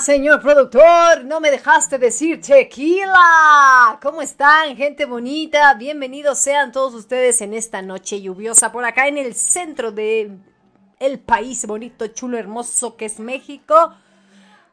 señor productor, no me dejaste decir tequila. ¿Cómo están, gente bonita? Bienvenidos sean todos ustedes en esta noche lluviosa por acá en el centro de el país bonito, chulo, hermoso que es México.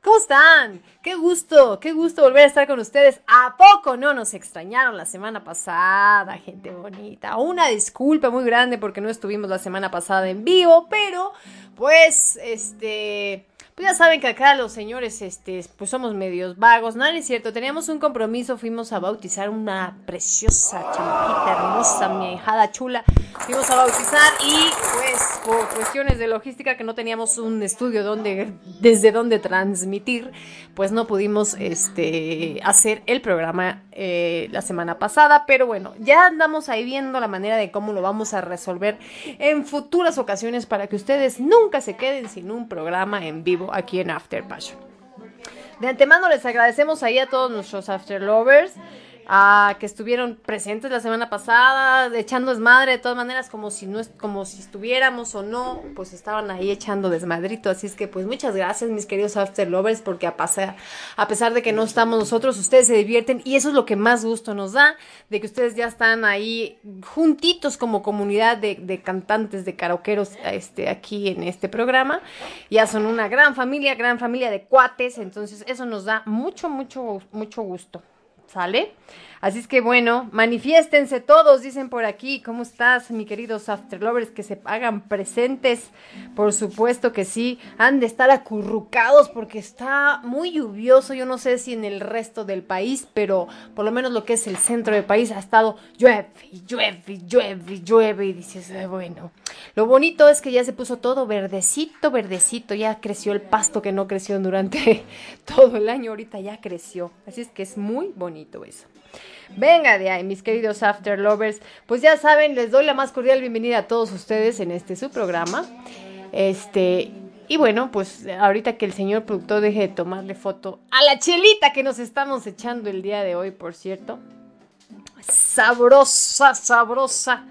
¿Cómo están? Qué gusto, qué gusto volver a estar con ustedes. ¿A poco no nos extrañaron la semana pasada, gente bonita? Una disculpa muy grande porque no estuvimos la semana pasada en vivo, pero pues este pues ya saben que acá los señores, este, pues somos medios vagos, no, es cierto, teníamos un compromiso, fuimos a bautizar una preciosa chamaquita hermosa, mi hijada chula, fuimos a bautizar y pues por cuestiones de logística que no teníamos un estudio donde, desde donde transmitir, pues no pudimos, este, hacer el programa eh, la semana pasada, pero bueno, ya andamos ahí viendo la manera de cómo lo vamos a resolver en futuras ocasiones para que ustedes nunca se queden sin un programa en vivo aquí en After Passion. De antemano les agradecemos ahí a todos nuestros After Lovers que estuvieron presentes la semana pasada, echando desmadre de todas maneras, como si no como si estuviéramos o no, pues estaban ahí echando desmadrito. Así es que pues muchas gracias, mis queridos After Lovers, porque a, pasar, a pesar de que no estamos nosotros, ustedes se divierten y eso es lo que más gusto nos da, de que ustedes ya están ahí juntitos como comunidad de, de cantantes, de karaokeros este, aquí en este programa. Ya son una gran familia, gran familia de cuates, entonces eso nos da mucho, mucho, mucho gusto. ¿Sale? Así es que bueno, manifiéstense todos, dicen por aquí. ¿Cómo estás, mi queridos afterlovers? Que se hagan presentes. Por supuesto que sí. Han de estar acurrucados porque está muy lluvioso. Yo no sé si en el resto del país, pero por lo menos lo que es el centro del país ha estado llueve, llueve, llueve, llueve. Y dices, bueno. Lo bonito es que ya se puso todo verdecito, verdecito. Ya creció el pasto que no creció durante todo el año. Ahorita ya creció. Así es que es muy bonito eso. Venga de ahí, mis queridos After Lovers. Pues ya saben, les doy la más cordial bienvenida a todos ustedes en este su programa. Este, y bueno, pues ahorita que el señor productor deje de tomarle foto a la chelita que nos estamos echando el día de hoy, por cierto. Sabrosa, sabrosa.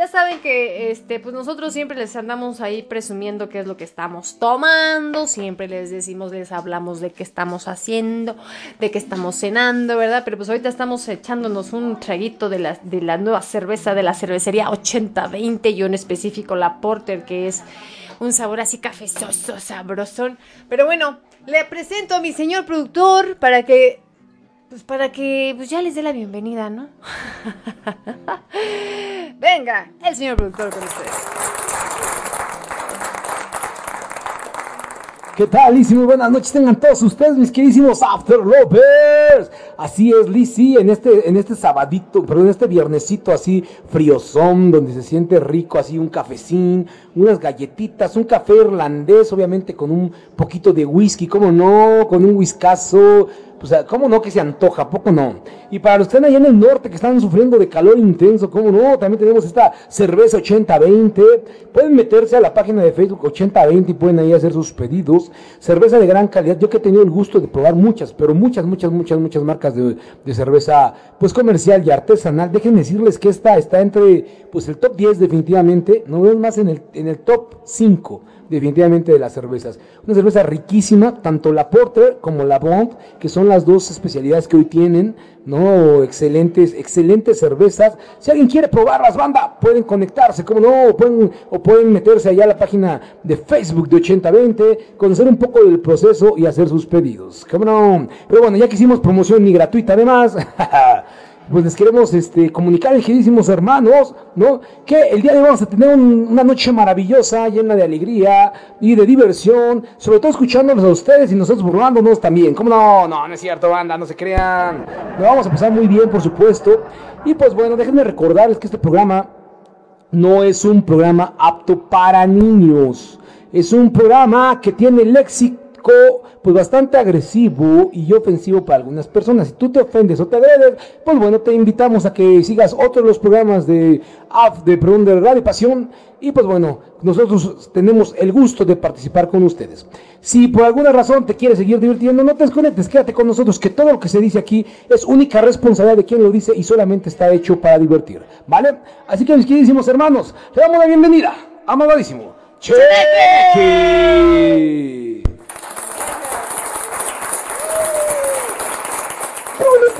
Ya saben que este, pues nosotros siempre les andamos ahí presumiendo qué es lo que estamos tomando, siempre les decimos, les hablamos de qué estamos haciendo, de qué estamos cenando, ¿verdad? Pero pues ahorita estamos echándonos un traguito de la, de la nueva cerveza de la cervecería 8020, yo en específico la Porter, que es un sabor así cafezoso, sabrosón. Pero bueno, le presento a mi señor productor para que pues para que pues ya les dé la bienvenida, ¿no? Venga, el señor productor con ustedes. ¿Qué tal, Lizzy? Muy buenas noches tengan todos ustedes, mis queridísimos After Lovers. Así es, Lizzy, en este, en este sabadito, perdón, en este viernesito así friozón, donde se siente rico, así un cafecín, unas galletitas, un café irlandés, obviamente con un poquito de whisky, ¿cómo no? Con un whiskazo pues, ¿cómo no que se antoja? ¿Poco no? Y para los que están allá en el norte, que están sufriendo de calor intenso, ¿cómo no? También tenemos esta cerveza 8020. Pueden meterse a la página de Facebook 8020 y pueden ahí hacer sus pedidos. Cerveza de gran calidad. Yo que he tenido el gusto de probar muchas, pero muchas, muchas, muchas, muchas marcas de, de cerveza, pues comercial y artesanal. Déjenme decirles que esta está entre, pues el top 10 definitivamente, no vemos más en el, en el top 5 definitivamente de las cervezas. Una cerveza riquísima, tanto la Porter como la Bond, que son las dos especialidades que hoy tienen, ¿no? Excelentes, excelentes cervezas. Si alguien quiere probarlas, banda, pueden conectarse, como no, pueden, o pueden meterse allá a la página de Facebook de 8020, conocer un poco del proceso y hacer sus pedidos, como no. Pero bueno, ya que hicimos promoción ni gratuita además, pues les queremos este, comunicar, queridísimos hermanos, ¿no? Que el día de hoy vamos a tener una noche maravillosa, llena de alegría y de diversión, sobre todo escuchándolos a ustedes y nosotros burlándonos también. ¿Cómo no? No, no es cierto, banda, no se crean. Lo vamos a pasar muy bien, por supuesto. Y pues bueno, déjenme recordarles que este programa no es un programa apto para niños. Es un programa que tiene léxico pues bastante agresivo y ofensivo para algunas personas. Si tú te ofendes o te agredes, pues bueno, te invitamos a que sigas otros los programas de AF, de perdón, de Radio Pasión. Y pues bueno, nosotros tenemos el gusto de participar con ustedes. Si por alguna razón te quieres seguir divirtiendo, no te desconectes, quédate con nosotros, que todo lo que se dice aquí es única responsabilidad de quien lo dice y solamente está hecho para divertir. ¿Vale? Así que mis queridísimos hermanos, le damos la bienvenida, amadísimo. Cheque.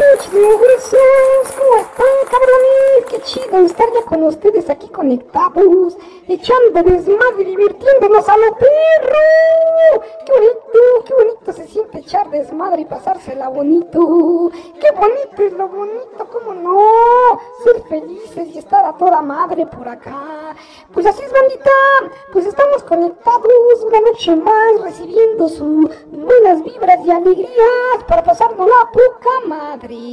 Woo! ¿cómo están, cabrones? Qué chido estar ya con ustedes aquí conectados, echando desmadre, divirtiéndonos a lo perro. Qué bonito, qué bonito se siente echar desmadre y pasársela bonito. Qué bonito es lo bonito, cómo no, ser felices y estar a toda madre por acá. Pues así es, bandita, pues estamos conectados una noche más, recibiendo sus buenas vibras y alegrías para pasarnos la poca madre.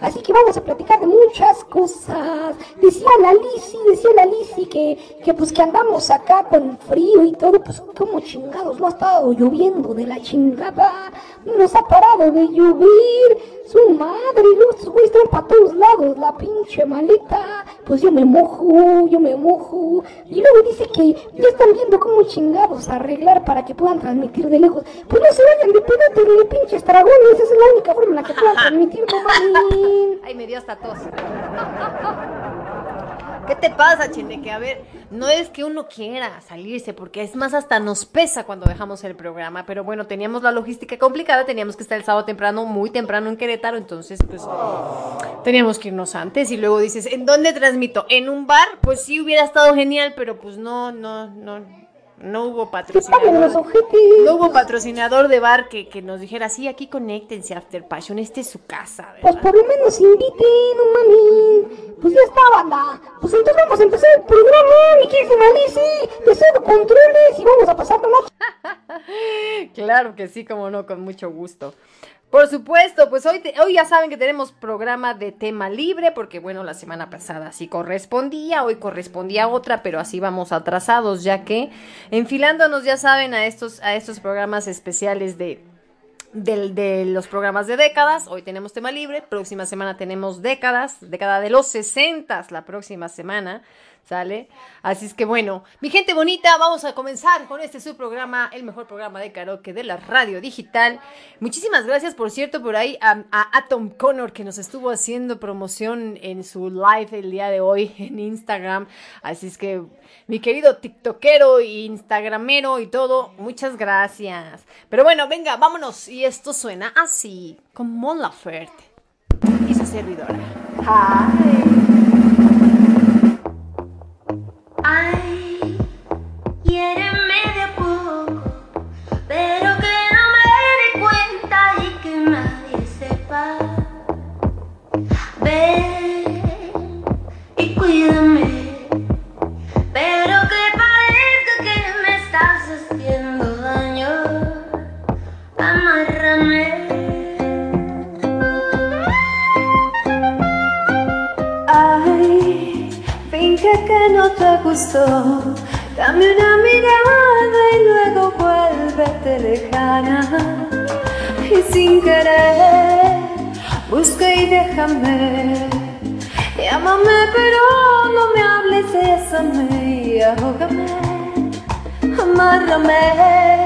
Así que vamos a platicar de muchas cosas. Decía la Lisi, decía la Lisi que, que pues que andamos acá con frío y todo, pues como chingados, no ha estado lloviendo de la chingada, no nos ha parado de llover su madre, los güeyes están para todos lados, la pinche maleta. Pues yo me mojo, yo me mojo. Y luego dice que ya están viendo cómo chingados arreglar para que puedan transmitir de lejos. Pues no se vayan de pedote de pinches dragones, esa es la única forma en la que puedan transmitir, no Ay, me dio hasta tos. ¿Qué te pasa, Que A ver, no es que uno quiera salirse, porque es más hasta nos pesa cuando dejamos el programa, pero bueno, teníamos la logística complicada, teníamos que estar el sábado temprano, muy temprano en Querétaro, entonces pues teníamos que irnos antes y luego dices, ¿en dónde transmito? ¿En un bar? Pues sí hubiera estado genial, pero pues no, no, no, no hubo patrocinador. No hubo patrocinador de bar que, que, nos dijera, sí, aquí conéctense After Passion, este es su casa. Pues por lo menos inviten, mami. Pues ya está, banda. Pues entonces vamos a empezar el programa, mi querida Alice. De cero controles y vamos a pasar la claro que sí, como no, con mucho gusto. Por supuesto, pues hoy, hoy ya saben que tenemos programa de tema libre, porque bueno, la semana pasada sí correspondía, hoy correspondía otra, pero así vamos atrasados, ya que enfilándonos, ya saben, a estos, a estos programas especiales de, de, los programas de décadas. Hoy tenemos tema libre, próxima semana tenemos décadas, década de los 60, la próxima semana. ¿Sale? Así es que bueno, mi gente bonita, vamos a comenzar con este su programa, el mejor programa de karaoke de la radio digital. Muchísimas gracias, por cierto, por ahí a, Atom Connor que nos estuvo haciendo promoción en su live el día de hoy en Instagram. Así es que mi querido TikTokero Instagramero y todo, muchas gracias. Pero bueno, venga, vámonos. Y esto suena así, con Mon Laferte y su servidora. Hi. Ay, Dame una mirada y luego vuélvete lejana. Y sin querer. Busca y déjame. Llámame, pero no me hables, bésame y ahógame. Amárrame.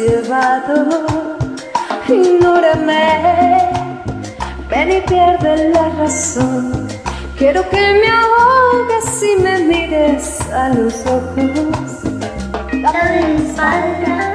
Llevado. Ignórame, ven y pierde la razón. Quiero que me ahogues y me mires a los ojos. Dame la espalda,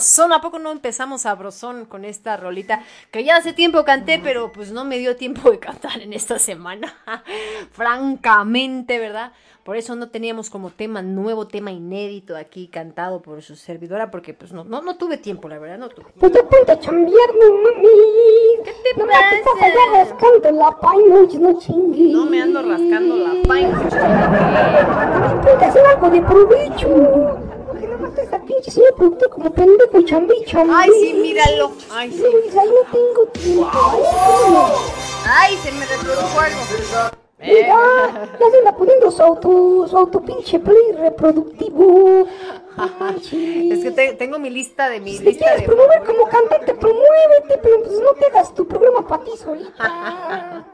sabrosón, ¿a poco no empezamos sabrosón con esta rolita? Que ya hace tiempo canté, pero pues no me dio tiempo de cantar en esta semana, francamente, ¿verdad? Por eso no teníamos como tema nuevo, tema inédito aquí cantado por su servidora, porque pues no, no, no tuve tiempo, la verdad, no tuve. Pues ponte a chambearme, mami. ¿Qué te no me te estás pasa? allá rascando la paina, no chingues. No me ando rascando la paina. También ponte a hacer algo de provecho. Esa pinche señor productor como pendejo chambi, chambi. Ay, sí, míralo. Ay, sí. Luis, ahí no tengo tiempo. Ay, Ay, se me reprodujo algo. Mira, ya se anda poniendo su auto, su auto pinche play reproductivo. Es que te- tengo mi lista de mi Si te lista quieres de promover como cantante, promuévete, pero pues no te hagas tu programa para ti solita.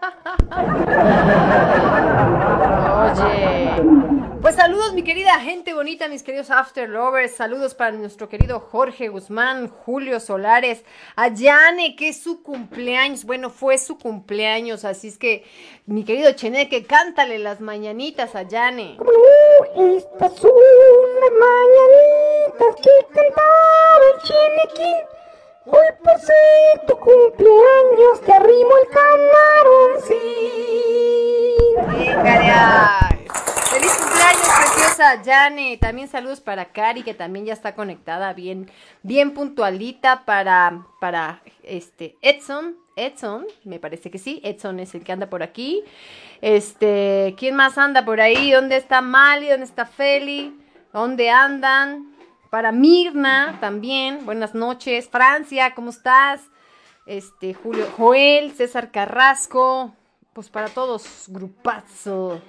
Oye. Pues saludos, mi querida gente bonita, mis queridos After Lovers. Saludos para nuestro querido Jorge Guzmán, Julio Solares, a Yane, que es su cumpleaños. Bueno, fue su cumpleaños, así es que, mi querido Cheneque, cántale las mañanitas a Yane. Estas son las mañanitas que cantaba el Chenequín. Hoy por tu cumpleaños te arrimo el camaroncín. Venga, ya. Feliz cumpleaños, preciosa Yane. También saludos para Cari, que también ya está conectada bien, bien puntualita para, para este Edson. Edson, me parece que sí. Edson es el que anda por aquí. Este, ¿quién más anda por ahí? ¿Dónde está Mali? ¿Dónde está Feli? ¿Dónde andan? Para Mirna también. Buenas noches. Francia, ¿cómo estás? Este, Julio, Joel, César Carrasco. Pues para todos, grupazo.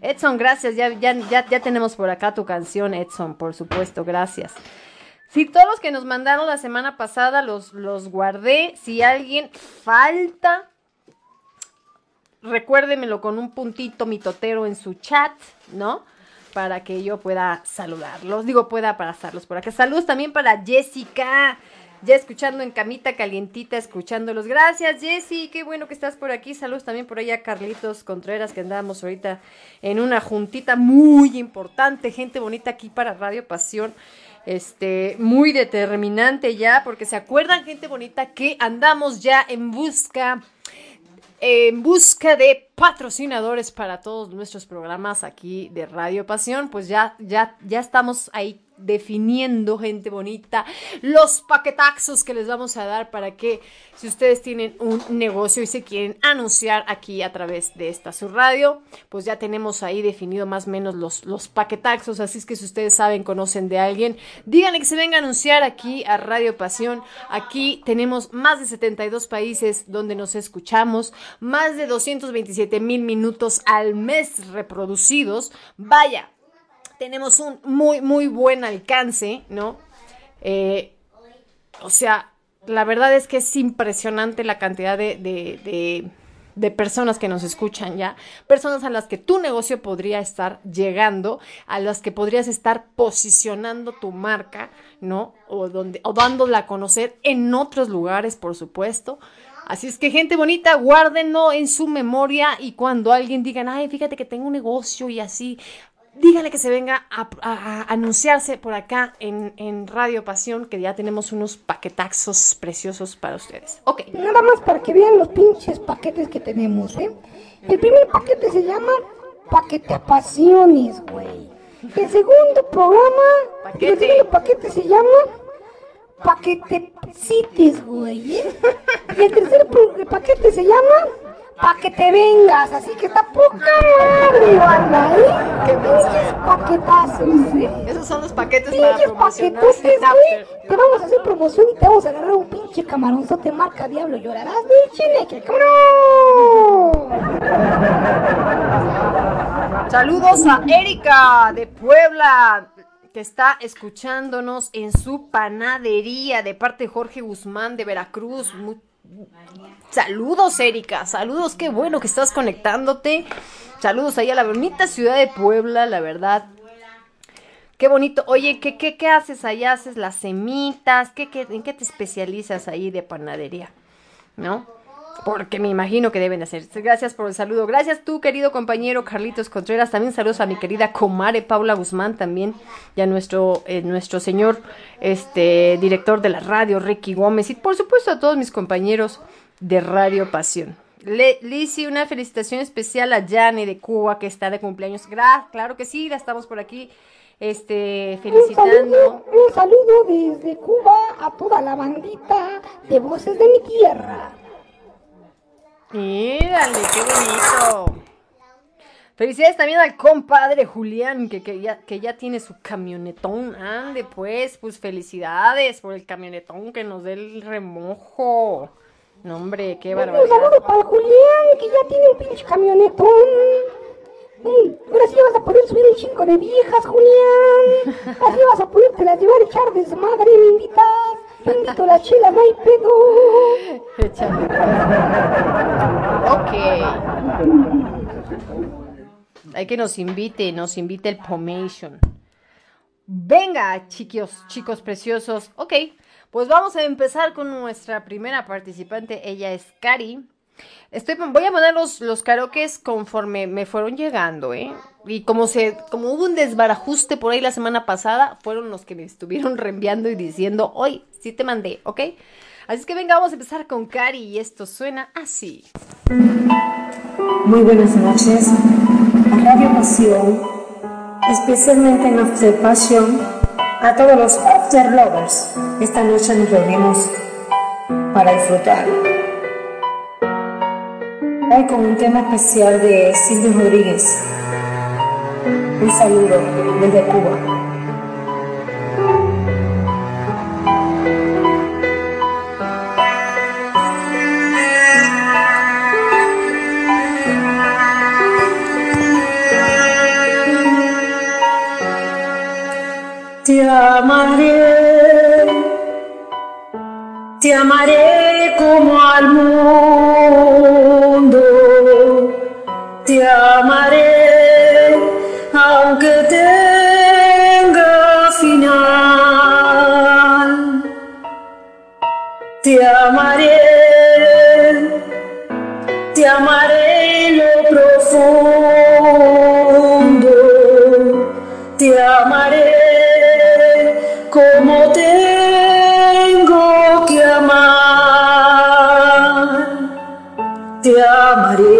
Edson, gracias. Ya, ya, ya, ya tenemos por acá tu canción, Edson, por supuesto, gracias. Sí, todos los que nos mandaron la semana pasada los, los guardé. Si alguien falta, recuérdemelo con un puntito mitotero en su chat, ¿no? Para que yo pueda saludarlos. Digo, pueda abrazarlos por acá. Saludos también para Jessica. Ya escuchando en camita calientita, escuchándolos. Gracias, Jessy. Qué bueno que estás por aquí. Saludos también por allá, Carlitos Contreras, que andábamos ahorita en una juntita muy importante. Gente bonita aquí para Radio Pasión. Este, muy determinante ya, porque se acuerdan, gente bonita, que andamos ya en busca en busca de patrocinadores para todos nuestros programas aquí de Radio Pasión, pues ya, ya, ya estamos ahí definiendo, gente bonita, los paquetaxos que les vamos a dar para que si ustedes tienen un negocio y se quieren anunciar aquí a través de esta su radio, pues ya tenemos ahí definido más o menos los, los paquetaxos, así es que si ustedes saben, conocen de alguien, díganle que se venga a anunciar aquí a Radio Pasión. Aquí tenemos más de 72 países donde nos escuchamos, más de 227 mil minutos al mes reproducidos. Vaya, tenemos un muy, muy buen alcance, ¿no? Eh, o sea, la verdad es que es impresionante la cantidad de, de, de, de, personas que nos escuchan ya, personas a las que tu negocio podría estar llegando, a las que podrías estar posicionando tu marca, ¿no? O, donde, o dándola a conocer en otros lugares, por supuesto. Así es que gente bonita, guárdenlo en su memoria y cuando alguien diga, ay, fíjate que tengo un negocio y así, dígale que se venga a, a, a anunciarse por acá en, en, Radio Pasión, que ya tenemos unos paquetaxos preciosos para ustedes. Ok. Nada más para que vean los pinches paquetes que tenemos, ¿eh? El primer paquete se llama Paquete Pasiones, güey. El segundo programa, paquete. el segundo paquete se llama Paquete Cites, güey. ¿eh? Y el tercer paquete se llama pa' que te vengas, así que está poca madre, banda, ¿eh? ¿Qué pinches paquetazos, ¿eh? Esos son los paquetes pinches para promocionar paquetotes, güey. Te vamos a hacer promoción y te vamos a agarrar un pinche camaronzote marca Diablo. Llorarás de chineque, cabrón. Saludos a Erika de Puebla que está escuchándonos en su panadería de parte de Jorge Guzmán de Veracruz. Muy Saludos, Erika. Saludos, qué bueno que estás conectándote. Saludos ahí a la bonita ciudad de Puebla, la verdad. Qué bonito. Oye, ¿qué, qué, qué haces allá? ¿Haces las semitas? ¿Qué, qué, ¿En qué te especializas ahí de panadería? ¿No? Porque me imagino que deben hacer. Gracias por el saludo. Gracias tú, querido compañero Carlitos Contreras. También saludos a mi querida comare Paula Guzmán también. Y a nuestro, eh, nuestro señor este, director de la radio, Ricky Gómez. Y por supuesto a todos mis compañeros de Radio Pasión. Le Lizzy, una felicitación especial a Jane de Cuba que está de cumpleaños. Gra claro que sí, la estamos por aquí este, felicitando. Un saludo, un saludo desde Cuba a toda la bandita de voces de mi tierra. Mírale, qué bonito. Felicidades también al compadre Julián, que, que, ya, que ya tiene su camionetón. Ande, pues, pues felicidades por el camionetón que nos dé el remojo. No, hombre, qué barbaridad. Un saludo para Julián, que ya tiene un pinche camionetón. Ahora sí vas a poder subir un chingo de viejas, Julián. Así vas a poderte las llevar echar desmadre, me invitas. Te invito la chela, no hay pedo. Ok. Hay que nos invite, nos invite el Pomation. Venga, chicos, chicos preciosos. Ok, pues vamos a empezar con nuestra primera participante. Ella es Cari. Estoy, voy a poner los, los karaokes conforme me fueron llegando, ¿eh? Y como, se, como hubo un desbarajuste por ahí la semana pasada, fueron los que me estuvieron reenviando y diciendo, hoy sí te mandé, ¿ok? Así que venga, vamos a empezar con Cari y esto suena así. Muy buenas noches. A Radio Pasión, especialmente en After Passion, a todos los After Lovers. Esta noche nos reunimos para disfrutar hoy con un tema especial de Silvio Rodríguez. Un saludo desde Cuba. Te amaré, te amaré como al mundo, te amaré aunque tenga final, te amaré, te amaré en lo profundo. Te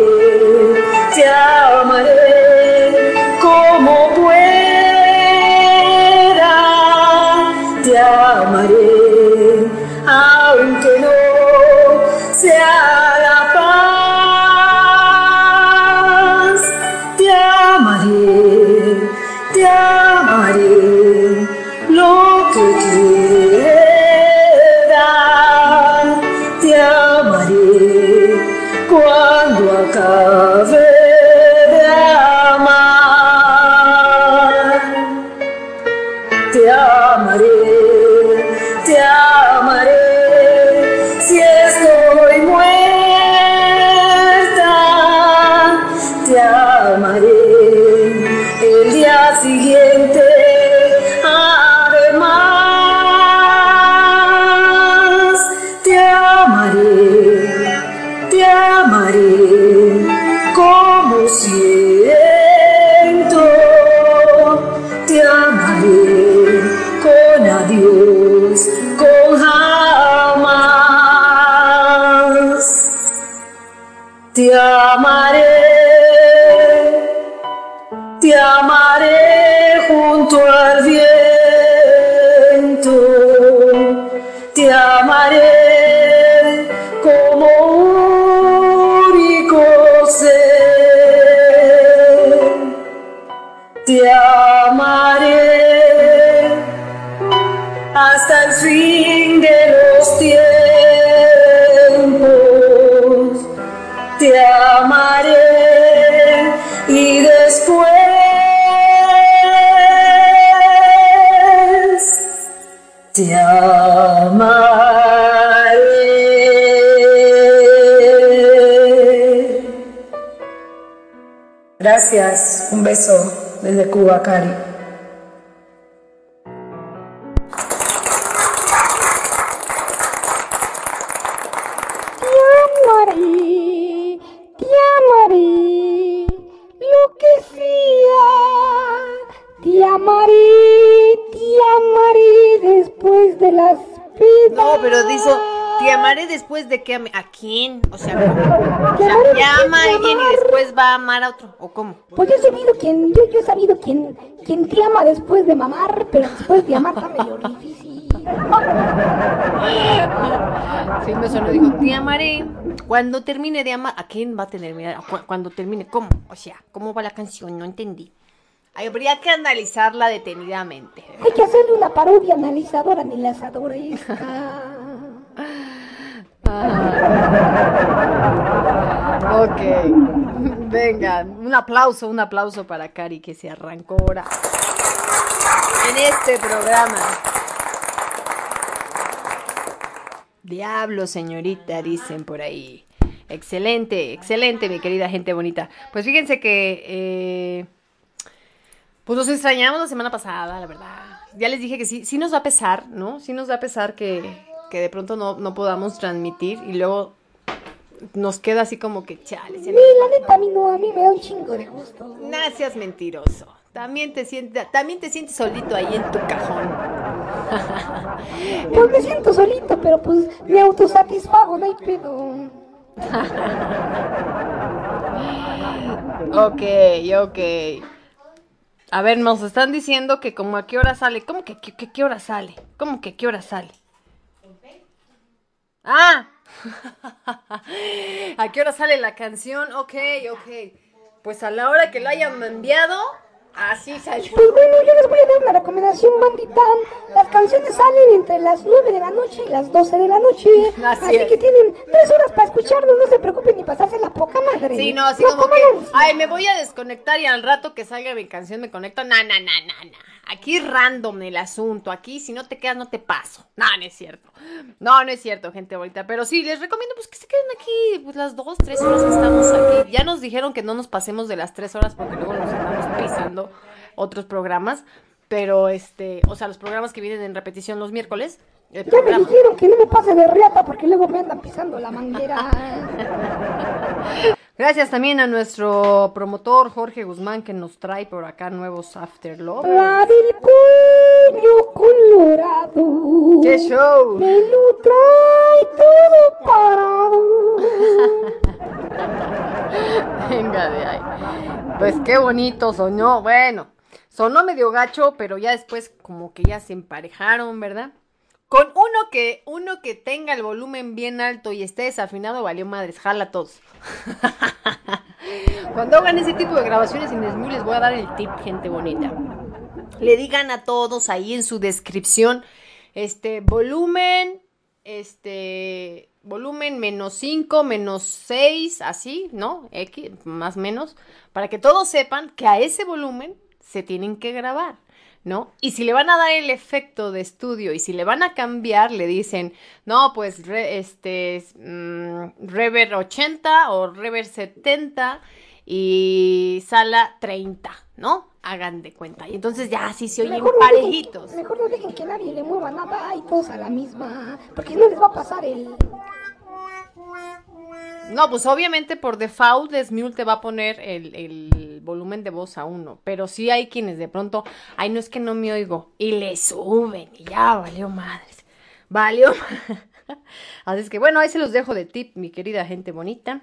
cuando amaré Gracias, un beso desde Cuba, Cari. Te amaré, te amaré, lo que sea. Te amaré, te amaré después de las pedas. No, pero dice, te amaré después de que ame. ¿A quién? O sea, ¿cómo? O Te sea, amaré ya ama a después de alguien y amar. Después va a amar a otro. ¿O cómo? Pues yo he sabido quién, yo, yo he sabido quién, quién te ama después de mamar, pero después de amar está medio difícil. Sí, me sonó, digo, te amaré. Cuando termine de amar, ¿a quién va a tener miedo? Cu- Cuando termine, ¿cómo? O sea, ¿cómo va la canción? No entendí. Habría que analizarla detenidamente. Hay que hacerle una parodia analizadora, analizadora esta. Ok. Venga, un aplauso, un aplauso para Cari que se arrancó ahora en este programa. Diablo, señorita, dicen por ahí. Excelente, excelente, mi querida gente bonita. Pues fíjense que eh, pues nos extrañamos la semana pasada, la verdad. Ya les dije que sí, sí nos va a pesar, ¿no? Sí nos va a pesar que, que de pronto no, no podamos transmitir y luego nos queda así como que chale. Sí, la neta a mí no, a mí me da un chingo de gusto. seas mentiroso. También te sientes, también te sientes solito ahí en tu cajón. Pues me siento solito, pero pues me autosatisfago, no hay pedo. Ok, ok. A ver, nos están diciendo que como a qué hora sale. ¿Cómo que qué, qué- qué hora sale? ¿Cómo que qué hora sale? Ah. ¿A qué hora sale la canción? Ok, ok. Pues a la hora que la hayan enviado, así salió. Pues bueno, yo les voy a dar una recomendación, bandita. Las canciones salen entre las 9 de la noche y las 12 de la noche. Así Así, es. que tienen 3 horas para escucharnos, no se preocupen ni pasarse la poca madre. Sí, no, así No, como ¿cómo que, ay, me voy a desconectar y al rato que salga mi canción me conecto. Na, na, na, na, na. Aquí random el asunto. Aquí, si no te quedas, no te paso. No, no es cierto. No, no es cierto, gente bonita. Pero sí, les recomiendo pues que se queden aquí pues las dos, tres horas que estamos aquí. Ya nos dijeron que no nos pasemos de las tres horas porque luego nos estamos pisando otros programas. Pero este, o sea, los programas que vienen en repetición los miércoles. Ya me dijeron que no me pase de reata porque luego me andan pisando la manguera. Gracias también a nuestro promotor Jorge Guzmán que nos trae por acá nuevos After Love. La del puño colorado. ¡Qué show! Me lo trae todo parado. Venga de ahí. Pues qué bonito sonó. Bueno, sonó medio gacho, pero ya después como que ya se emparejaron, ¿verdad? Con uno que, uno que tenga el volumen bien alto y esté desafinado, valió madres, jala a todos. Cuando hagan ese tipo de grabaciones en Smooth les voy a dar el tip, gente bonita. Le digan a todos ahí en su descripción, este, volumen, este, volumen menos 5, menos 6, así, ¿no? X, más menos, para que todos sepan que a ese volumen se tienen que grabar, ¿no? Y si le van a dar el efecto de estudio y si le van a cambiar, le dicen, no, pues, re- este, mm, reverb 80 o reverb 70 y sala 30, ¿no? Hagan de cuenta. Y entonces ya así se oyen no dejen- parejitos. mejor no dejen que nadie le mueva nada y todos a la misma. Porque no les va a pasar el. No, pues obviamente por default Smule te va a poner el, el volumen de voz a uno, pero sí hay quienes de pronto, ay, no es que no me oigo, y le suben y ya valió madres, valió. Así es que bueno, ahí se los dejo de tip, mi querida gente bonita.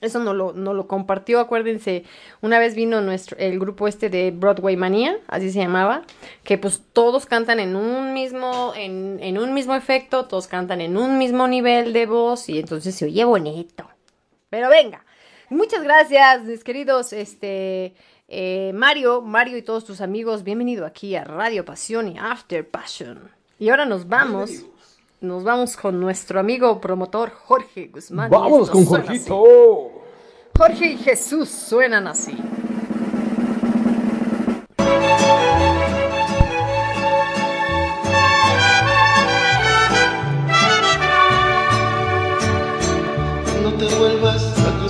Eso no lo, no lo compartió, acuérdense, una vez vino nuestro, el grupo este de Broadway Manía, así se llamaba, que pues todos cantan en un mismo, en, en un mismo efecto, todos cantan en un mismo nivel de voz y entonces se oye bonito. Pero venga, muchas gracias, mis queridos, este, eh, Mario, Mario y todos tus amigos, bienvenido aquí a Radio Pasión y After Passion. Y ahora nos vamos, nos vamos con nuestro amigo promotor Jorge Guzmán. esto con así. Jorgito. Jorge y Jesús suenan así.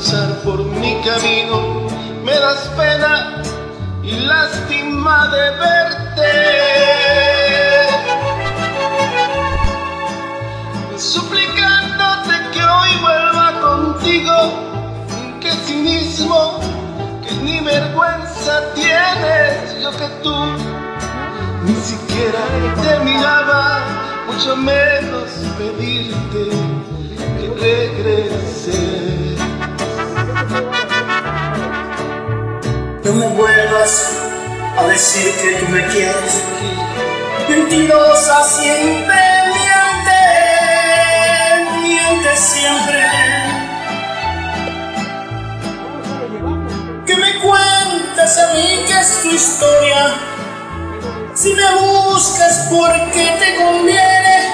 Cruzar por mi camino, me das pena y lástima de verte. Suplicándote que hoy vuelva contigo, que cinismo, que ni vergüenza tienes, yo que tú ni siquiera te miraba, mucho menos pedirte que regrese. No me vuelvas a decir que tú me quieres. Mentirosa siempre miente, miente siempre. Que me cuentes a mí que es tu historia. Si me buscas porque te conviene,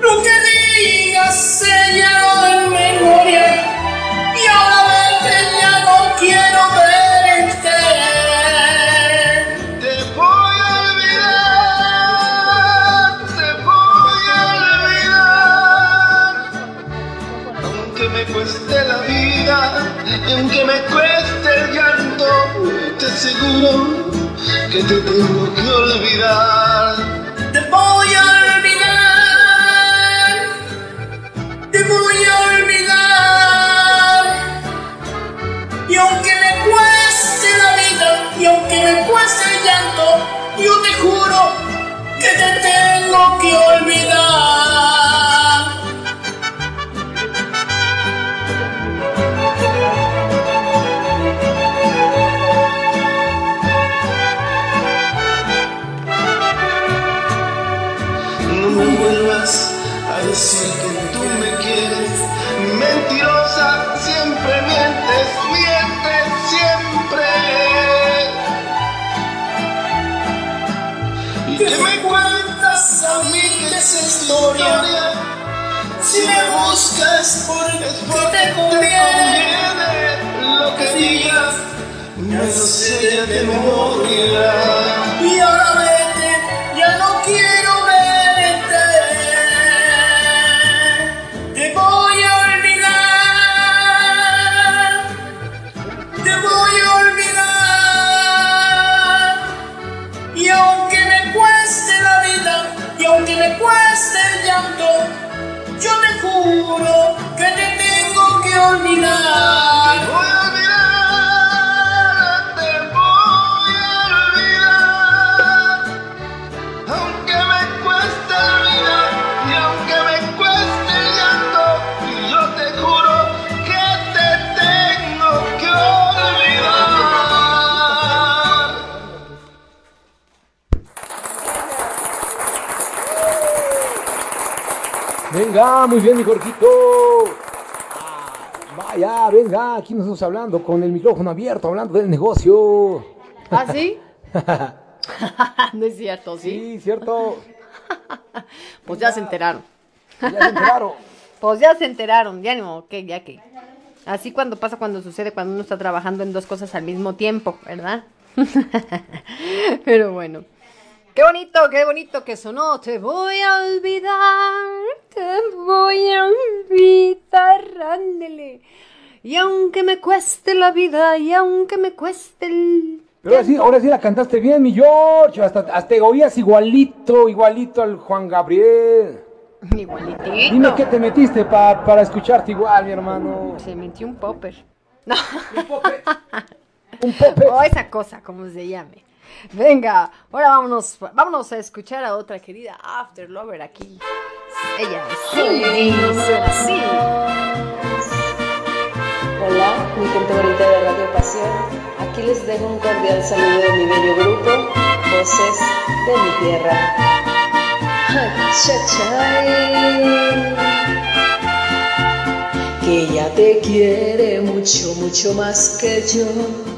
lo que digas se llenó en memoria. Me cueste el llanto, te aseguro que te tengo que olvidar. Historia. Si me buscas porque te conviene lo que digas, me sé de memoria. Y ahora vete, Venga, muy bien, mi Jorgito. Ah, Vaya, venga, aquí nos estamos hablando con el micrófono abierto, hablando del negocio. ¿Ah, sí? no es cierto, ¿sí? Sí, cierto. Pues ya se enteraron. Ya se enteraron. Pues ya se enteraron, ya no, que ya que. Así cuando pasa cuando sucede cuando uno está trabajando en dos cosas al mismo tiempo, ¿verdad? Pero bueno. Qué bonito, qué bonito que sonó. Te voy a olvidar, te voy a olvidar, ándele. Y aunque me cueste la vida, y aunque me cueste el... Pero ahora sí, ahora sí la cantaste bien, mi George. Hasta, hasta te oías igualito, igualito al Juan Gabriel. Igualitito. Dime qué te metiste pa- para escucharte igual, mi hermano. Se metió un popper. No. Un pope. O esa cosa, como se llame. Venga, ahora vámonos, vámonos a escuchar a otra querida After Lover aquí. Ella es Cindy, suena así. Hola, mi gente bonita de Radio Pasión. Aquí les dejo un cordial saludo de mi bello grupo, Voces de mi Tierra. Chachay. Que ella te quiere mucho, mucho más que yo.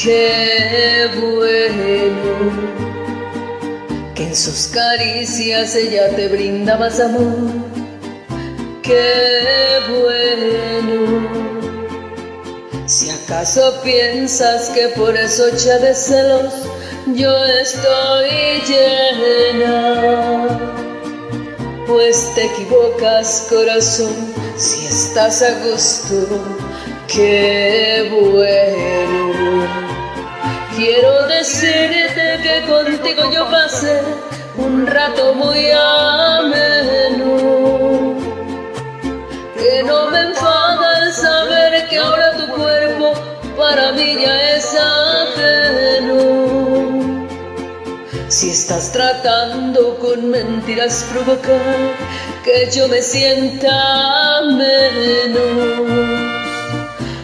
Qué bueno. Que en sus caricias ella te brinda más amor. Qué bueno. Si acaso piensas que por eso echa de celos yo estoy llena, pues te equivocas corazón si estás a gusto, qué bueno. Quiero decirte que contigo yo pasé un rato muy ameno que no me enfada el saber que ahora tu cuerpo para mí ya es ajeno. Si estás tratando con mentiras provocar que yo me sienta menos,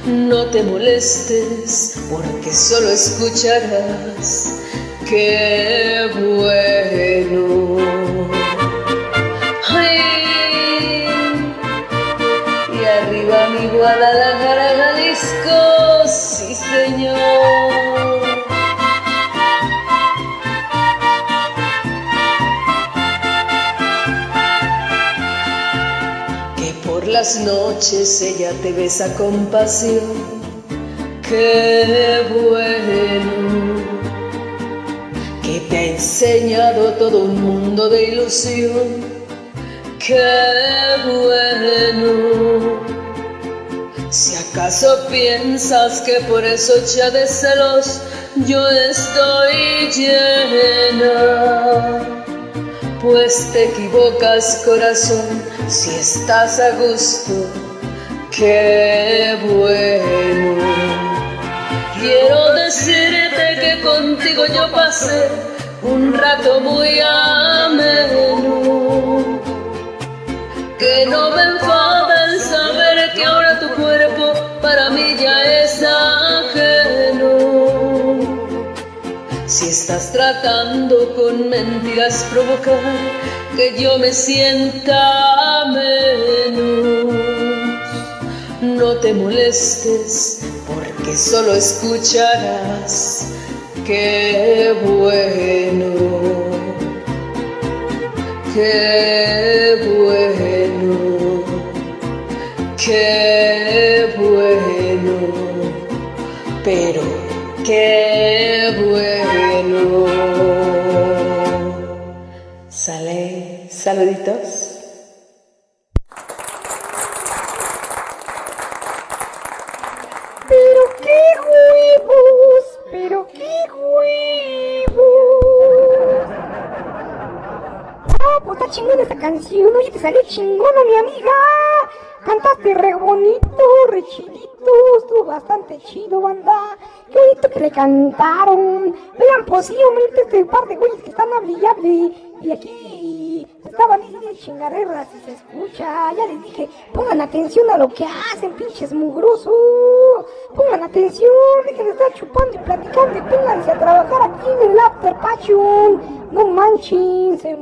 no te molestes porque solo escucharás qué bueno. Ay, y arriba mi Guadalajara, las noches ella te besa con pasión, qué bueno. Que te ha enseñado todo un mundo de ilusión, qué bueno. Si acaso piensas que por eso ya de celos yo estoy llena, pues te equivocas corazón si estás a gusto, qué bueno. Quiero decirte que contigo yo pasé un rato muy ameno que no me enfada el saber que ahora tu cuerpo para mí ya es estás tratando con mentiras provocar que yo me sienta menos, no te molestes porque solo escucharás qué bueno. Qué bueno, qué bueno, pero qué bueno. Saluditos. Pero qué huevos, pero qué huevos. Ah, pues está chingona esta canción. Oye, te salió chingona, mi amiga. Cantaste re bonito, re chidito. Estuvo bastante chido, banda. Qué bonito que le cantaron. Vean, pues sí, hombre, este par de güeyes que están hable. Y aquí estaban diciendo chingarreras y se escucha. Ya les dije, pongan atención a lo que hacen, pinches mugrosos. Pongan atención, dejen de estar chupando y platicando y pónganse a trabajar aquí en el After Passion. No manchen, se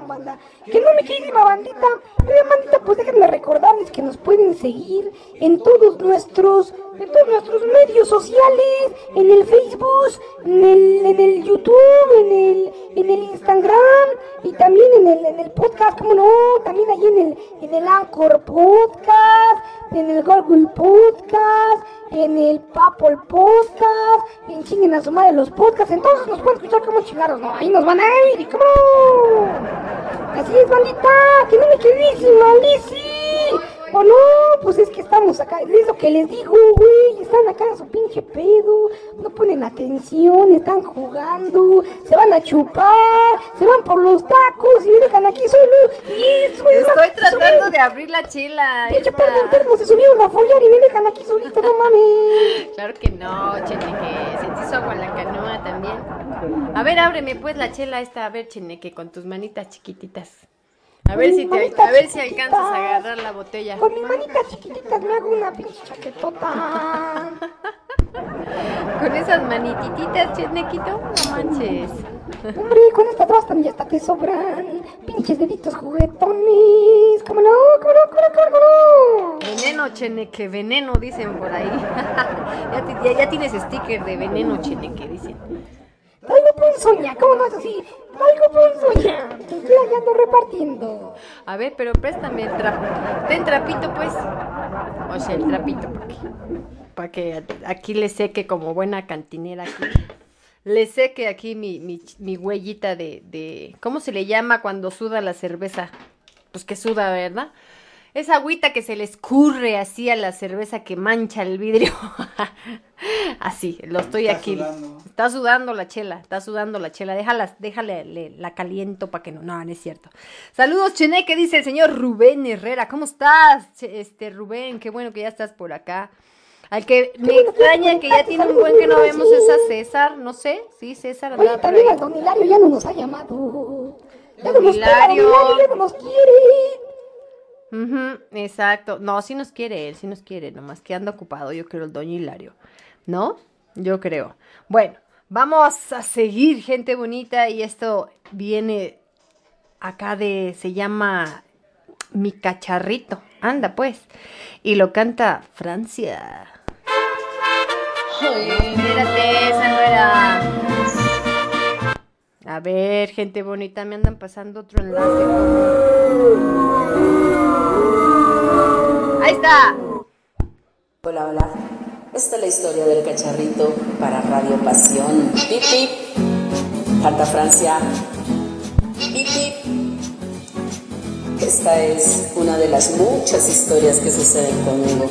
banda. Que no me querida bandita. Oigan, bandita, pues déjenme recordarles que nos pueden seguir en todos nuestros, en todos nuestros medios sociales, en el Facebook, en el, en el YouTube, en el, en el Instagram y también en el, en el podcast, como no, también ahí en el, en el Anchor Podcast, en el Google Podcast, en el Apple Podcast, en chinguen a su madre los podcasts, entonces nos pueden escuchar como chingados, no, ahí nos van a ir cómo. Así es, bandita, que no me quedísima, Lizzy. O no, pues es que estamos acá, es lo que les digo, güey, están acá en su pinche pedo, no ponen atención, están jugando, se van a chupar, se van por los tacos y me dejan aquí solo. Y eso es Estoy la- tratando de abrir la chela. Pinche perro enfermo, se subieron a follar y me dejan aquí solito, no mames. Claro que no, Cheneque. Se te hizo agua en la canoa también. A ver, ábreme pues la chela esta, a ver, Cheneque, con tus manitas chiquititas. A ver si te, a ver si alcanzas a agarrar la botella. Con mis manitas chiquititas me hago una pinche chaquetota. Con esas manitititas, Chenequito, no manches. Hombre, con esta atrás también hasta te sobran pinches deditos juguetones. ¿Cómo no? ¿Cómo no? ¿Cómo no? ¿Cómo no? Veneno, Cheneque, veneno, dicen por ahí. ya, ya- ya tienes sticker de veneno, Cheneque, dicen. Traigo ponzoña, ¿cómo no es así? Traigo ponzoña. Te estoy ando repartiendo. A ver, pero préstame el trapo. Ten trapito, pues. O sea, el trapito, porque. Para que aquí le seque como buena cantinera aquí. Le seque aquí mi, mi, mi huellita de, de. ¿Cómo se le llama cuando suda la cerveza? Pues que suda, ¿verdad? Esa agüita que se le escurre así a la cerveza que mancha el vidrio. así, lo estoy Está aquí. sudando. Está sudando la chela, está sudando la chela. Déjala, déjale, le- la caliento para que no. No, no es cierto. Saludos, Cheneque, dice el señor Rubén Herrera. ¿Cómo estás, este Rubén? Qué bueno que ya estás por acá. Al que me que extraña que ya tiene un buen que no vemos sí. es a César, no sé. Sí, César Oye, por también ahí. al don Hilario ya no nos ha llamado. Ya Don don Hilario. Hilario ya no nos quiere. Exacto. No, sí nos quiere él, sí nos quiere, nomás que anda ocupado, yo creo, el doño Hilario. ¿No? Yo creo. Bueno, vamos a seguir, gente bonita, y esto viene acá de, se llama Mi Cacharrito. Anda, pues. Y lo canta Francia. Espérate, esa. A ver, gente bonita, me andan pasando otro enlace. Ahí está. Hola, hola. Esta es la historia del cacharrito para Radio Pasión. Pip, pip. Francia. Pip, pip. Esta es una de las muchas historias que suceden conmigo.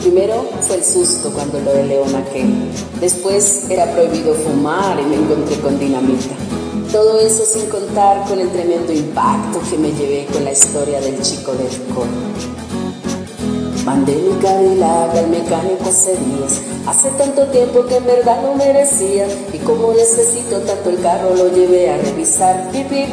Primero fue el susto cuando lo de León aquel. Después era prohibido fumar y me encontré con dinamita. Todo eso sin contar con el tremendo impacto que me llevé con la historia del chico del coro. Mandé mi Cadillac al mecánico hace días Hace tanto tiempo que en verdad no merecía. Y como necesito tanto el carro lo llevé a revisar. Pipi,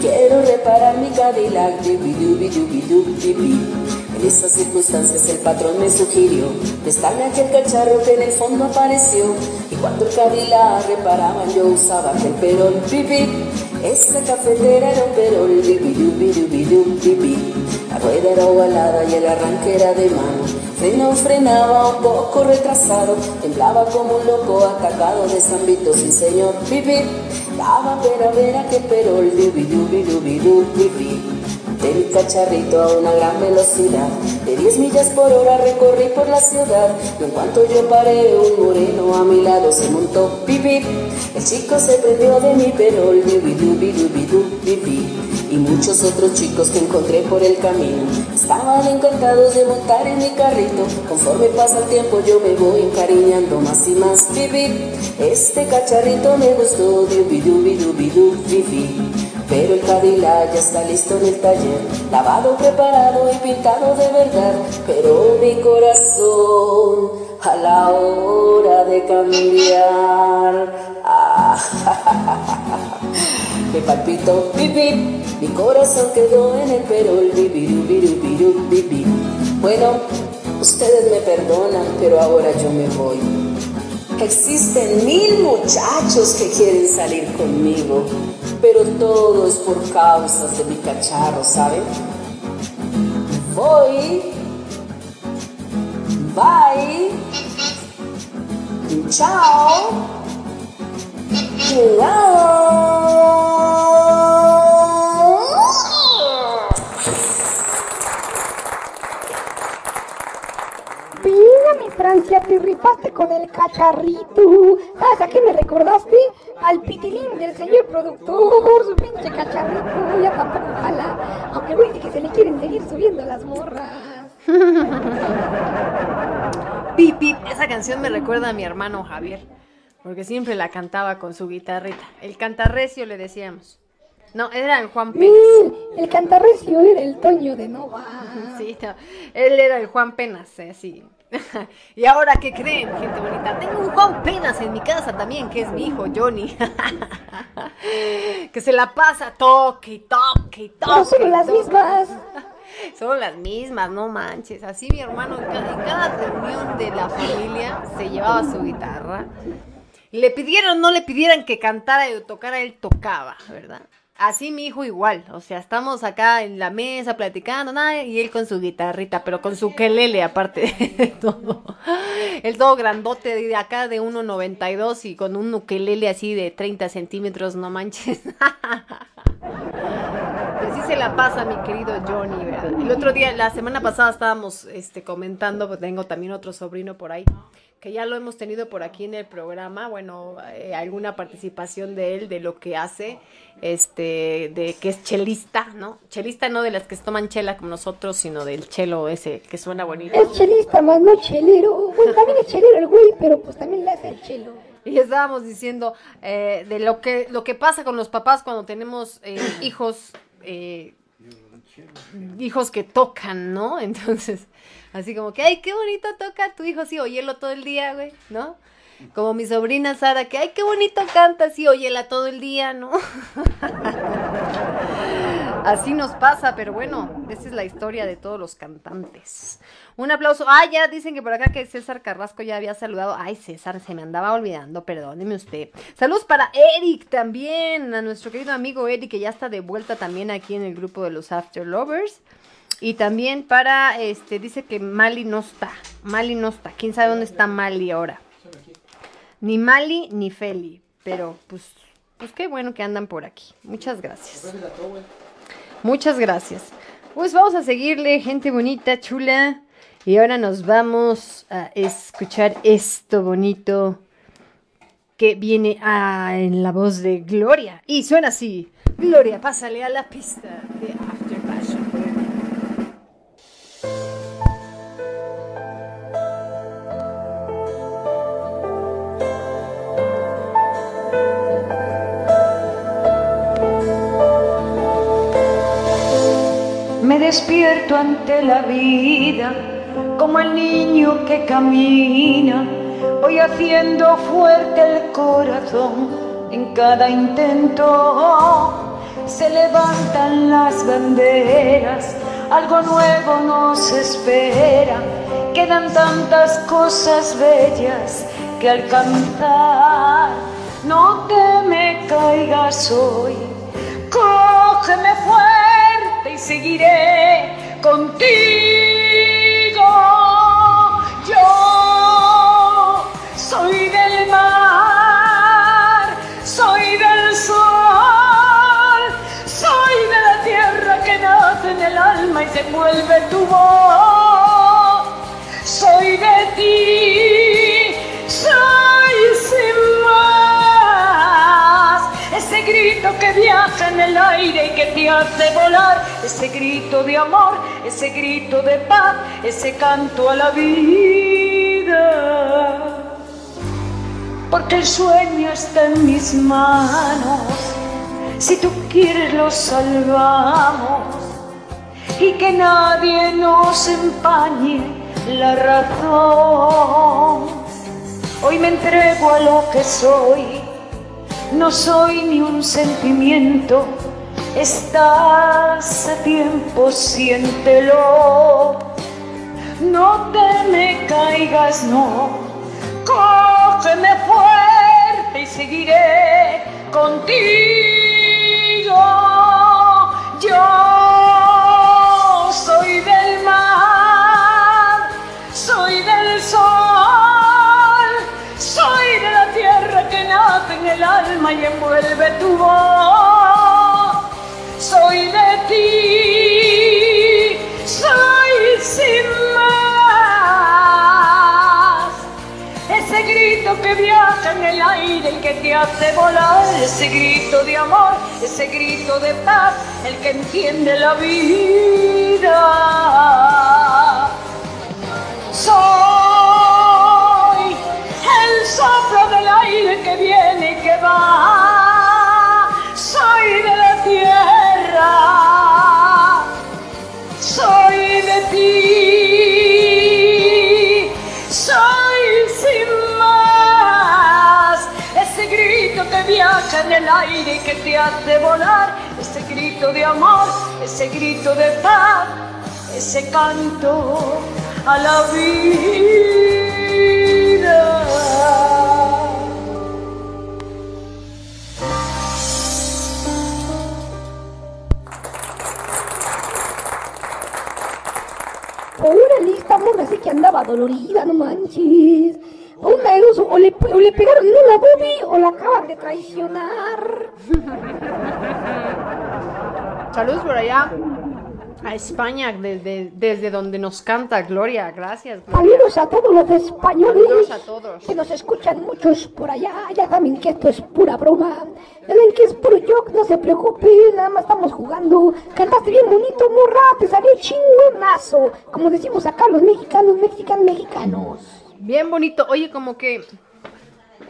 quiero reparar mi Cadillac. Dibi. En esas circunstancias el patrón me sugirió Prestarme aquel cacharro que en el fondo apareció Y cuando el Cadillac reparaban yo usaba aquel perol Pipi, esa cafetera era un perol dubi, dubi, dibi. La rueda era ovalada y el arranque era de mano. Freno frenaba un poco retrasado, temblaba como un loco atacado de San Vito, sí señor. Pipi, daba pena ver aquel perol, dubi dubi dubi dubi De mi cacharrito a una gran velocidad, de 10 millas por hora recorrí por la ciudad. Y en cuanto yo paré, un moreno a mi lado se montó. Pipi, el chico se prendió de mi perol, dubi y muchos otros chicos que encontré por el camino estaban encantados de montar en mi carrito. Conforme pasa el tiempo yo me voy encariñando más y más. Pipi, este cacharrito me gustó, dubi dubi dubi dubi Pero el Cadillac ya está listo en el taller, lavado, preparado y pintado de verdad. Pero mi corazón a la hora de cambiar. Ah, me palpito, pipí, mi corazón quedó en el perol, bibiru, biru, biru, bibi. Bueno, ustedes me perdonan, pero ahora yo me voy. Existen mil muchachos que quieren salir conmigo, pero todo es por causas de mi cacharro, ¿saben? Voy. Bye. Chao. Chao. Francia, te ripaste con el cacharrito. ¿Sabes a qué me recordaste? Al pitilín del señor productor, su pinche cacharrito. Ya tampoco jala. Aunque güey, que se le quieren seguir subiendo las morras. Pip, pip, esa canción me recuerda a mi hermano Javier, porque siempre la cantaba con su guitarrita. El cantarrecio le decíamos. No, era el Juan Penas. Mm, el cantarrecio era el Toño de Nova. Sí, no, él era el Juan Penas, eh, sí. y ahora, ¿qué creen, gente bonita? Tengo un Juan Penas en mi casa también, que es mi hijo, Johnny. que se la pasa toque y toque y toque. No son y las toque. mismas. Son las mismas, no manches. Así mi hermano en cada, en cada reunión de la familia se llevaba su guitarra. Le pidieron, no le pidieran que cantara o tocara, él tocaba, ¿verdad? Así mi hijo igual, o sea, estamos acá en la mesa platicando, nada, y él con su guitarrita, pero con su quelele aparte de todo. El todo grandote de acá de 1.92 y con un ukelele así de 30 centímetros, no manches. Así se la pasa mi querido Johnny, ¿verdad? El otro día, la semana pasada estábamos este, comentando, pues tengo también otro sobrino por ahí, que ya lo hemos tenido por aquí en el programa, bueno, eh, alguna participación de él, de lo que hace, este, de que es chelista, ¿no? Chelista no de las que toman chela como nosotros, sino del chelo ese que suena bonito. Es chelista, más no chelero. Bueno, también es chelero el güey, pero pues también le hace el chelo. Y estábamos diciendo eh, de lo que, lo que pasa con los papás cuando tenemos eh, hijos, eh, hijos que tocan, ¿no? Entonces, así como que, ay, qué bonito toca tu hijo, sí, óyelo todo el día, güey, ¿no? Como mi sobrina Sara, que, ay, qué bonito canta, sí, óyela todo el día, ¿no? Así nos pasa, pero bueno, esa es la historia de todos los cantantes. Un aplauso. Ah, ya dicen que por acá que César Carrasco ya había saludado. Ay, César, se me andaba olvidando, perdóneme usted. Saludos para Eric también, a nuestro querido amigo Eric, que ya está de vuelta también aquí en el grupo de los After Lovers. Y también para, este, dice que Mali no está. Mali no está. ¿Quién sabe dónde está Mali ahora? Ni Mali ni Feli. Pero pues, pues qué bueno que andan por aquí. Muchas gracias. Muchas gracias. Pues vamos a seguirle, gente bonita, chula. Y ahora nos vamos a escuchar esto bonito que viene ah, en la voz de Gloria. Y suena así. Gloria, pásale a la pista de. Me despierto ante la vida como el niño que camina, voy haciendo fuerte el corazón en cada intento. Se levantan las banderas, algo nuevo nos espera, quedan tantas cosas bellas que alcanzar. No te me caigas hoy, cógeme fuerte y seguiré contigo. Se envuelve tu voz. Soy de ti, soy sin más. Ese grito que viaja en el aire y que te hace volar, ese grito de amor, ese grito de paz, ese canto a la vida. Porque el sueño está en mis manos, Si tú quieres lo salvamos y que nadie nos empañe la razón. Hoy me entrego a lo que soy, no soy ni un sentimiento, estás a tiempo, siéntelo. No te me caigas, no, cógeme fuerte y seguiré contigo. Yo el alma y envuelve tu voz. Soy de ti, soy sin más. Ese grito que viaja en el aire y que te hace volar, ese grito de amor, ese grito de paz, el que entiende la vida. Soy el soplo del aire que viene y que va. Soy de la tierra. Soy de ti. Soy sin más. Ese grito que viaja en el aire y que te hace volar. Ese grito de amor, ese grito de paz, ese canto a la vida. Andaba dolorida, no manches. O le, o le pegaron en una o la acaban de traicionar. Saludos por allá a España, desde, desde donde nos canta Gloria. Gracias, Gloria. Saludos a todos los españoles Saludos a todos. que nos escuchan muchos por allá. Ya saben que esto es pura broma. Ya ven que es puro joke, no se preocupen, nada más estamos jugando. Cantaste bien bonito, morra, te salió chingonazo. Como decimos acá los mexicanos, mexicanos, mexicanos. Bien bonito. Oye, como que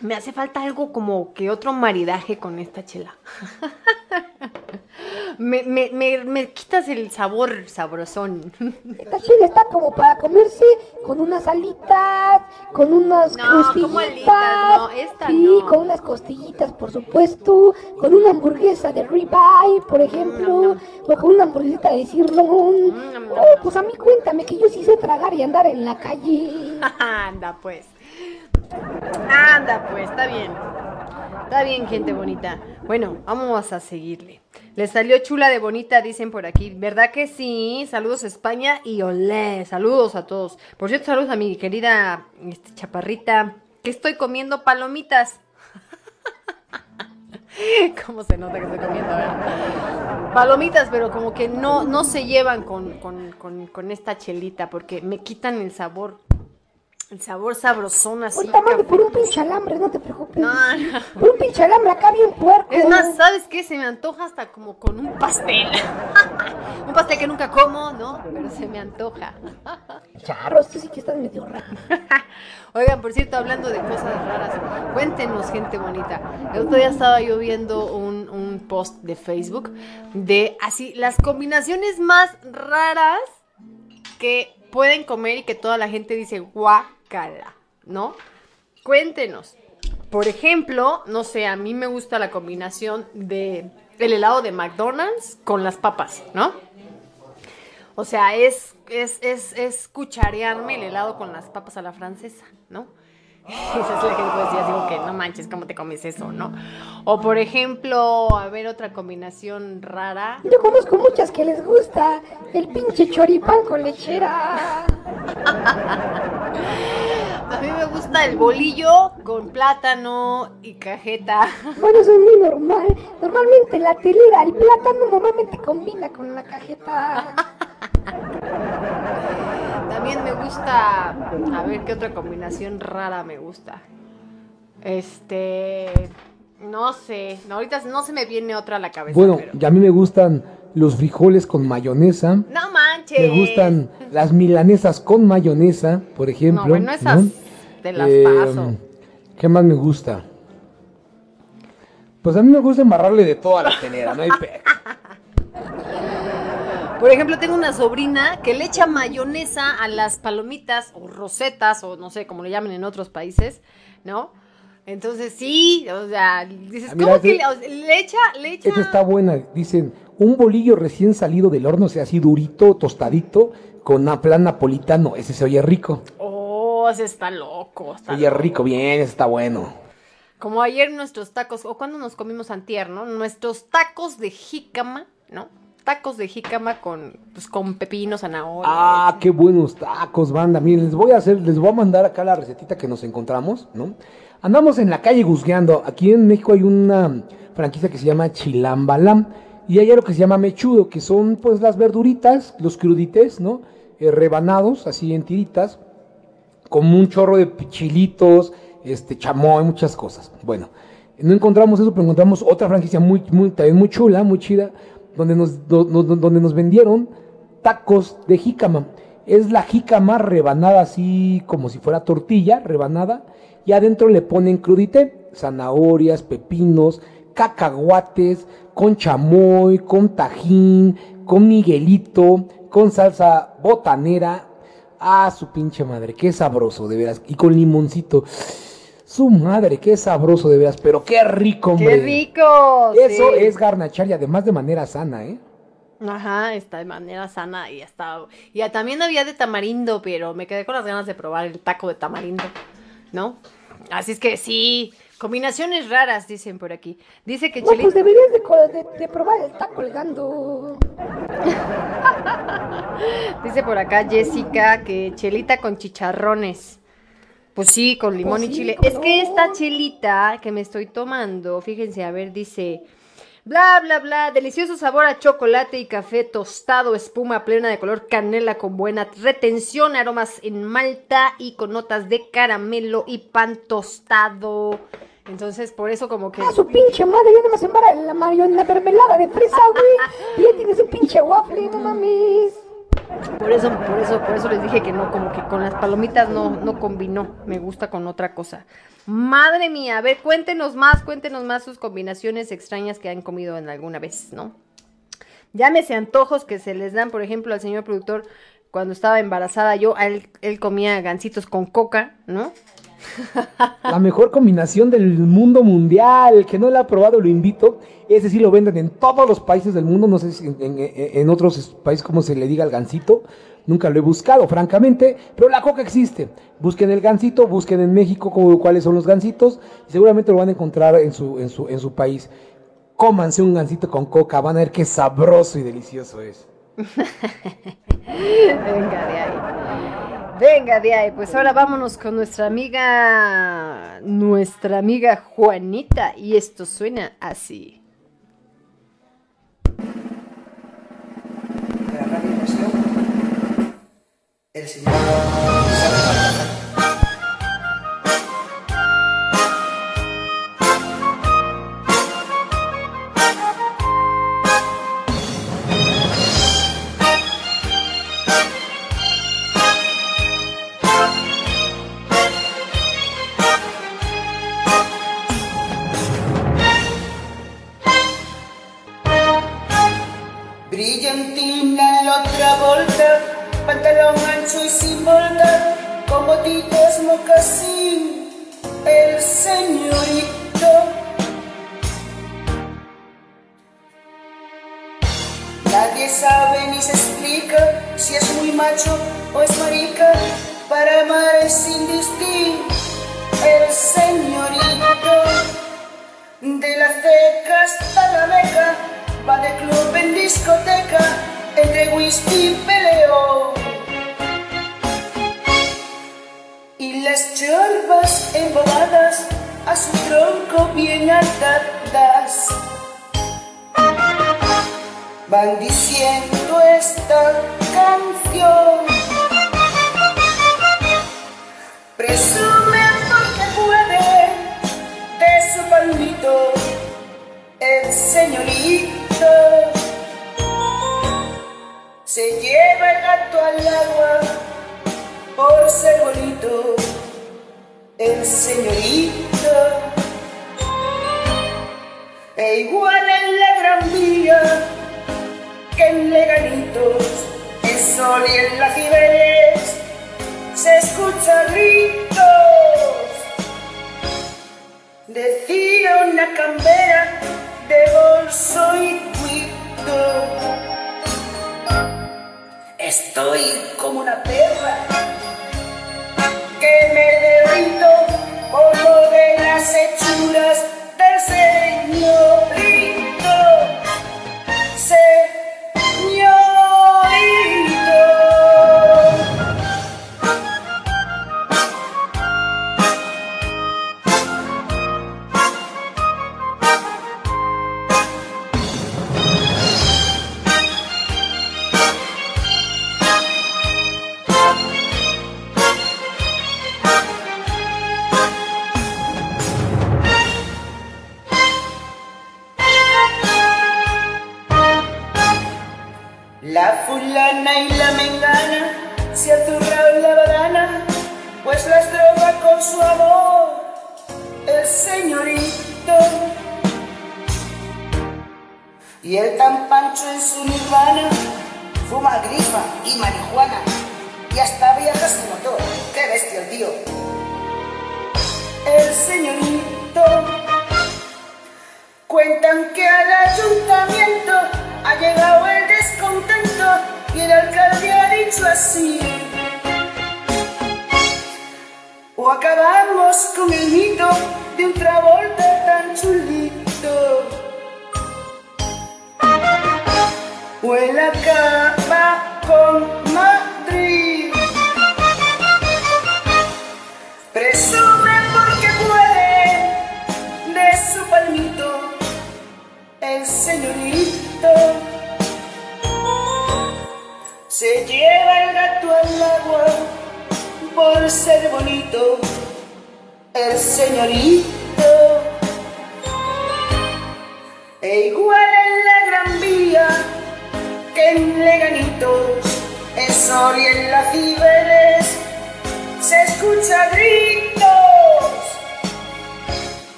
me hace falta algo como que otro maridaje con esta chela. me, me, me, me quitas el sabor sabrosón. Esta chile está como para comerse con unas alitas, con unas No, costillitas. No, esta sí, no. con unas costillitas, por supuesto, con una hamburguesa de ribeye, por ejemplo, o con una hamburguesita de sirloin. Mm, Oh, pues a mí cuéntame que yo sí sé tragar y andar en la calle. Anda, pues. Anda, pues, está bien. Está bien, gente bonita. Bueno, vamos a seguirle. Le salió chula de bonita, dicen por aquí. ¿Verdad que sí? Saludos a España y olé. Saludos a todos. Por cierto, saludos a mi querida este, chaparrita. Que estoy comiendo palomitas. ¿Cómo se nota que estoy comiendo? Palomitas, pero como que no, no se llevan con- con- con esta chelita porque me quitan el sabor. El sabor sabrosón así. Mando café. por un pinche alambre, no te preocupes. No, no. Por un pinche alambre acá bien puerco. Es más, ¿sabes qué? Se me antoja hasta como con un pastel. un pastel que nunca como, ¿no? Pero se me antoja. Charros, tú sí que estás medio raro. Oigan, por cierto, hablando de cosas raras, cuéntenos, gente bonita. El otro día estaba yo viendo un, un post de Facebook de así, las combinaciones más raras que pueden comer y que toda la gente dice guacala, ¿no? Cuéntenos. Por ejemplo, no sé, a mí me gusta la combinación de el helado de McDonald's con las papas, ¿no? O sea, es, es, es, es cucharearme el helado con las papas a la francesa, ¿no? Esa es la que puedo decir, digo que no manches, ¿cómo te comes eso, no? O por ejemplo, a ver otra combinación rara. Yo conozco muchas que les gusta el pinche choripán con lechera. A mí me gusta el bolillo con plátano y cajeta. Bueno, eso es muy normal. Normalmente la telera, el plátano normalmente combina con la cajeta. Me gusta, a ver qué otra combinación rara me gusta. Este, no sé, no, ahorita no se me viene otra a la cabeza. Bueno, pero- y a mí me gustan los frijoles con mayonesa. No manches. Me gustan las milanesas con mayonesa, por ejemplo. No, bueno, esas ¿no? te las Eh, paso. ¿Qué más me gusta? Pues a mí me gusta embarrarle de toda la tenera, no hay pe... Por ejemplo, tengo una sobrina que le echa mayonesa a las palomitas o rosetas o no sé, como le llamen en otros países, ¿no? Entonces sí, o sea, dices, Ah, mira, ¿cómo que le, o sea, le echa, le echa? Esta está buena. Dicen, un bolillo recién salido del horno, o sea, así durito, tostadito, con una plan napolitano. Ese se oye rico. Oh, ese está loco, Se oye rico, bien, ese está bueno. Como ayer nuestros tacos, o cuando nos comimos antier, ¿no? Nuestros tacos de jícama, ¿no? Tacos de jícama con, pues, con pepino, zanahoria. Ah, qué buenos tacos, banda. Miren, les voy a hacer, les voy a mandar acá la recetita que nos encontramos, ¿no? Andamos en la calle guzgueando. Aquí en México hay una franquicia que se llama Chilambalam. Y hay algo que se llama mechudo, que son pues las verduritas, los crudites, ¿no? Eh, rebanados, así en tiritas, con un chorro de chilitos, este, chamoy, muchas cosas. Bueno, no encontramos eso, pero encontramos otra franquicia muy, muy, también muy chula, muy chida, donde nos, do- do- donde nos vendieron tacos de jícama. Es la jícama rebanada así como si fuera tortilla, rebanada, y adentro le ponen crudité, zanahorias, pepinos, cacahuates, con chamoy, con tajín, con miguelito, con salsa botanera. Ah, su pinche madre, qué sabroso, de veras. Y con limoncito. Su madre, qué sabroso, de veras. Pero qué rico, hombre. ¡Qué rico! Eso sí. es garnachar y además de manera sana, ¿eh? Ajá, está de manera sana y está. Y ya también había de tamarindo, pero me quedé con las ganas de probar el taco de tamarindo, ¿no? Así es que sí, combinaciones raras, dicen por aquí. Dice que No, pues deberías de- de probar el taco colgando. Dice por acá Jessica que chelita con chicharrones. Pues sí, con limón Pues y sí, chile. ¿cómo Es que esta chelita que me estoy tomando, fíjense, a ver, dice. Bla, bla, bla, delicioso sabor a chocolate y café tostado, espuma plena de color canela con buena retención, aromas en malta y con notas de caramelo y pan tostado. Entonces, por eso como que... Ah, su pinche madre, ya nomás embara la la mermelada de fresa, güey. Y ya tienes un pinche waffle, no mames. Por eso, por eso, por eso les dije que no, como que con las palomitas no, no combinó. Me gusta con otra cosa. Madre mía, a ver, cuéntenos más, cuéntenos más sus combinaciones extrañas que han comido en alguna vez, ¿no? Llámese antojos que se les dan, por ejemplo, al señor productor cuando estaba embarazada yo, él, él comía gancitos con coca, ¿no? La mejor combinación del mundo mundial. Que no la ha probado, lo invito. Ese sí lo venden en todos los países del mundo. No sé si en, otros países cómo se le diga al gansito. Nunca lo he buscado, francamente. Pero la coca existe. Busquen el gansito, busquen en México cuáles son los gansitos. Y seguramente lo van a encontrar en su, en su, en su país. Cómanse un gansito con coca. Van a ver qué sabroso y delicioso es. Venga de ahí. Venga de. Pues ahora vámonos con nuestra amiga, nuestra amiga Juanita. Y esto suena así. el señor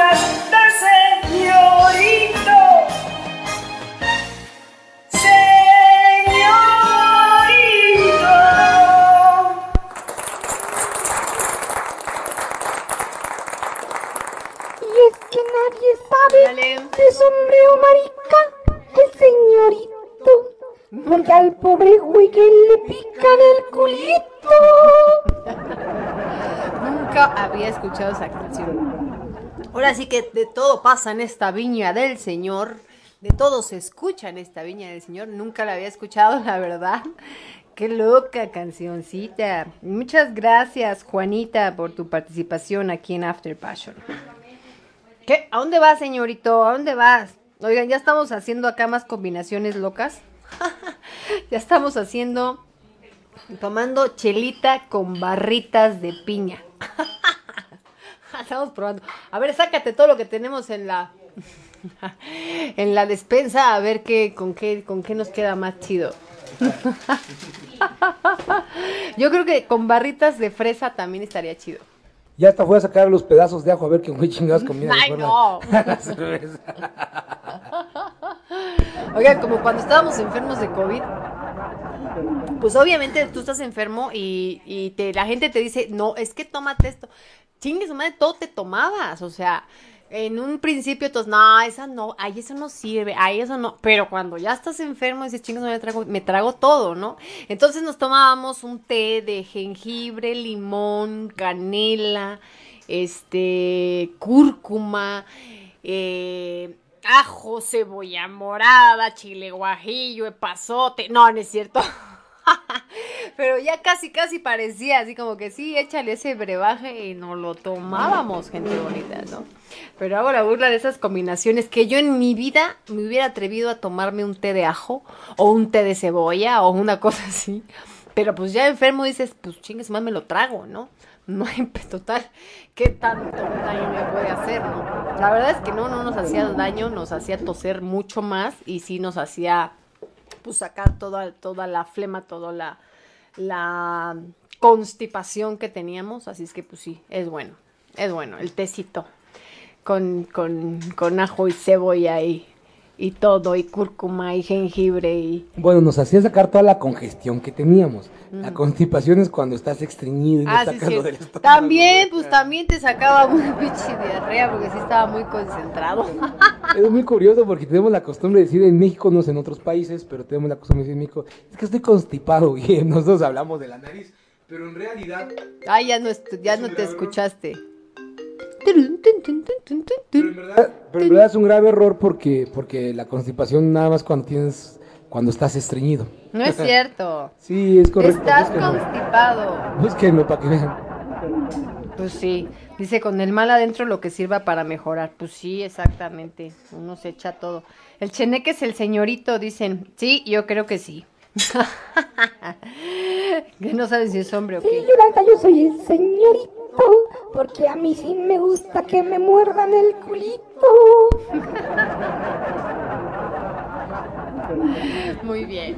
hechuras del señorito. Señorito. Y es que nadie sabe Dale. de sombrero marica, el señorito. Porque al pobre güey que le pican el culito. Nunca había escuchado esa canción. Ahora sí que de todo pasa en esta viña del Señor. De todo se escucha en esta viña del Señor. Nunca la había escuchado, la verdad. Qué loca cancioncita. Muchas gracias, Juanita, por tu participación aquí en After Passion. ¿Qué? ¿A dónde vas, señorito? ¿A dónde vas? Oigan, ya estamos haciendo acá más combinaciones locas. ya estamos haciendo, tomando chelita con barritas de piña. Estamos probando. A ver, sácate todo lo que tenemos en la en la despensa a ver qué con qué con qué nos queda más chido. Yo creo que con barritas de fresa también estaría chido. Ya hasta fui a sacar los pedazos de ajo a ver qué muy chingados comía. Ay, no. Oigan, como cuando estábamos enfermos de COVID, pues obviamente tú estás enfermo y, y te, la gente te dice, no, es que tómate esto. Chingue madre, todo te tomabas. O sea, en un principio todos, no, esa no, ay, eso no sirve, ay, eso no. Pero cuando ya estás enfermo, dices, madre, me trago, me trago todo, ¿no? Entonces nos tomábamos un té de jengibre, limón, canela, este, cúrcuma, eh, ajo, cebolla morada, chile guajillo, epazote. No, no es cierto. Pero ya casi, casi parecía así como que sí, échale ese brebaje y nos lo tomábamos, gente bonita, ¿no? Pero hago la burla de esas combinaciones que yo en mi vida me hubiera atrevido a tomarme un té de ajo o un té de cebolla o una cosa así. Pero pues ya enfermo dices, pues chingues más me lo trago, ¿no? No hay total, ¿qué tanto daño me puede hacer, no? La verdad es que no, no nos hacía daño, nos hacía toser mucho más y sí nos hacía pues sacar toda, toda la flema, toda la, la constipación que teníamos, así es que pues sí, es bueno, es bueno, el tecito con, con, con ajo y cebolla y, y todo, y cúrcuma y jengibre y... Bueno, nos hacía sacar toda la congestión que teníamos. La constipación es cuando estás estreñido y no Ah, sí, sí. del estómago. También, pues también te sacaba una pinche diarrea porque sí estaba muy concentrado. Es muy curioso porque tenemos la costumbre de decir en México, no sé en otros países, pero tenemos la costumbre de decir en México, es que estoy constipado y nosotros hablamos de la nariz, pero en realidad Ay, ya no, ya no te escuchaste. Pero en verdad, pero en verdad es un grave error porque, porque la constipación nada más cuando tienes, cuando estás estreñido. No es cierto. Sí, es correcto. Estás búsquenlo. constipado. Búsquenlo para que vean. Pues sí, dice con el mal adentro lo que sirva para mejorar. Pues sí, exactamente. Uno se echa todo. El cheneque es el señorito, dicen. Sí, yo creo que sí. que no saben si es hombre o Sí, qué. Yolanda, yo soy el señorito, porque a mí sí me gusta que me muerdan el culito. Muy bien.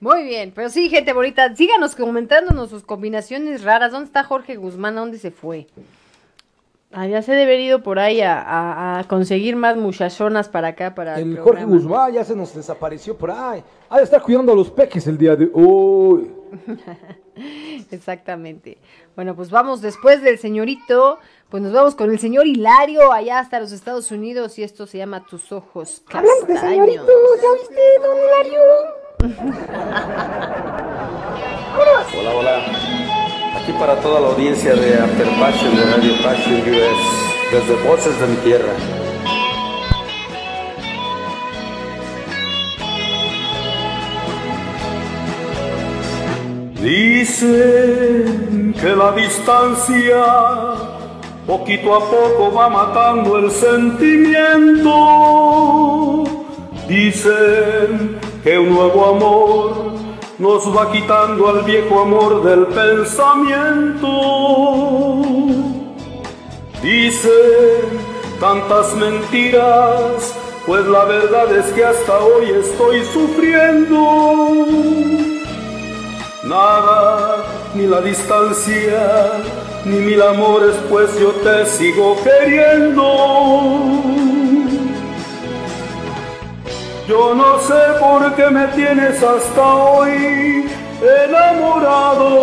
Muy bien, pero sí, gente bonita, síganos comentándonos sus combinaciones raras. ¿Dónde está Jorge Guzmán? ¿A dónde se fue? Ah, ya se debe haber ido por ahí a, a- a conseguir más muchachonas para acá, para el, El Jorge. Guzmán ya se nos desapareció por ahí. Ha de estar cuidando a los peques el día de hoy. Exactamente. Bueno, pues vamos después del señorito, pues nos vamos con el señor Hilario allá hasta los Estados Unidos y esto se llama Tus ojos Hablando de castaños. señorito, ¿ya viste, don Hilario? Hola, hola. Aquí para toda la audiencia de After Passion de Radio Passion US, desde Voces de mi Tierra. Dicen que la distancia poquito a poco va matando el sentimiento. Dicen que un nuevo amor nos va quitando al viejo amor del pensamiento. Dicen tantas mentiras, pues la verdad es que hasta hoy estoy sufriendo. Nada, ni la distancia, ni mil amores, pues yo te sigo queriendo. Yo no sé por qué me tienes hasta hoy enamorado,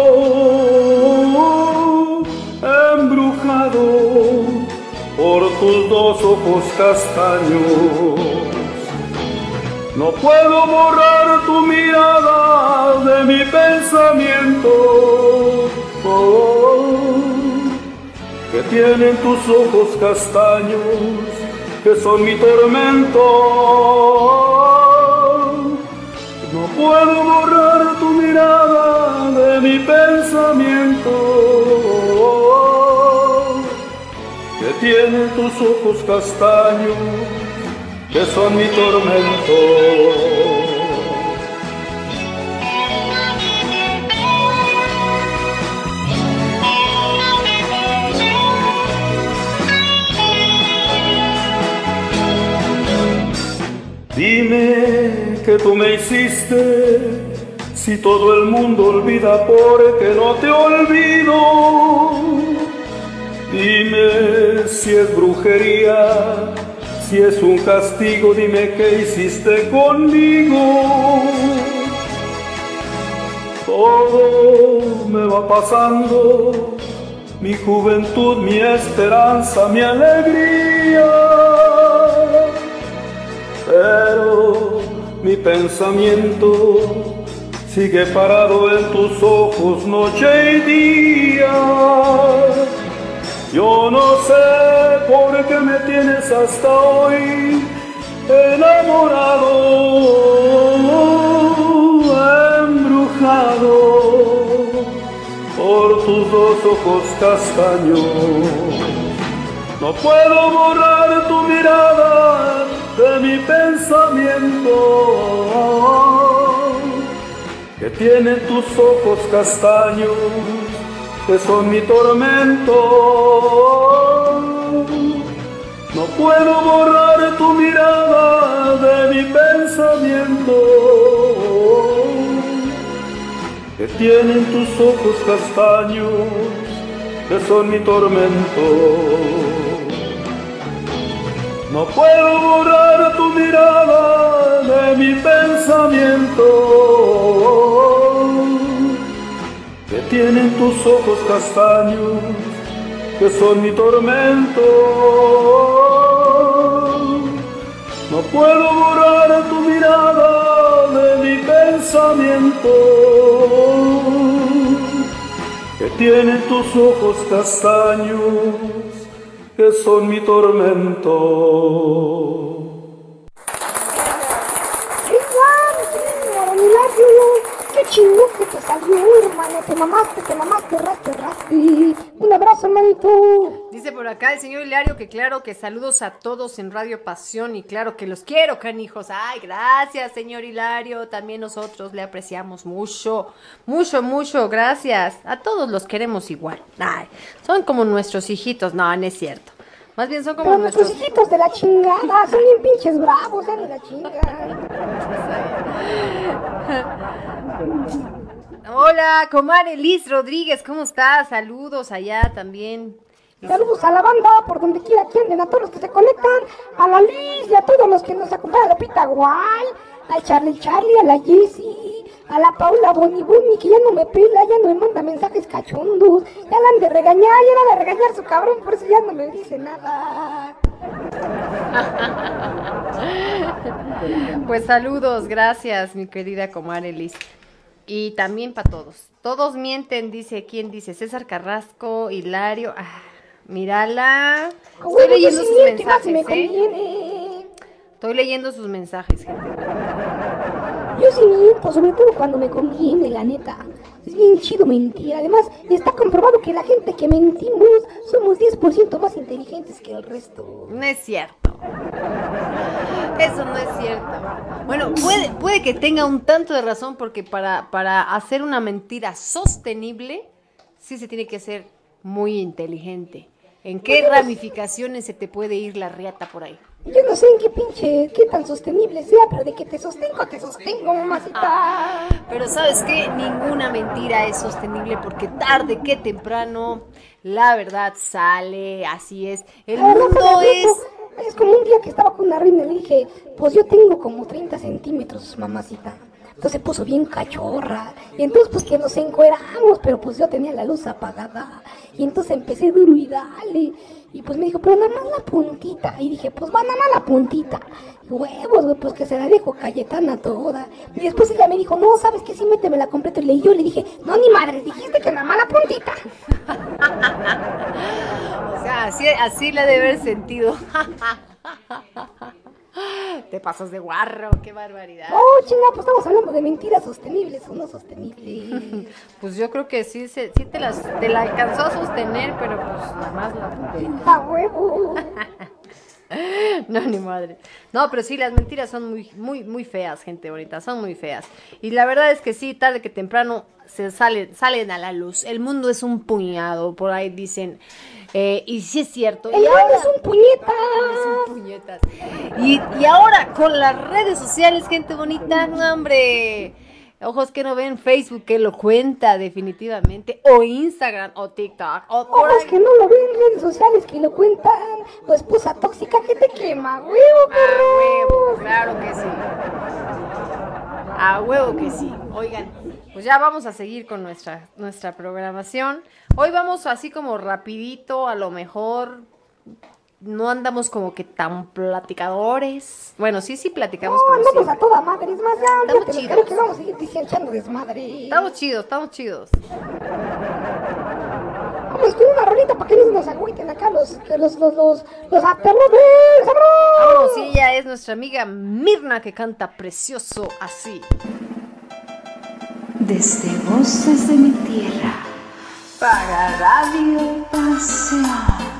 embrujado por tus dos ojos castaños. No puedo borrar tu mirada de mi pensamiento, oh, que tienen tus ojos castaños, que son mi tormento. No puedo borrar tu mirada de mi pensamiento, que tienen tus ojos castaños que son mi tormento. Dime que tú me hiciste, si todo el mundo olvida porque no te olvido. Dime si es brujería, si es un castigo, dime qué hiciste conmigo. Todo me va pasando, mi juventud, mi esperanza, mi alegría. Pero mi pensamiento sigue parado en tus ojos noche y día. Yo no sé por qué me tienes hasta hoy enamorado, embrujado por tus dos ojos castaños. No puedo borrar tu mirada de mi pensamiento, que tienen tus ojos castaños que son mi tormento. No puedo borrar tu mirada de mi pensamiento que tienen tus ojos castaños, que son mi tormento. No puedo borrar tu mirada de mi pensamiento, tienen tus ojos castaños, que son mi tormento. No puedo borrar tu mirada de mi pensamiento, que tiene tus ojos castaños, que son mi tormento. ¡Venga, Que te salió, hermano! Te mamaste, te mamaste, raste, raste. Un abrazo, hermanito. Dice por acá el señor Hilario que claro que saludos a todos en Radio Pasión y claro que los quiero, canijos. Ay, gracias, señor Hilario. También nosotros le apreciamos mucho, mucho, mucho. Gracias. A todos los queremos igual. Ay, son como nuestros hijitos. No, no es cierto. Más bien son como Pero nuestros nuestros... hijitos de la chingada son bien pinches bravos, ya de la chingada. Hola, comare Liz Rodríguez, ¿cómo estás? Saludos allá también. Saludos a la banda, por donde quiera que anden, a todos los que se conectan, a la Liz y a todos los que nos acompañan, a Lupita Guay, al Charlie Charlie, a la Jessie, a la Paula Boni Boni, que ya no me pela, ya no me manda mensajes cachondos, ya la han de regañar, ya la han de regañar su cabrón, por eso ya no me dice nada. Pues saludos, gracias, mi querida comare Liz. Y también para todos. Todos mienten, dice, ¿quién dice? César Carrasco, Hilario. Ah, mírala. Estoy leyendo sus mensajes, ¿eh? Estoy leyendo sus mensajes, gente. Yo sí miento, sobre todo cuando me conviene, la neta. Es bien chido mentir. Además, está comprobado que la gente que mentimos somos 10% más inteligentes que el resto. No es cierto. Eso no es cierto. Bueno, puede, puede que tenga un tanto de razón porque para, para hacer una mentira sostenible, sí se tiene que ser muy inteligente. ¿En qué ramificaciones se te puede ir la riata por ahí? Yo no sé en qué pinche, qué tan sostenible sea, pero de que te sostengo, te sostengo, mamacita. Pero sabes qué, ninguna mentira es sostenible porque tarde que temprano la verdad sale, así es. El La mundo es... Es como un día que estaba con una reina y le dije, pues yo tengo como 30 centímetros, mamacita. Entonces puso bien cachorra. Y entonces pues que nos encueramos, pero pues yo tenía la luz apagada. Y entonces empecé duro y dale. Y pues me dijo, pero nada más la puntita. Y dije, pues va nada más la puntita. Huevos, güey, pues que se la dejo Cayetana toda. Y después ella me dijo, no, ¿sabes qué? Sí, métemela completa. Y yo le dije, no, ni madre, dijiste que nada más la puntita. O sea, así, así le ha de haber sentido. Te pasas de guarro, qué barbaridad. Oh, chinga, pues estamos hablando de mentiras sostenibles o no sostenibles. Pues yo creo que sí, se, sí te, las, te la alcanzó a sostener, pero pues nada más la. A huevo. No, ni madre. No, pero sí, las mentiras son muy, muy, muy feas, gente bonita, son muy feas. Y la verdad es que sí, tarde que temprano se salen, salen a la luz. El mundo es un puñado, por ahí dicen. Eh, y sí es cierto. El y ahora- es un puñetas. Y, y ahora con las redes sociales, gente bonita, no, hombre. Ojos que no ven Facebook, que lo cuenta definitivamente. O Instagram, o TikTok, o Ojos ahí. que no lo ven en redes sociales, que lo cuentan. Tu esposa tóxica que te quema, huevo, A perro. huevo, claro que sí. A huevo que sí. Oigan, pues ya vamos a seguir con nuestra, nuestra programación. Hoy vamos así como rapidito, a lo mejor no andamos como que tan platicadores. Bueno, sí, sí platicamos No, andamos siempre. a toda madre. Es más, ya, Estamos chidos. creo que vamos a seguir diciendo echando desmadre. Estamos chidos, estamos chidos. Vamos con una rolita para que no nos agüiten acá los, los, los, los, los ¡sabroso! Vámonos, y ella es nuestra amiga Mirna que canta precioso así. Desde voces de mi tierra, para Radio Pasión.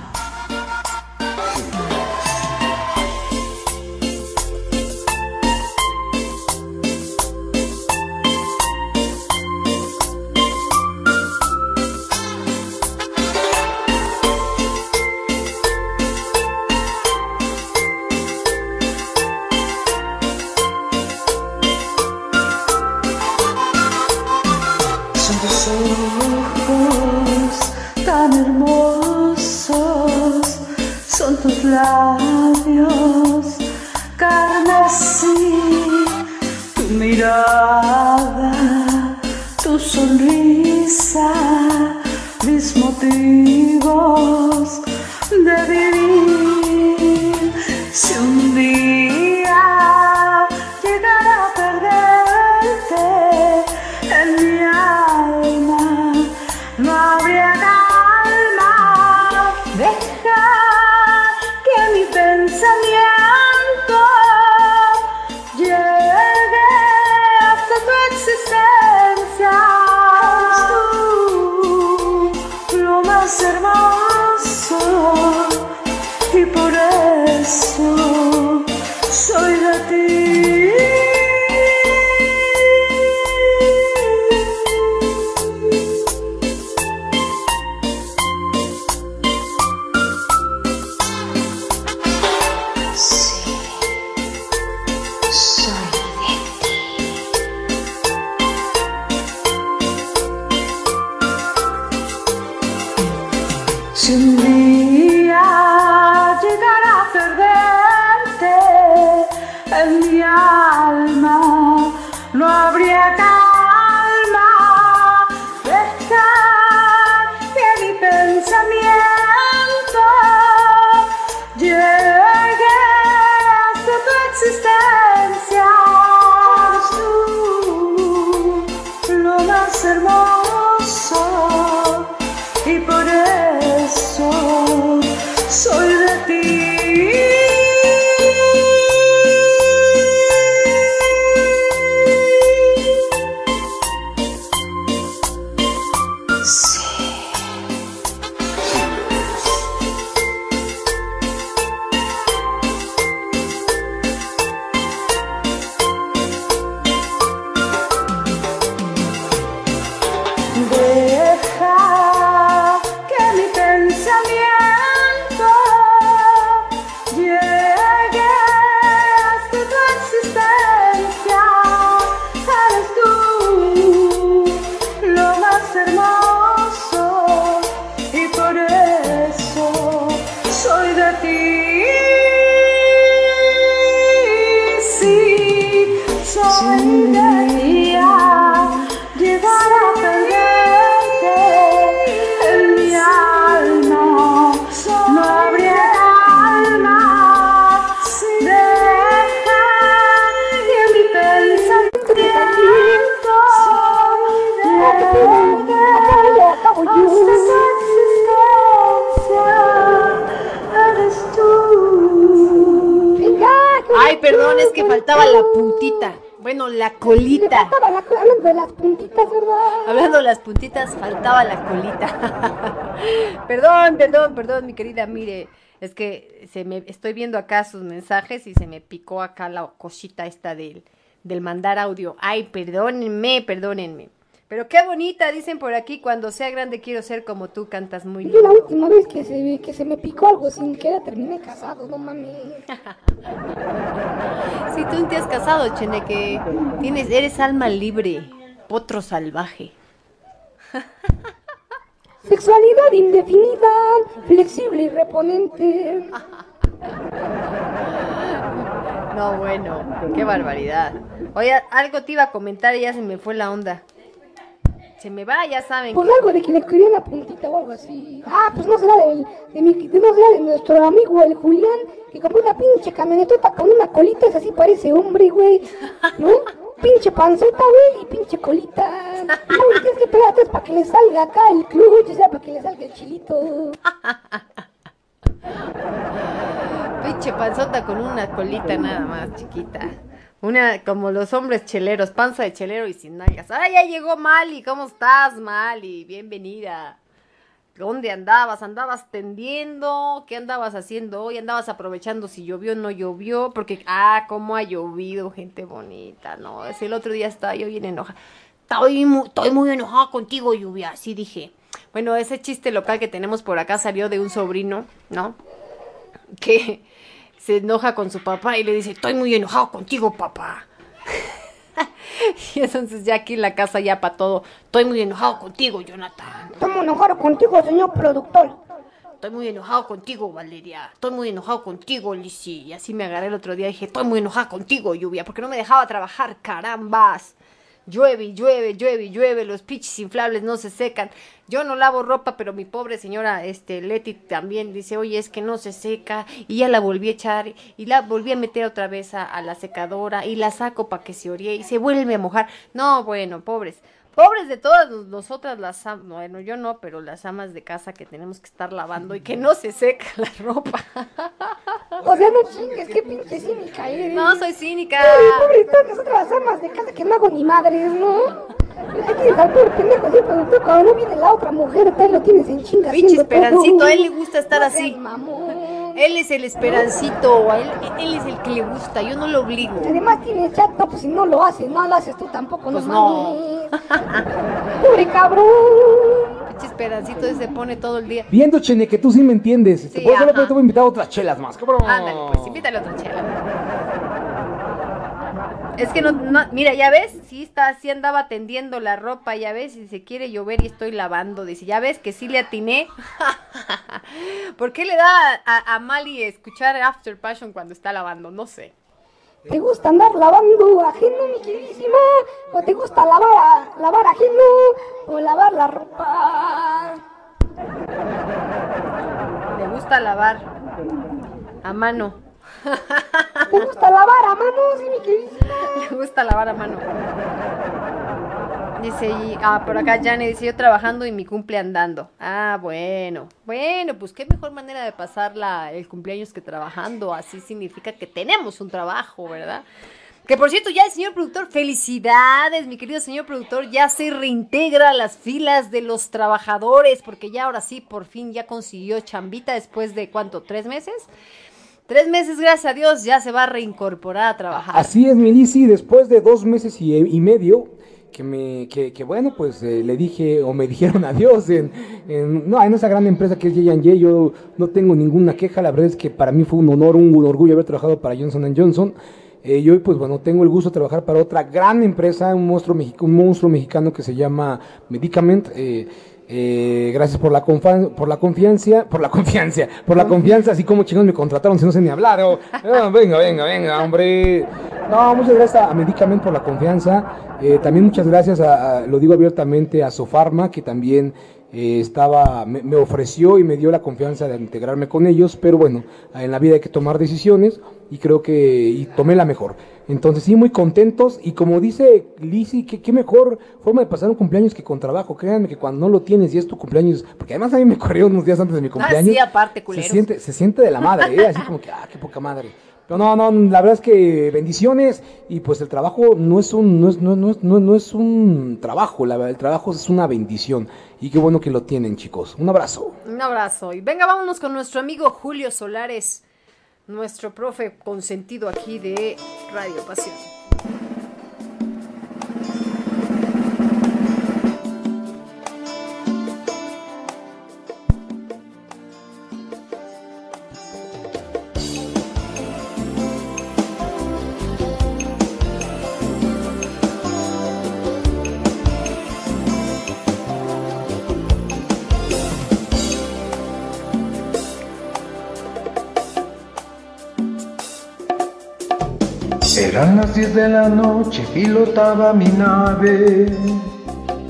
Labios carmesí, tu mirada, tu sonrisa, mis motivos de vivir. Perdón, mi querida. Mire, es que se me estoy viendo acá sus mensajes y se me picó acá la cosita esta del, del mandar audio. Ay, perdónenme, perdónenme. Pero qué bonita, dicen por aquí, cuando sea grande quiero ser como tú, cantas muy Yo la última vez que se, que se me picó algo sin querer terminé casado, no mames. Si tú no te has casado, Cheneque, tienes, eres alma libre, potro salvaje. Sexualidad indefinida, flexible y reponente. No, bueno, qué barbaridad. Oye, algo te iba a comentar y ya se me fue la onda. Se me va, ya saben. Pues algo de que le quería una puntita o algo así. Ah, pues no será del, de, mi, de- no será de nuestro amigo el Julián, que compró una pinche camionetota con una colita, es así parece hombre, güey. ¿No? Pinche panceta, güey, y pinche colita. Uy, tienes que pegarte para que le salga acá el clutch, o sea, para que le salga el chilito. Pinche panzota con una colita nada más, chiquita. Una como los hombres cheleros, panza de chelero y sin nalgas. ¡Ay, ya llegó Mali! ¿Cómo estás, Mali? Bienvenida. ¿Dónde andabas? ¿Andabas tendiendo? ¿Qué andabas haciendo hoy? ¿Andabas aprovechando si llovió o no llovió? Porque, ah, cómo ha llovido, gente bonita, ¿no? Es el otro día estaba yo bien enojada. Estoy muy, estoy muy enojada contigo, lluvia, así dije. Bueno, ese chiste local que tenemos por acá salió de un sobrino, ¿no? Que se enoja con su papá y le dice, estoy muy enojado contigo, papá. Y entonces ya aquí en la casa ya para todo. Estoy muy enojado contigo, Jonathan. Estamos enojados contigo, señor productor. Estoy muy enojado contigo, Valeria. Estoy muy enojado contigo, Lizzy. Y así me agarré el otro día y dije, estoy muy enojada contigo, Lluvia, porque no me dejaba trabajar, carambas. Llueve llueve, llueve llueve, los pinches inflables no se secan. Yo no lavo ropa, pero mi pobre señora este Leti también dice, oye, es que no se seca. Y ya la volví a echar y la volví a meter otra vez a, a la secadora y la saco para que se orie y se vuelve a mojar. No, bueno, pobres. Pobres de todas nos- nosotras las bueno, yo no, pero las amas de casa que tenemos que estar lavando y que no se seca la ropa. O sea, no chingues, qué pinche cínica eres. No, soy cínica. Ay, pobre, todas nosotras las amas de casa que no hago ni madres, ¿no? Así, productor, cuando no viene la otra mujer, tal lo tienes en chinga Pinche esperancito, a él le gusta estar No así. mamón. Él es el esperancito, a él, él es el que le gusta, yo no lo obligo. Además tiene chat, no, pues si no lo haces, no lo haces tú tampoco, Pues no no. mames. Pobre cabrón. Pinche esperancito ese se pone todo el día. Viendo, Chene, que tú sí me entiendes. Sí, Este, por eso te voy a invitar a otras chelas más, cabrón. Ándale, pues invítale otra chela. Es que no, no- mira, ya ves, sí está, sí andaba atendiendo la ropa, ya ves, si se quiere llover y estoy lavando, dice, ya ves que sí le atiné. ¿Por qué le da a, a Mali escuchar After Passion cuando está lavando? No sé. ¿Te gusta andar lavando ajeno, mi queridísima? ¿O te gusta lavar, a- lavar ajeno? ¿O lavar la ropa? Le gusta lavar a mano. ¿Te gusta lavar a mano, sí, mi queridísima? Le gusta lavar a mano. Dice, ah, por acá Jane dice, yo trabajando y mi cumple andando. Ah, bueno. Bueno, pues qué mejor manera de pasar la, el cumpleaños que trabajando. Así significa que tenemos un trabajo, ¿verdad? Que por cierto, ya el señor productor, felicidades, mi querido señor productor, ya se reintegra a las filas de los trabajadores, porque ya ahora sí, por fin ya consiguió chambita después de cuánto, tres meses. Tres meses, gracias a Dios, ya se va a reincorporar a trabajar. Así es, Milisi, después de dos meses y, y medio, que me, que, que bueno, pues eh, le dije, o me dijeron adiós en, no, en esa gran empresa que es J&J, yo no tengo ninguna queja, la verdad es que para mí fue un honor, un, orgullo haber trabajado para Johnson Johnson, eh, y hoy pues bueno, tengo el gusto de trabajar para otra gran empresa, un monstruo, mexi- un monstruo mexicano que se llama Medicament, eh, eh, gracias por la por la confianza, por la confianza, por la confianza, así como chicos me contrataron si no sé ni hablar. oh. Ah, venga, venga, venga, hombre. No, muchas gracias a Medicament por la confianza. Eh, también muchas gracias a, a- lo digo abiertamente, a Sofarma, que también eh, estaba, me, me ofreció y me dio la confianza de integrarme con ellos, pero bueno, en la vida hay que tomar decisiones y creo que y tomé la mejor. Entonces sí, muy contentos y como dice Lizzy, qué, qué mejor forma de pasar un cumpleaños que con trabajo. Créanme que cuando no lo tienes y es tu cumpleaños, porque además a mí me corrió unos días antes de mi cumpleaños. Ah, sí, aparte, se siente, se siente de la madre, ¿eh? así como que, ah, qué poca madre. Pero no, no, la verdad es que bendiciones y pues el trabajo no es un, no es, no, no no, no es un trabajo, la verdad, el trabajo es una bendición y qué bueno que lo tienen chicos. Un abrazo. Un abrazo. Y venga, vámonos con nuestro amigo Julio Solares, nuestro profe consentido aquí de Radio Pasión. Eran las 10 de la noche, pilotaba mi nave.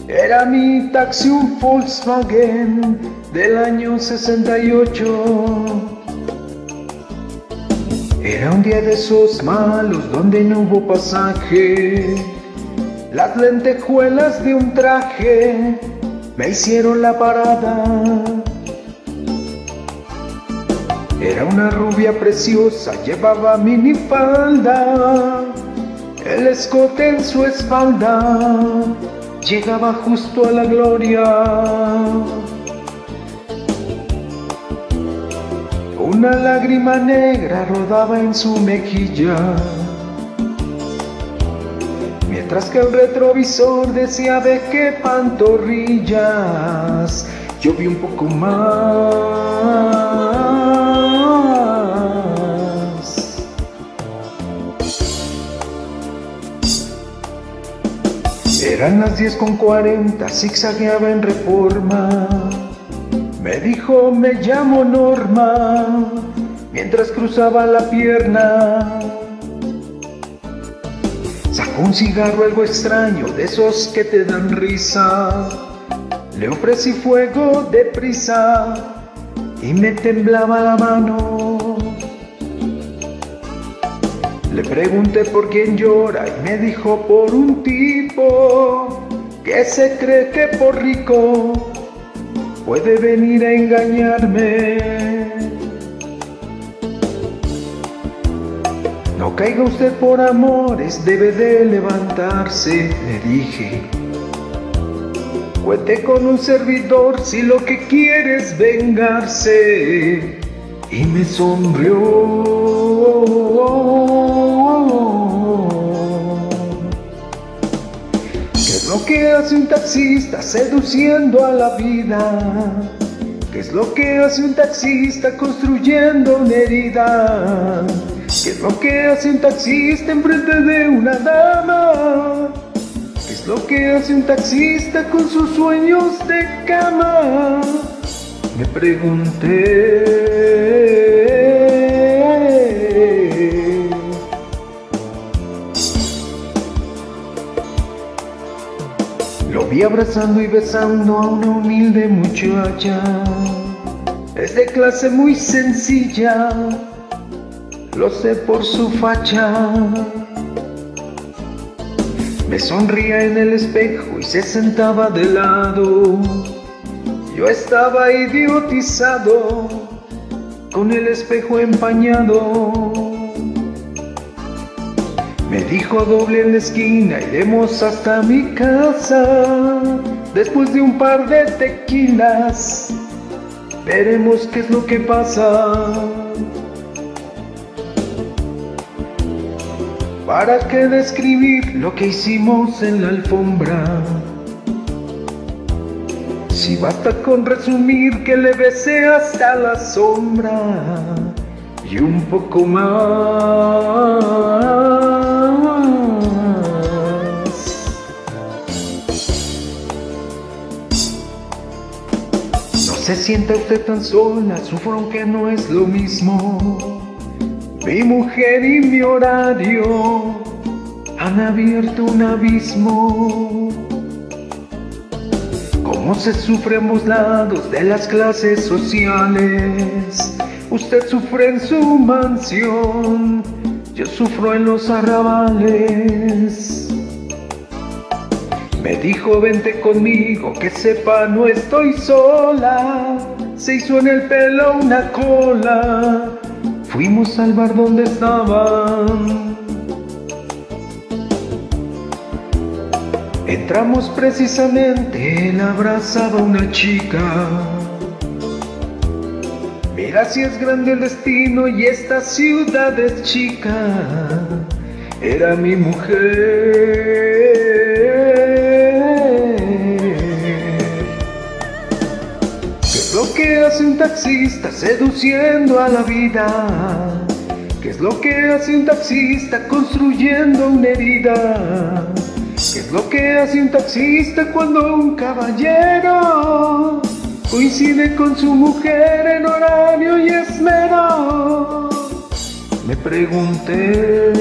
Era mi taxi un Volkswagen del año 68. Era un día de esos malos donde no hubo pasaje. Las lentejuelas de un traje me hicieron la parada. Era una rubia preciosa, llevaba minifalda, el escote en su espalda llegaba justo a la gloria. Una lágrima negra rodaba en su mejilla, mientras que el retrovisor decía de qué pantorrillas yo vi un poco más. Eran las 10 con 40, zigzagueaba en reforma. Me dijo, me llamo Norma, mientras cruzaba la pierna. Sacó un cigarro algo extraño, de esos que te dan risa. Le ofrecí fuego deprisa y me temblaba la mano. Le pregunté por quién llora y me dijo por un tipo que se cree que por rico puede venir a engañarme. No caiga usted por amores, debe de levantarse, le dije. Cuente con un servidor si lo que quiere es vengarse. Y me sonrió. ¿Qué es lo que hace un taxista seduciendo a la vida? ¿Qué es lo que hace un taxista construyendo una herida? ¿Qué es lo que hace un taxista enfrente de una dama? ¿Qué es lo que hace un taxista con sus sueños de cama? Me pregunté. Lo vi abrazando y besando a una humilde muchacha. Es de clase muy sencilla, lo sé por su facha. Me sonría en el espejo y se sentaba de lado. Yo estaba idiotizado, con el espejo empañado. Me dijo doble en la esquina, iremos hasta mi casa. Después de un par de tequilas, veremos qué es lo que pasa. ¿Para qué describir lo que hicimos en la alfombra? Si basta con resumir que le besé hasta la sombra y un poco más. No se sienta usted tan sola, sufro que no es lo mismo. Mi mujer y mi horario han abierto un abismo. Cómo se sufre ambos lados de las clases sociales. Usted sufre en su mansión, yo sufro en los arrabales. Me dijo vente conmigo, que sepa no estoy sola. Se hizo en el pelo una cola, fuimos al bar donde estaban. Entramos precisamente, él abrazaba una chica. Mira si es grande el destino y esta ciudad es chica. Era mi mujer. ¿Qué es lo que hace un taxista seduciendo a la vida? ¿Qué es lo que hace un taxista construyendo una herida? ¿Qué es lo que hace un taxista cuando un caballero coincide con su mujer en horario y esmero? Me pregunté.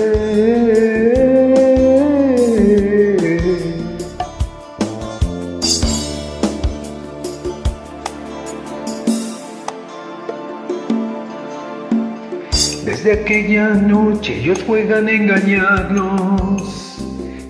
Desde aquella noche ellos juegan a engañarnos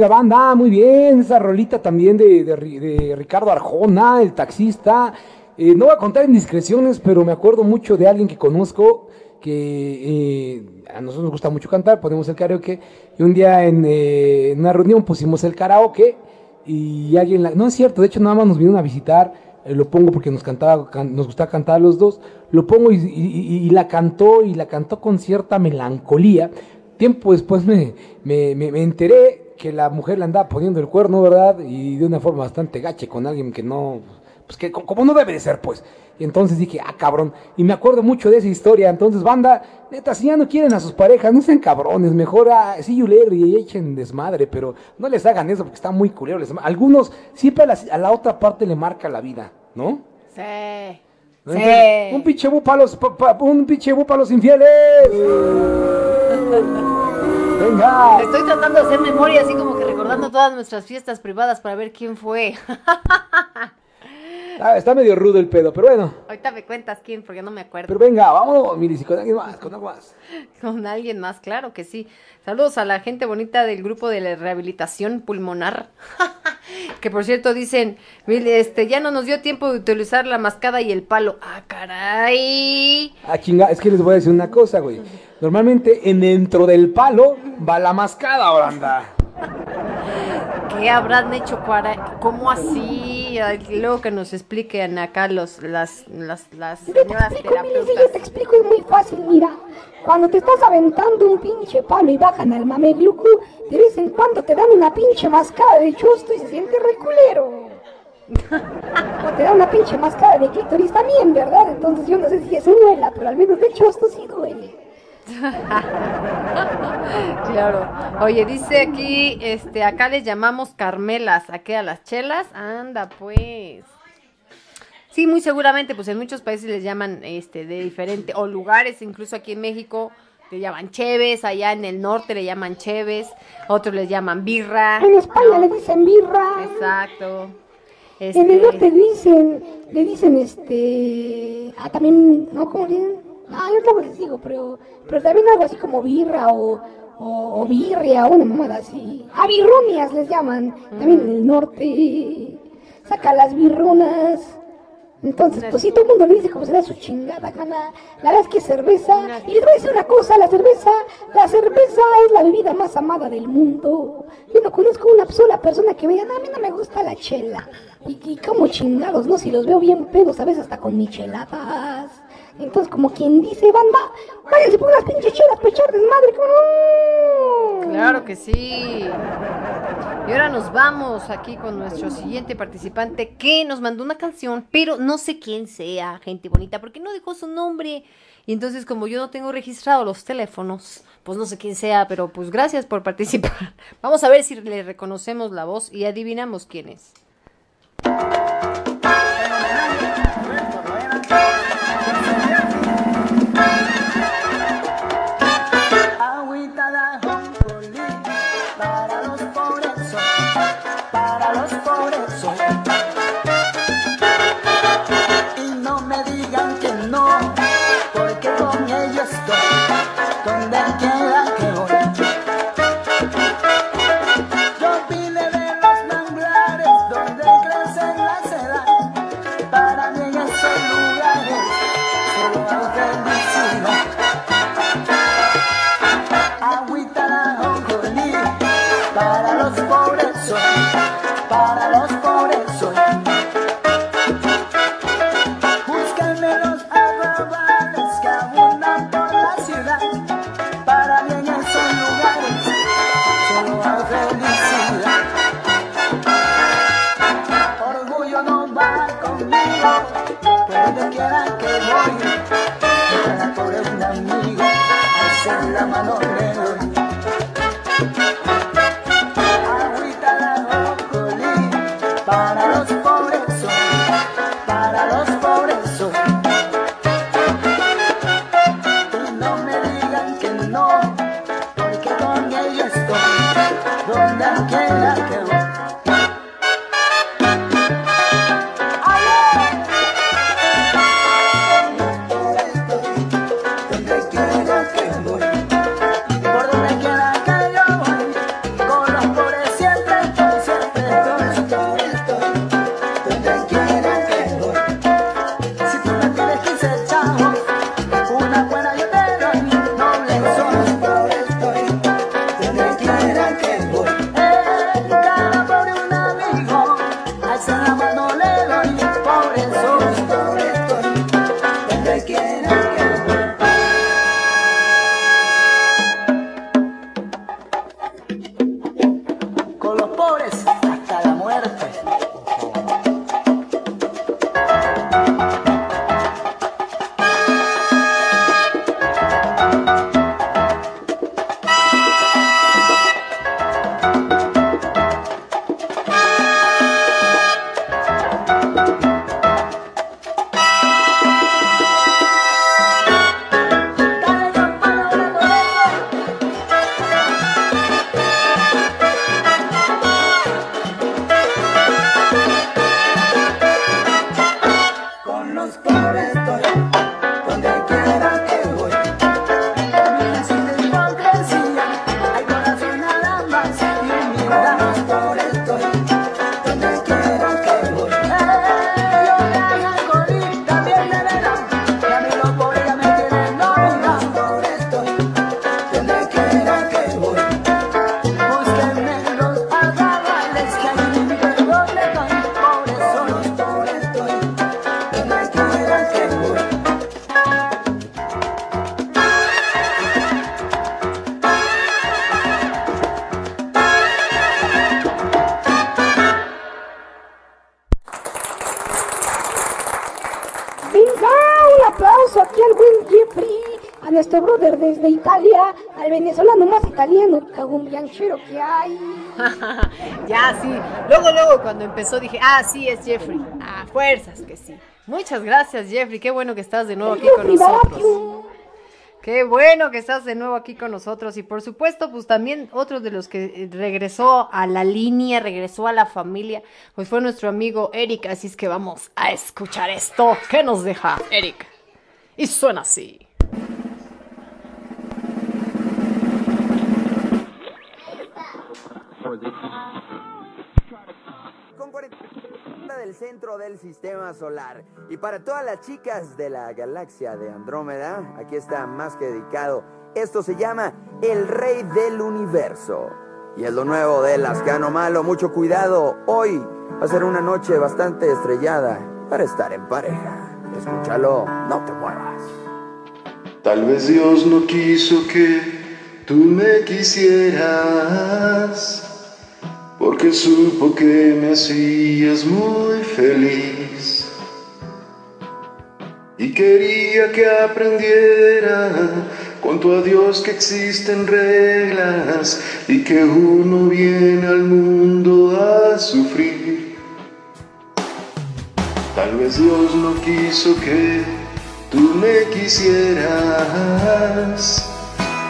Venga, banda, muy bien. Esa rolita también de, de Ri- de Ricardo Arjona, el taxista. Eh, no voy a contar indiscreciones, pero me acuerdo mucho de alguien que conozco que eh, a nosotros nos gusta mucho cantar, ponemos el karaoke, y un día en, eh, en una reunión pusimos el karaoke y alguien, la- no es cierto, de hecho nada más nos vinieron a visitar, lo pongo porque nos cantaba, can- nos gustaba cantar los dos, lo pongo y, la cantó y la cantó con cierta melancolía. Tiempo después me, me- me enteré que la mujer le andaba poniendo el cuerno, ¿verdad? Y de una forma bastante gache con alguien que no, pues que co- como no debe de ser, pues. Y entonces dije, ah, cabrón. Y me acuerdo mucho de esa historia. Entonces, banda, neta, si ya no quieren a sus parejas, no sean cabrones. Mejor ah, sí, yuler y echen desmadre, pero no les hagan eso porque está muy culero. Algunos, siempre a la, a la otra parte le marca la vida, ¿no? Sí. ¿No? Entonces, Un pinche bu para los, pa- pa- un pinche bu pa' los infieles. Venga. Estoy tratando de hacer memoria, así como que recordando todas nuestras fiestas privadas para ver quién fue. Ah, está medio rudo el pedo, pero bueno. Ahorita me cuentas quién, porque no me acuerdo. Pero venga, vamos, Miris, y con alguien más, con algo más. Con alguien más, claro que sí. Saludos a la gente bonita del grupo de la rehabilitación pulmonar. que por cierto dicen, "Mil, este, ya no nos dio tiempo de utilizar la mascada y el palo. Ah, caray. Ah, chinga, es que les voy a decir una cosa, güey. Normalmente en dentro del palo va la mascada, banda. ¿Qué habrán hecho? Cuara? ¿Cómo así? Ay, Luego que nos expliquen acá los, las, las, las señoras Milly, si yo terapeutas. te explico, es muy fácil, mira. Cuando te estás aventando un pinche palo y bajan al mameglucu, de vez en cuando te dan una pinche mascada de chusto y se siente reculero. O te dan una pinche mascada de clítoris también, ¿verdad? Entonces yo no sé si eso duela, pero al menos de chusto sí duele. Claro. Oye, dice aquí, este, acá les llamamos Carmelas, ¿a qué? ¿A las chelas? Anda, pues. Sí, muy seguramente, pues en muchos países les llaman, este, de diferente, o lugares, incluso aquí en México, le llaman cheves, allá en el norte le llaman cheves, otros les llaman birra. En España le dicen birra. Exacto. En el Este, norte dicen, le dicen este, ah, también, no, ¿cómo le dicen? Ah, yo luego les digo, pero, pero también algo así como birra o, o, o birria, una mamada así. Ah, birrunias les llaman, también en el norte. Saca las birrunas. Entonces, pues sí, todo el mundo le dice como se da su chingada gana. La verdad es que cerveza. Y les voy a decir una cosa, la cerveza, la cerveza es la bebida más amada del mundo. Yo no conozco una sola persona que me diga, "No, a mí no me gusta la chela. Y, y como chingados, ¿no? Si los veo bien pedos, a veces hasta con micheladas. Entonces, como quien dice, banda, váyanse por unas pinches chelas para echar desmadre, ¿cómo no? Claro que sí. Y ahora nos vamos aquí con nuestro siguiente participante que nos mandó una canción, pero no sé quién sea, gente bonita, porque no dejó su nombre. Y entonces como yo no tengo registrado los teléfonos, pues no sé quién sea, pero pues gracias por participar. Vamos a ver si le reconocemos la voz y adivinamos quién es. 怎么弄 nuestro brother desde Italia, al venezolano más italiano, cagumbianchero que hay. ya, sí. Luego, luego, cuando empezó dije, ah, sí, es Jeffrey. Ah, fuerzas que sí. Muchas gracias, Jeffrey. Qué bueno que estás de nuevo aquí con nosotros. Qué bueno que estás de nuevo aquí con nosotros. Y por supuesto, pues también otro de los que eh, regresó a la línea, regresó a la familia, pues fue nuestro amigo Eric. Así es que vamos a escuchar esto. ¿Qué nos deja Eric? Y suena así. Con 40 del centro del sistema solar. Y para todas las chicas de la galaxia de Andrómeda, aquí está más que dedicado. Esto se llama El Rey del Universo. Y es lo nuevo de Lascano Malo. Mucho cuidado. Hoy va a ser una noche bastante estrellada para estar en pareja. Escúchalo, no te muevas. Tal vez Dios no quiso que tú me quisieras, porque supo que me hacías muy feliz. Y quería que aprendiera cuanto a Dios que existen reglas y que uno viene al mundo a sufrir. Tal vez Dios no quiso que tú me quisieras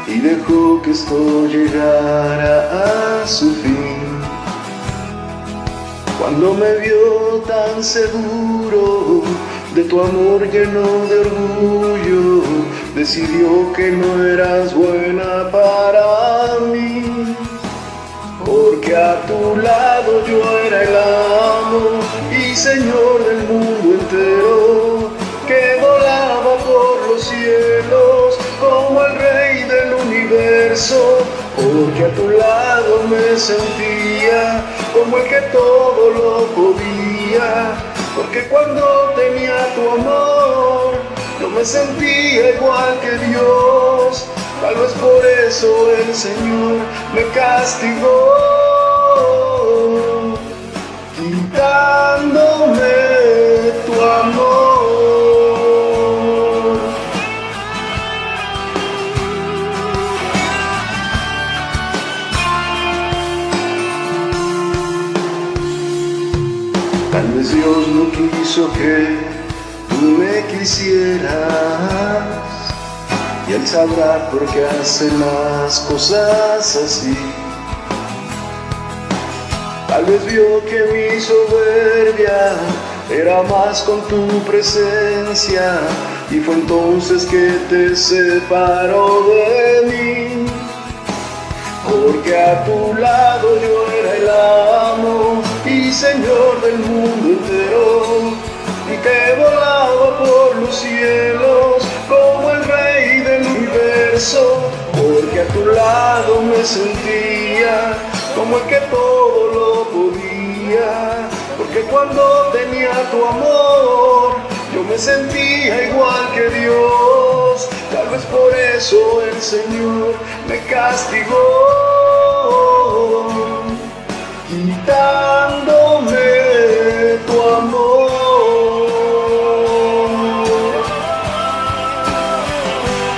y dejó que esto llegara a su fin. Cuando me vio tan seguro de tu amor lleno de orgullo, decidió que no eras buena para mí. Porque a tu lado yo era el amo y señor del mundo entero, que volaba por los cielos como el rey del universo. Porque a tu lado me sentía como el que todo lo podía. Porque cuando tenía tu amor, yo me sentía igual que Dios. Tal vez por eso el Señor me castigó, quitándome que tú me quisieras y Él sabrá por qué hace las cosas así. Tal vez vio que mi soberbia era más con tu presencia y fue entonces que te separó de mí. Porque a tu lado yo era el amo señor del mundo entero y que volaba por los cielos como el rey del universo. Porque a tu lado me sentía como el que todo lo podía. Porque cuando tenía tu amor, yo me sentía igual que Dios. Tal vez por eso el Señor me castigó, quitándome tu amor.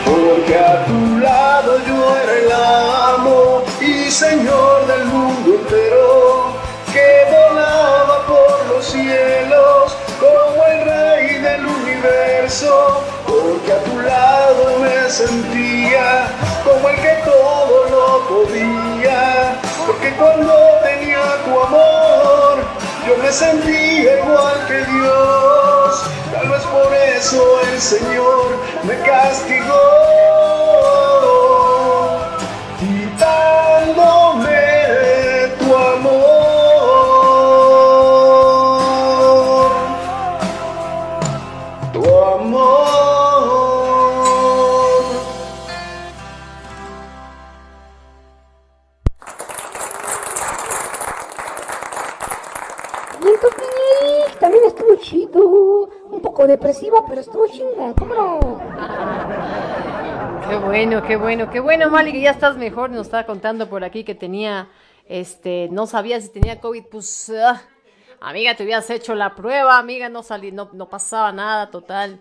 Porque a tu lado yo era el amo y Señor del mundo entero, que volaba por los cielos como el rey del universo. Porque a tu lado me sentía como el que todo lo podía. Porque cuando tenía tu amor, yo me sentía igual que Dios. Tal vez por eso el Señor me castigó, Entonces, también estuvo chido. Un poco depresiva, pero estuvo chingón, ¿cómo no? Qué bueno, qué bueno, qué bueno, Mali, ya estás mejor. Nos estaba contando por aquí que tenía, este, no sabía si tenía COVID, pues, ah, amiga, te hubieras hecho la prueba, amiga, no salí, no, no pasaba nada, total.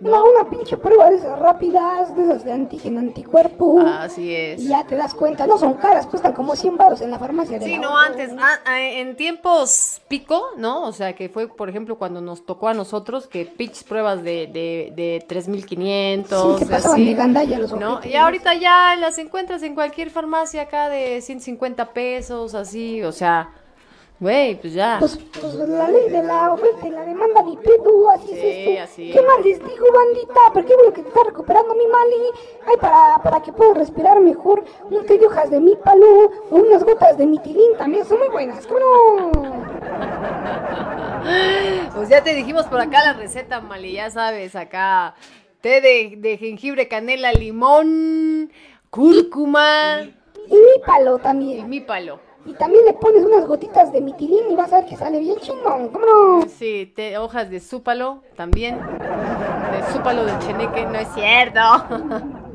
No, una pinche prueba de esas rápidas, de esas de antígeno anticuerpo. Así es. Y ya te das cuenta, no son caras, cuestan como 100 baros en la farmacia de Sí, la no, antes, ah, en tiempos pico, ¿no? O sea, que fue, por ejemplo, cuando nos tocó a nosotros, que pitch pruebas de, de, de 3500, Sí, se pasaban así, de gandalla los ¿no? objetivos. Y ahorita ya las encuentras en cualquier farmacia acá de 150 pesos, así, o sea, güey, pues ya. Pues, pues la ley de la oferta y la demanda ni pedo, así Sí, es esto. así ¿Qué es. más les digo, bandita? ¿Por qué bueno que te está recuperando mi mali? Ay, para, para que puedas respirar mejor, un té de hojas de mi palo o unas gotas de mitilín también son muy buenas, ¿cómo no? Pues ya te dijimos por acá la receta, Mali, ya sabes, acá té de, de jengibre, canela, limón, cúrcuma. Y mi palo también. Y mi palo. Y también le pones unas gotitas de mitilín y vas a ver que sale bien chingón, ¿cómo no? Sí, hojas de súpalo también. De súpalo del cheneque, no es cierto.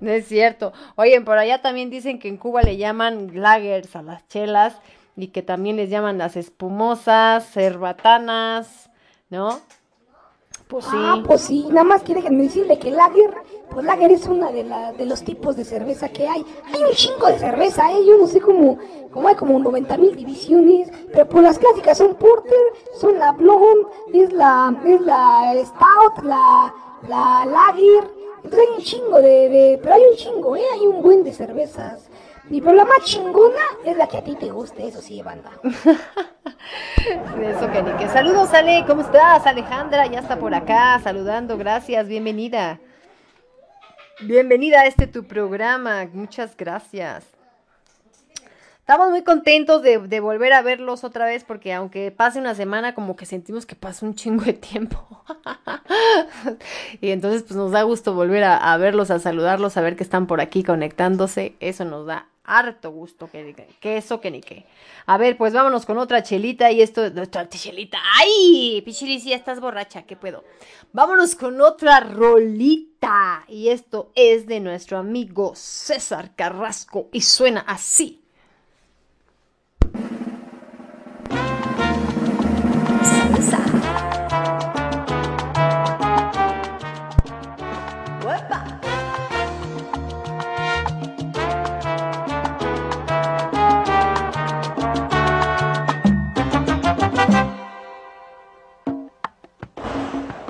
No es cierto. Oye, por allá también dicen que en Cuba le llaman lagers a las chelas y que también les llaman las espumosas, cerbatanas, ¿no? Pues sí. Ah, pues sí, nada más que déjenme decirle que Lager, pues Lager es una de, la, de los tipos de cerveza que hay. Hay un chingo de cerveza, ¿eh? Yo no sé cómo, cómo hay como 90 mil divisiones, pero pues las clásicas son Porter, son la Blonde, es la, es la Stout, la, la Lager. Entonces hay un chingo de, de, pero hay un chingo, ¿eh? Hay un buen de cervezas. Y pero la más chingona es la que a ti te guste, eso sí, banda. Eso que ni que. Saludos, Ale, ¿cómo estás? Alejandra ya está por acá saludando, gracias, bienvenida. Bienvenida a este tu programa, muchas gracias. Estamos muy contentos de, volver a verlos otra vez porque aunque pase una semana como que sentimos que pasa un chingo de tiempo. y entonces pues nos da gusto volver a verlos, a saludarlos, a ver que están por aquí conectándose. Eso nos da harto gusto que, que eso que ni que. A ver, pues vámonos con otra chelita y esto, otra chelita. ¡Ay! Pichili, si estás borracha, ¿qué puedo? Vámonos con otra rolita. Y esto es de nuestro amigo César Carrasco y suena así.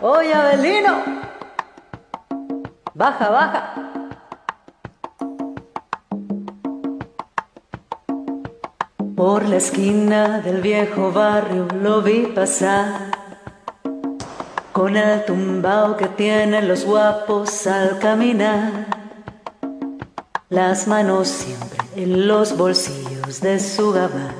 Oye, Abelino. Baja, baja. Por la esquina del viejo barrio lo vi pasar. Con el tumbao que tienen los guapos al caminar. Las manos siempre en los bolsillos de su gabán.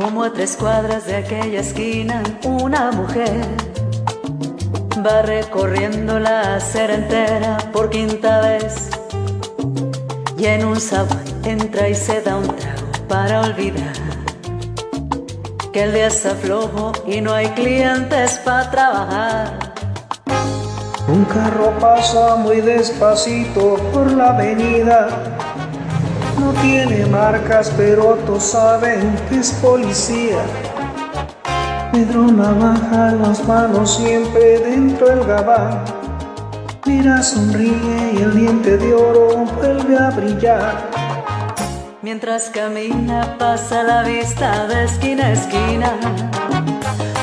Como a tres cuadras de aquella esquina, una mujer va recorriendo la acera entera por quinta vez. Y en un sabor entra y se da un trago para olvidar que el día está flojo y no hay clientes para trabajar. Un carro pasa muy despacito por la avenida. No tiene marcas, pero todos saben que es policía. Pedro Navaja, las manos siempre dentro del gabán. Mira, sonríe y el diente de oro vuelve a brillar. Mientras camina pasa la vista de esquina a esquina.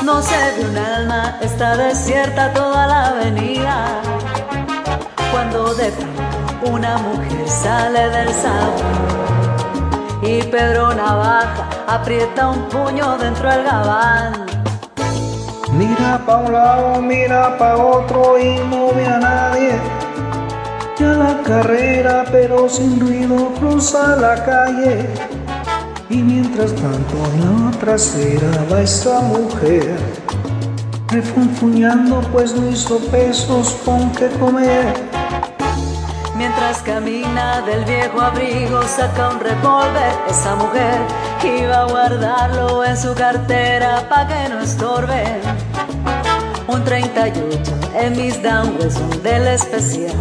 No se ve un alma, está desierta toda la avenida. Cuando de pronto una mujer sale del salón y Pedro Navaja aprieta un puño dentro del gabán. Mira pa' un lado, mira pa' otro y no ve a nadie. Ya la carrera, pero sin ruido, cruza la calle. Y mientras tanto en la trasera va esa mujer. refunfuñando pues no hizo pesos con que comer. Mientras camina del viejo abrigo saca un revólver, esa mujer iba a guardarlo en su cartera pa' que no estorbe. Un 38 en mis Wilson del especial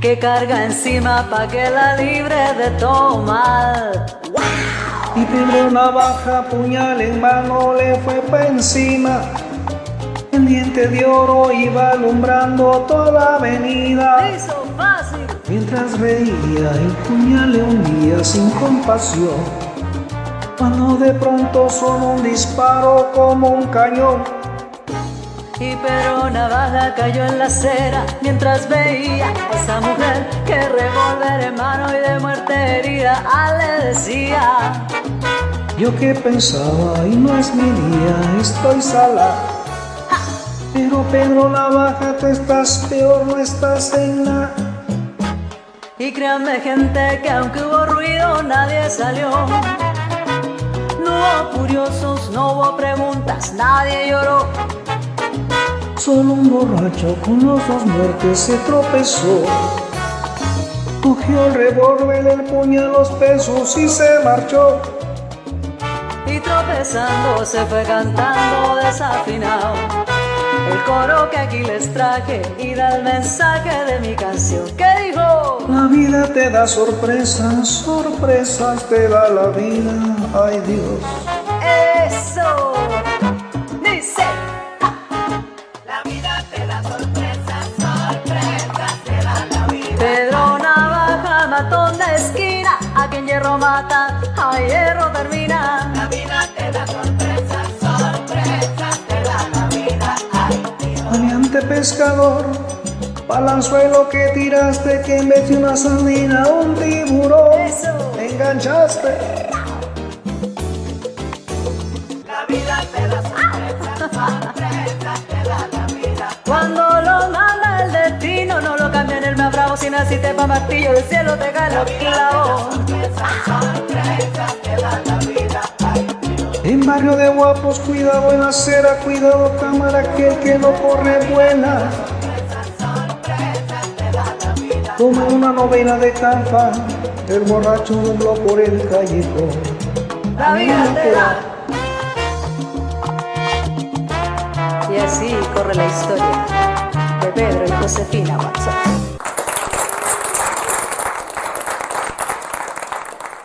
que carga encima pa' que la libre de todo mal. Y Pedro Navaja, puñal en mano, le fue pa' encima. El diente de oro iba alumbrando toda la avenida. Mientras veía el puñal le hundía sin compasión. Cuando de pronto sonó un disparo como un cañón. Y Pedro Navaja cayó en la acera mientras veía a esa mujer que revólver en mano y de muerte herida ah, le decía. Yo que pensaba y no es mi día, estoy sala. Pero Pedro Navaja, tú estás peor, no estás en nada. Y créanme gente que aunque hubo ruido nadie salió. No hubo curiosos, no hubo preguntas, nadie lloró. Solo un borracho con los dos muertes se tropezó. Cogió el revólver, el puñal, los pesos y se marchó. Y tropezando se fue cantando desafinado. El coro que aquí les traje y da el mensaje de mi canción. ¿Qué dijo? La vida te da sorpresas, sorpresas te da la vida. Ay Dios. Eso. Dice. La vida te da sorpresas, sorpresas te da la vida. Pedro Navaja, matón de esquina, a quien hierro mata, a hierro termina. La vida te da sorpresas Valiente pescador, balanzuelo que tiraste que de una sardina un tiburón. Eso. Te enganchaste. La vida te da sorpresas, sorpresas te da la vida. Cuando lo manda el destino, no lo cambia en el más bravo. Si naciste pa' martillo, del cielo te cae los clavos. Sorpresas, sorpresas te da la vida. En barrio de guapos, cuidado en la acera, cuidado cámara, que el que no corre vuela. Como una novela de campa, el borracho dobló por el callejón. La vida te da. Y así corre la historia de Pedro y Josefina Watson.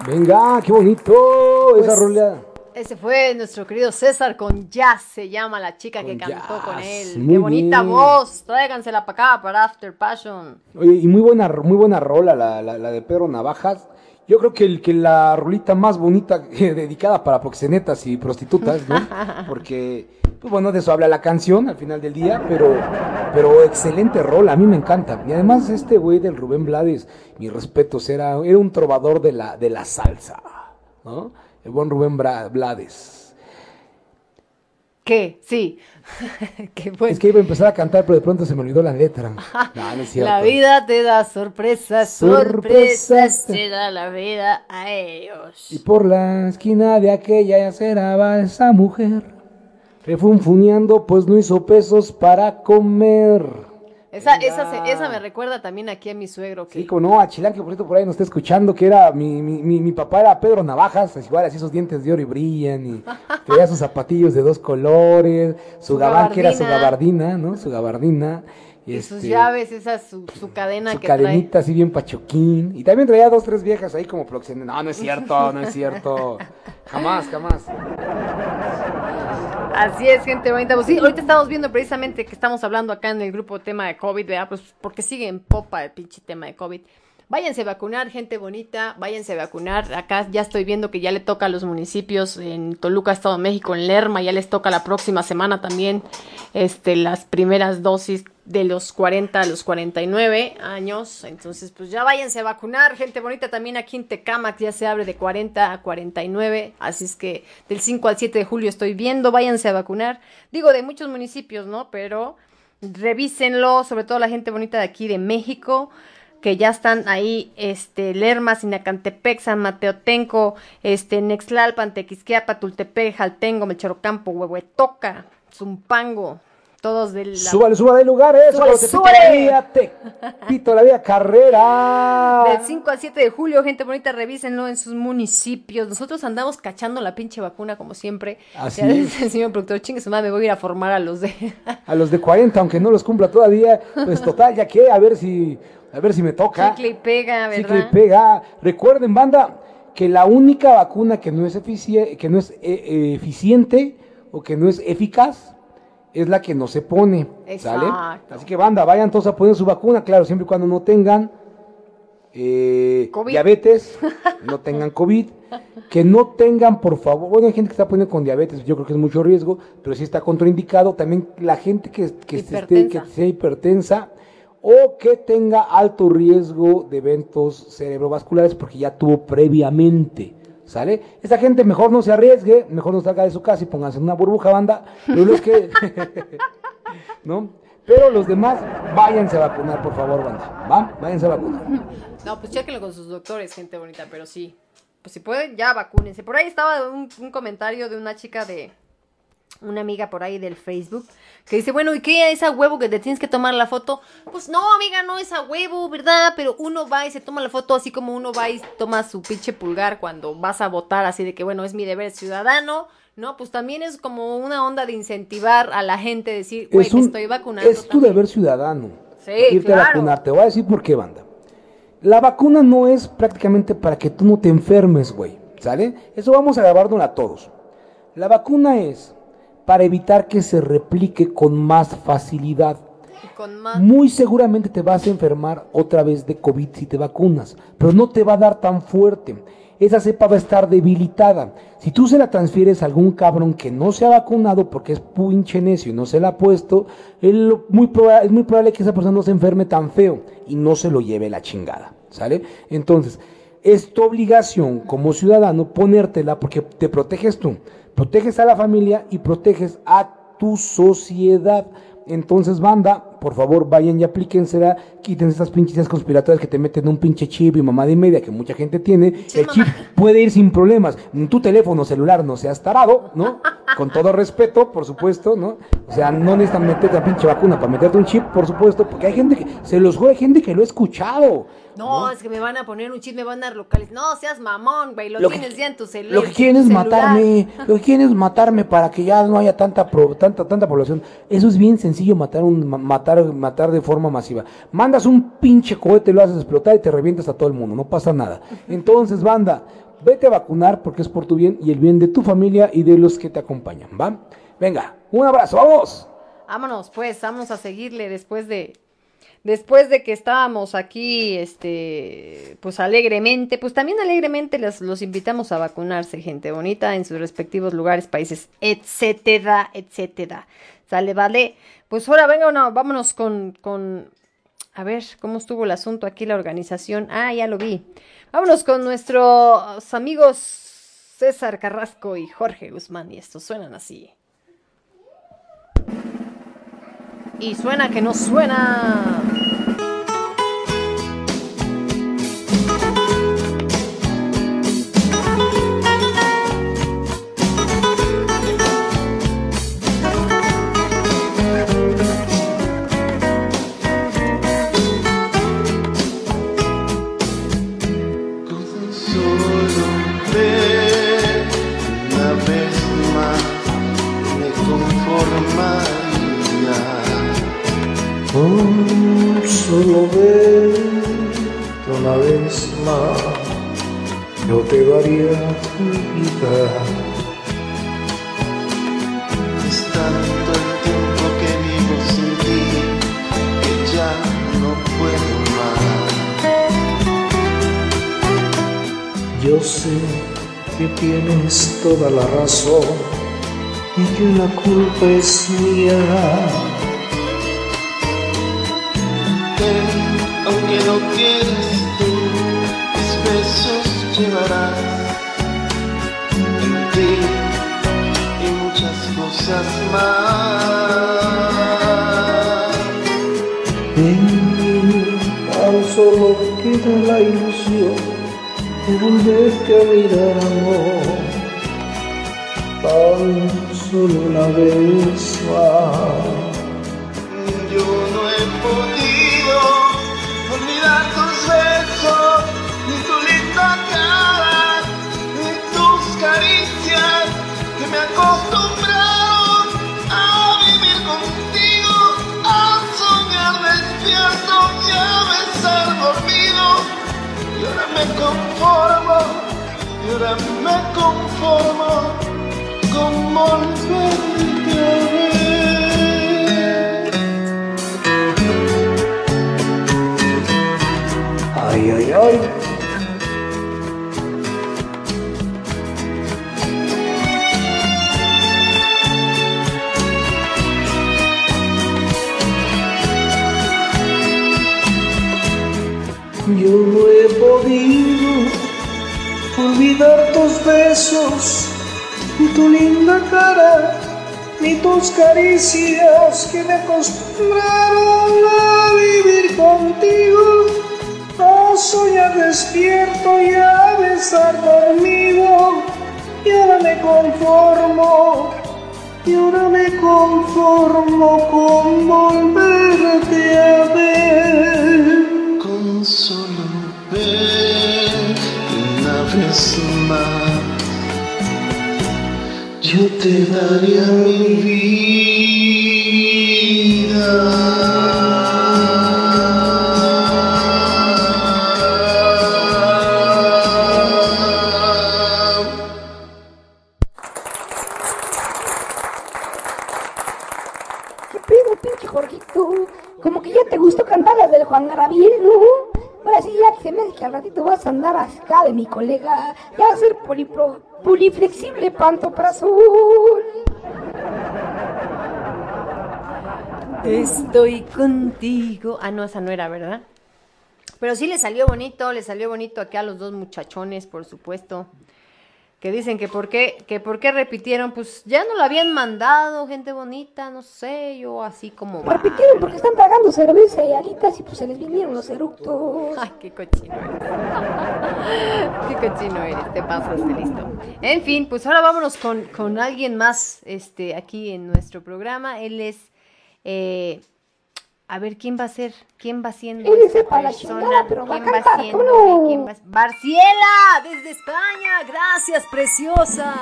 Venga, qué bonito esa Pues, rola. Ese fue nuestro querido César con Jazz, se llama la chica que cantó con él. muy Qué bonita bien. voz, tráigansela para acá, para After Passion. Oye, y muy buena, muy buena rola la, la, la de Pedro Navajas. Yo creo que, el, que la rolita más bonita eh, dedicada para proxenetas y prostitutas, ¿no? Porque, pues bueno, de eso habla la canción al final del día, pero, pero excelente rola, a mí me encanta. Y además este güey del Rubén Blades, mis respetos, era, era un trovador de la, de la salsa, ¿no? El buen Rubén Bra- Blades. ¿Qué? Sí. Qué bueno. Es que iba a empezar a cantar, pero de pronto se me olvidó la letra. No, no es cierto. La vida te da sorpresas, Sorpresas. sorpresas te da la vida a ellos. Y por la esquina de aquella acera va esa mujer, refunfuñando, pues no hizo pesos para comer. Esa, esa, se- esa me recuerda también aquí a mi suegro. Que... Sí, como no, a Chilán, que por cierto por ahí nos está escuchando, que era, mi, mi, mi, mi papá era Pedro Navajas, pues igual así sus dientes de oro y brillan, y traía sus zapatillos de dos colores, su, Su gabán, que era su gabardina. gabardina, ¿no? Su gabardina. Y sus este, llaves, esa su, su cadena Su que trae. cadenita así bien pachoquín. Y también traía dos, tres viejas ahí como proxenetas. No, no es cierto, no es cierto. Jamás, jamás. Así es, gente bonita. Pues sí, ahorita estamos viendo precisamente que estamos hablando acá en el grupo tema de COVID, ¿verdad? Pues porque sigue en popa el pinche tema de COVID. Váyanse a vacunar, gente bonita, váyanse a vacunar. Acá ya estoy viendo que ya le toca a los municipios en Toluca, Estado de México, en Lerma, ya les toca la próxima semana también este, las primeras dosis de los 40 a los 49 años. Entonces, pues ya váyanse a vacunar, gente bonita. También aquí en Tecamac ya se abre de 40 a 49. Así es que del 5 al 7 de julio estoy viendo, váyanse a vacunar. Digo, de muchos municipios, ¿no? Pero revísenlo, sobre todo la gente bonita de aquí de México que ya están ahí, este, Lerma, Sinacantepec, San Mateotenco, este, Nexlalpan, Tequisquiapa, Tultepec, Jaltengo, Melchorocampo, Huehuetoca, Zumpango. Todos del. Súbale, súbale de lugar, eso. Súbale, cuando te pito súbale. la vida, te pito la vida carrera. Del 5 al 7 de julio, gente bonita, revísenlo en sus municipios. Nosotros andamos cachando la pinche vacuna como siempre. Así Ya es. el señor productor, chingue su madre, me voy a ir a formar a los de... A los de 40, aunque no los cumpla todavía, pues total, ya que, a ver si, a ver si me toca. Chicle y pega, ¿verdad? Chicle y pega. Recuerden, banda, que la única vacuna que no es, efici- que no es eh, eh, eficiente o que no es eficaz es la que no se pone. ¿Sale? Así que, banda, vayan todos a poner su vacuna, claro, siempre y cuando no tengan eh, diabetes, no tengan COVID, que no tengan, por favor, bueno, hay gente que está poniendo con diabetes, yo creo que es mucho riesgo, pero sí está contraindicado. También la gente que, que, se esté, que sea hipertensa o que tenga alto riesgo de eventos cerebrovasculares porque ya tuvo previamente. ¿Sale? Esa gente mejor no se arriesgue, mejor no salga de su casa y pónganse en una burbuja banda. Pero los que. ¿No? Pero los demás, váyanse a vacunar, por favor, banda. ¿Va? Váyanse a vacunar. No, pues chéquenlo con sus doctores, gente bonita, pero sí. Pues si pueden, ya vacúnense. Por ahí estaba un comentario de una chica de. Una amiga por ahí del Facebook que dice, bueno, ¿y qué es a huevo que te tienes que tomar la foto? Pues no, amiga, no es a huevo, ¿verdad? Pero uno va y se toma la foto así como uno va y toma su pinche pulgar cuando vas a votar, así de que, bueno, es mi deber ciudadano, ¿no? Pues también es como una onda de incentivar a la gente, decir, güey, Es un- estoy vacunando. Es tu deber ciudadano. Sí, irte a vacunar. Te voy a decir por qué, banda. La vacuna no es prácticamente para que tú no te enfermes, güey. ¿Sale? Eso vamos a grabarnos a todos. La vacuna es para evitar que se replique con más facilidad. Con más... Muy seguramente te vas a enfermar otra vez de COVID si te vacunas, pero no te va a dar tan fuerte. Esa cepa va a estar debilitada. Si tú se la transfieres a algún cabrón que no se ha vacunado porque es pinche necio y no se la ha puesto, él- muy proba- es muy probable que esa persona no se enferme tan feo y no se lo lleve la chingada. ¿Sale? Entonces, es tu obligación como ciudadano ponértela porque te proteges tú, proteges a la familia y proteges a tu sociedad. Entonces, banda, por favor, vayan y aplíquensela, quiten esas pinches conspiratorias que te meten un pinche chip y mamada y media que mucha gente tiene. El chip puede ir sin problemas. Tu teléfono celular no seas tarado, ¿no? Con todo respeto, por supuesto, ¿no? O sea, no necesitan meterte la pinche vacuna para meterte un chip, por supuesto, porque hay gente que, se los juro, hay gente que lo ha escuchado. No, es que me van a poner un chip, me van a localizar. No, seas mamón, güey, lo, Lo que- tienes ya en tu cel- Lo que quieren es celular. matarme, lo que quieren es matarme para que ya no haya tanta pro- tanta tanta población. Eso es bien sencillo matar un ma- matar matar de forma masiva. Mandas un pinche cohete, lo haces explotar y te revientas a todo el mundo, no pasa nada. Entonces, banda, vete a vacunar porque es por tu bien y el bien de tu familia y de los que te acompañan, ¿va? Venga, un abrazo, vamos. Vámonos, pues, vamos a seguirle después de. Después de que estábamos aquí, este, pues alegremente, pues también alegremente les, los invitamos a vacunarse, gente bonita, en sus respectivos lugares, países, etcétera, etcétera. Sale, vale. Pues ahora venga, no, vámonos con, con, a ver, ¿cómo estuvo el asunto aquí, la organización? Ah, ya lo vi. Vámonos con nuestros amigos César Carrasco y Jorge Guzmán, y estos suenan así. Y suena que no suena. Más, yo te daría mi vida. Es tanto el tiempo que vivo sin ti que ya no puedo más. Yo sé que tienes toda la razón y que la culpa es mía. Muchas más. En mí tan solo queda la ilusión de volverte a mirar, amor. Tan solo la beso. Yo conformo, y ahora me conformo con volverte a ver. Tu linda cara, ni tus caricias que me acostumbraron a vivir contigo, a soñar despierto y a besar dormido. Y ahora me conformo, y ahora me conformo con volverte a ver. Yo te daría mi vida. ¿Qué pedo, pinche Jorgito? Como que ya te gustó cantar las del Juan Gabriel, ¿no? Ahora sí, ya que se me hace que al ratito vas a andar acá de mi colega. Polipro, poliflexible pantoprazol. Estoy contigo. Ah, no, esa no era, ¿verdad? Pero sí le salió bonito, le salió bonito aquí a los dos muchachones, por supuesto. Que dicen que por qué, que por qué repitieron, pues ya no lo habían mandado, gente bonita, no sé, yo así como. Repitieron porque están tragando cerveza y alitas y pues se les vinieron los eructos. Ay, qué cochino eres. qué cochino eres, te pasaste listo. En fin, pues ahora vámonos con, con alguien más este, aquí en nuestro programa. Él es, eh, a ver, ¿quién va a ser? ¿Quién va siendo Él es esta para la persona? chingada, pero va a ¿Quién va cantar, siendo? ¿cómo no? ¿Quién va- Barciela, desde España. Gracias, preciosa.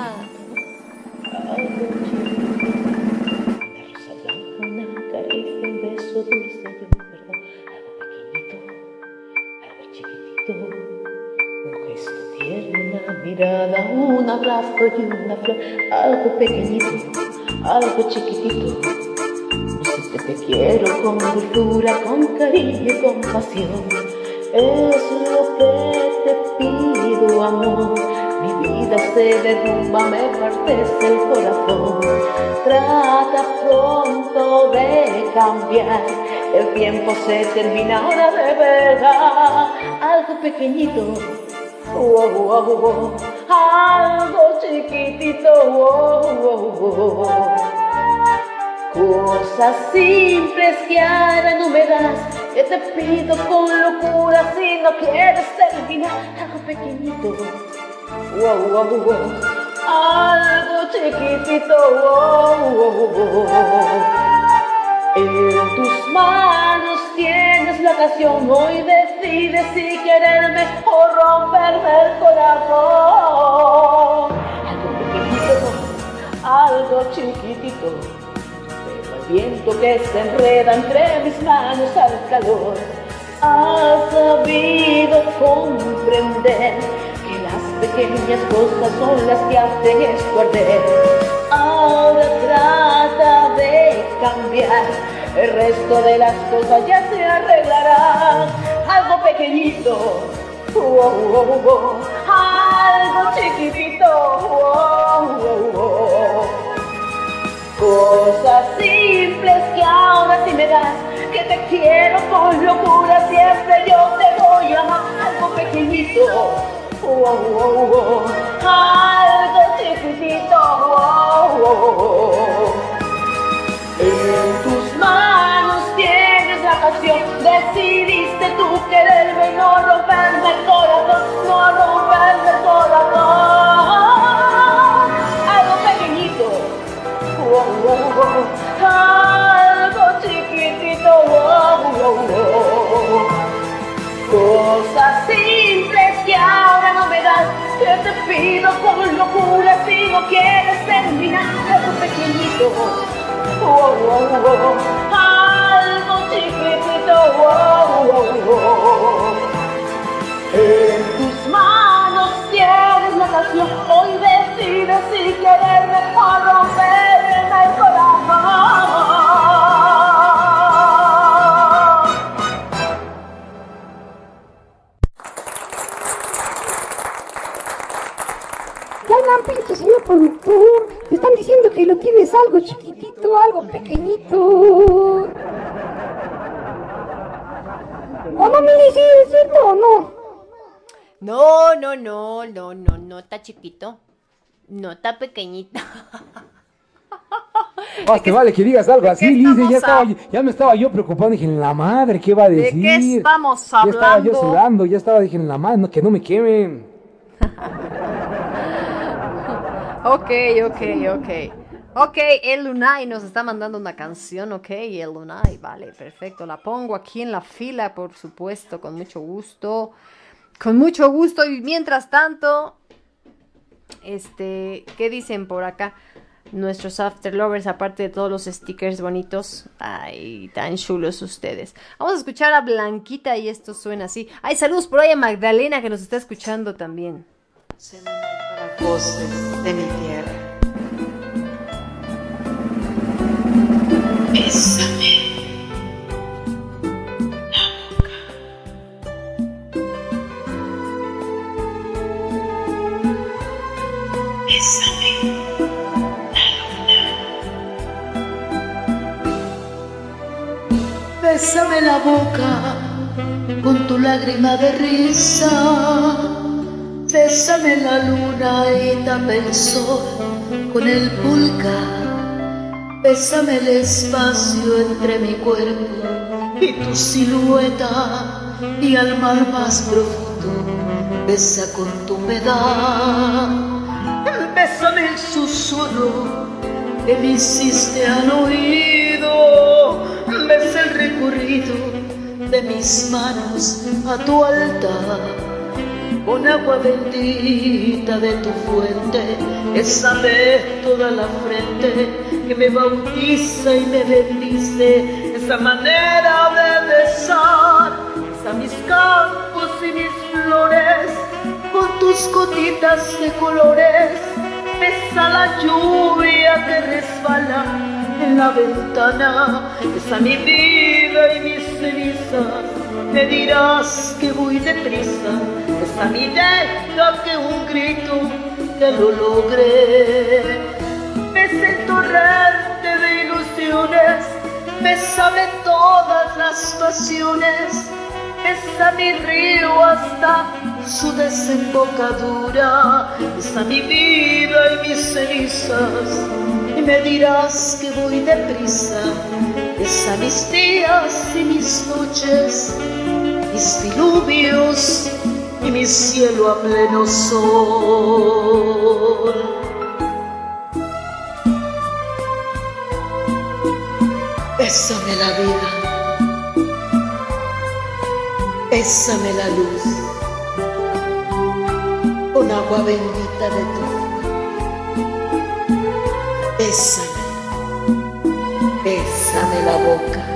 Una caricia, un beso dulce de un verdad, algo pequeñito, algo chiquitito, un gesto tierno, una mirada, un abrazo y una flor, algo pequeñito, algo chiquitito. Decirte te quiero con dulzura, con cariño y compasión, es lo que te pido, amor. Mi vida se derrumba, me partes el corazón. Trata pronto de cambiar. El tiempo se termina ahora de verdad. Algo pequeñito, wow, wow, wow. algo chiquitito. Cosas simples que harán humedad, que te pido con locura si no quieres terminar. Algo pequeñito, wow, wow, wow. algo chiquitito, wow, wow, wow. En tus manos tienes la ocasión, hoy decides si quererme o romperme el corazón. Algo pequeñito, algo chiquitito viento que se enreda entre mis manos al calor. Has sabido comprender que las pequeñas cosas son las que hacen esto arder. Ahora trata de cambiar, el resto de las cosas ya se arreglarán. Algo pequeñito, wow, wow, wow. algo chiquitito. Cosas simples que ahora sí me das, que te quiero con locura, siempre yo te voy a amar. Algo pequeñito, wow, wow, wow. algo chiquitito, wow, wow. En tus manos tienes la pasión, decidiste tú quererme, no romperme el corazón, no romperme el corazón. oh. Cosas simples que ahora no me das, que te pido con locura si no quieres terminar tu pequeñito. Oh, Algo chiquitito, En tus manos tienes la canción, hoy decides si quererme o romperme el. Productor. Te están diciendo que lo tienes algo chiquitito, algo pequeñito. ¿O no, Mili? ¿Sí es cierto o no? No, no, no, no, no, no está chiquito. No está pequeñito. Más te vale que digas algo así, Liz. Ya, estaba, ya me estaba yo preocupando. Dije, en la madre, ¿qué va a ¿De decir? qué estamos Ya estaba yo hablando? sudando, ya estaba, dije, en la madre, no, que no me quemen. Ok, ok, ok. Ok, el Lunay nos está mandando una canción, ok, el Lunay, vale, perfecto. La pongo aquí en la fila, por supuesto, con mucho gusto. Con mucho gusto. Y mientras tanto, este, ¿qué dicen por acá? Nuestros after lovers, aparte de todos los stickers bonitos. Ay, tan chulos ustedes. Vamos a escuchar a Blanquita y esto suena así. Ay, saludos por ahí a Magdalena que nos está escuchando también. Voces de mi tierra. Bésame Bésame la boca con tu lágrima de risa. Bésame la luna y tapa el sol con el pulgar. Bésame el espacio entre mi cuerpo y tu silueta y al mar más profundo. Besa con tu humedad. Bésame el susurro que me hiciste al oído. Besa el recorrido de mis manos a tu altar. Con agua bendita de tu fuente, bésame toda la frente que me bautiza y me bendice. Esa manera de besar, besa mis campos y mis flores, con tus gotitas de colores. Besa la lluvia que resbala en la ventana, besa mi vida y mis cenizas. Me dirás que voy deprisa, besa mi deja que un grito que lo logré. Besa el torrente de ilusiones, bésame todas las pasiones, besa mi río hasta su desembocadura, besa mi vida y mis cenizas, y me dirás que voy deprisa, besa mis días y mis noches, mis diluvios y mi cielo a pleno sol. Bésame la vida, bésame la luz, con agua bendita de tu Bésame, bésame la boca.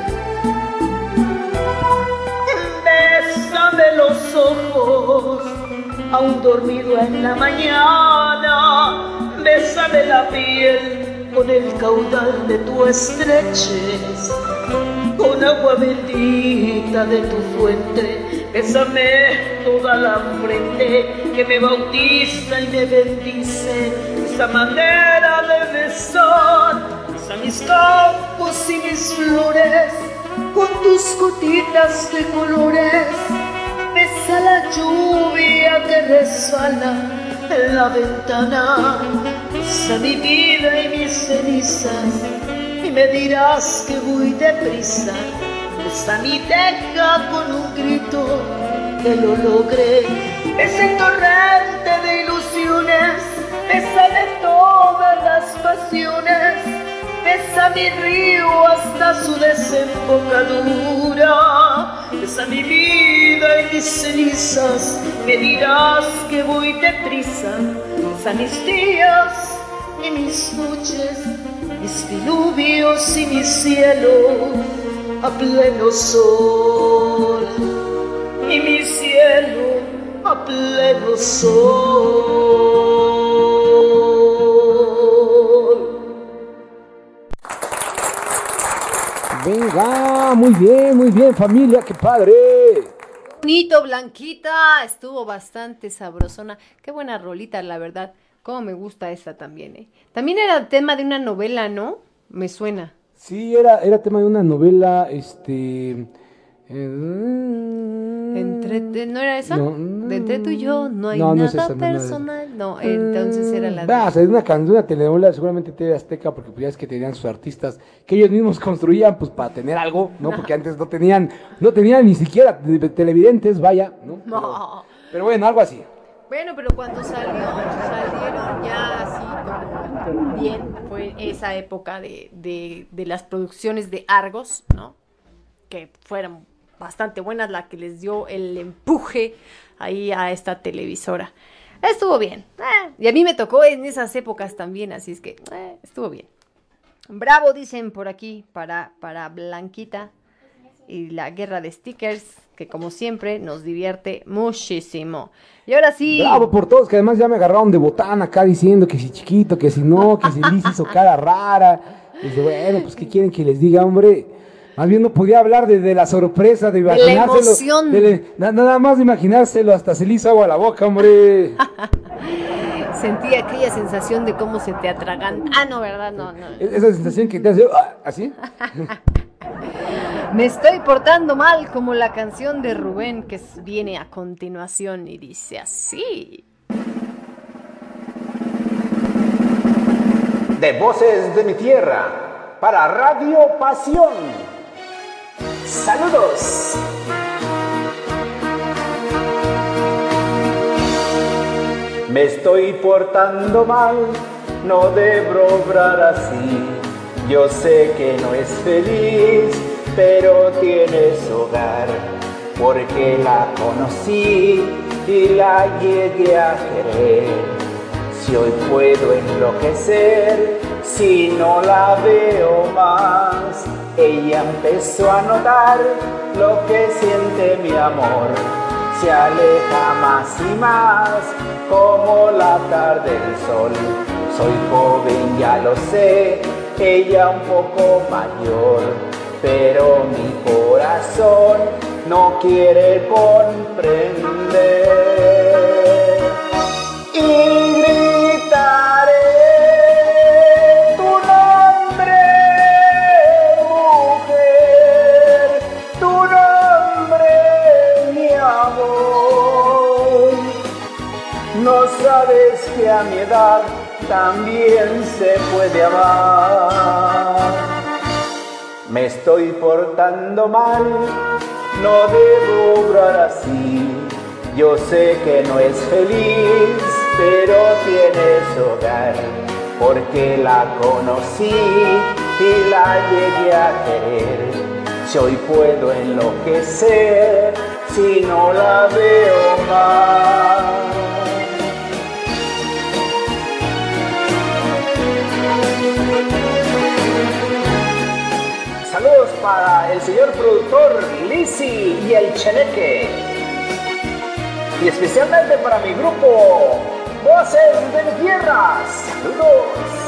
Ojos, aún dormido en la mañana. Bésame la piel con el caudal de tu estrechez. Con agua bendita de tu fuente, bésame toda la frente que me bautiza y me bendice. Esa manera de besar, besa mis campos y mis flores, con tus gotitas de colores. Besa la lluvia que resbala en la ventana. Besa mi vida y mis cenizas. Y me dirás que voy deprisa. Besa mi teja con un grito que lo logré. Besa el torrente de ilusiones. Besa de todas las pasiones. Besa mi río hasta su desembocadura. Besa mi vida y mis cenizas, me dirás que voy deprisa. A mis días y mis noches, mis diluvios y mi cielo a pleno sol. Y mi cielo a pleno sol. Venga, muy bien, muy bien, familia, qué padre. Bonito, Blanquita, estuvo bastante sabrosona. Qué buena rolita, la verdad. Cómo me gusta esta también, ¿eh? También era tema de una novela, ¿no? Me suena. Sí, era, era tema de una novela, este... eh, Entre, ¿No era esa? No, de entre tú y yo no hay no, nada es esa. personal. No, entonces era la. Ah, de una una telenovela, seguramente TV Azteca, porque pues ya es que tenían sus artistas que ellos mismos construían, pues para tener algo, ¿no? Porque antes no tenían, no tenían ni siquiera te- televidentes, vaya, ¿no? Pero, No. pero bueno, algo así. Bueno, pero cuando salió, salieron ya así como bien, fue esa época de, de, de las producciones de Argos, ¿no? Que fueron bastante buenas, la que les dio el empuje ahí a esta televisora. Estuvo bien. eh, y a mí me tocó en esas épocas también, así es que eh, estuvo bien. Bravo, dicen por aquí, para, para Blanquita y la guerra de stickers, que como siempre nos divierte muchísimo. Y ahora sí. Bravo por todos, que además ya me agarraron de botán acá diciendo que si chiquito, que si no, que si Liz hizo cara rara. Dice, bueno, pues ¿qué quieren que les diga, hombre? Más bien no podía hablar de, de la sorpresa, de la imaginárselo. emoción. de le- na- nada más de imaginárselo, hasta se le hizo agua a la boca, hombre. Sentí aquella sensación de cómo se te atragan. Ah, no, ¿verdad? No, no. E- Esa sensación que te hace, ah, así. Me estoy portando mal como la canción de Rubén que viene a continuación y dice así. De voces de mi tierra, para Radio Pasión. Saludos. Me estoy portando mal, no debo obrar así. Yo sé que no es feliz, pero tienes hogar, porque la conocí y la llegué a querer. Si hoy puedo enloquecer, si no la veo más, ella empezó a notar lo que siente mi amor. Se aleja más y más, como la tarde del sol. Soy joven, ya lo sé, ella un poco mayor, pero mi corazón no quiere comprender y a mi edad también se puede amar. Me estoy portando mal, no debo obrar así. Yo sé que no es feliz, pero tienes hogar, porque la conocí y la llegué a querer. Si hoy puedo enloquecer, si no la veo más. Para el señor productor Lisi y el Cheneque. Y especialmente para mi grupo Voces de mi Tierra. Saludos.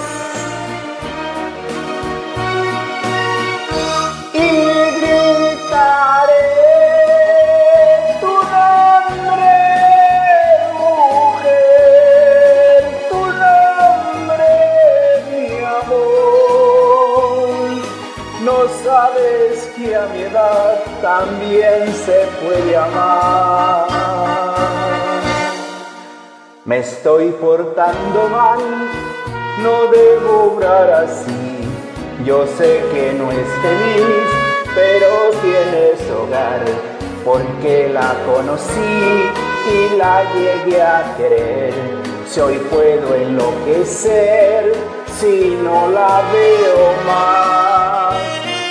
A mi edad también se puede amar. Me estoy portando mal, no debo obrar así. Yo sé que no es feliz, pero tienes hogar, porque la conocí y la llegué a querer. Si hoy puedo enloquecer, si no la veo más.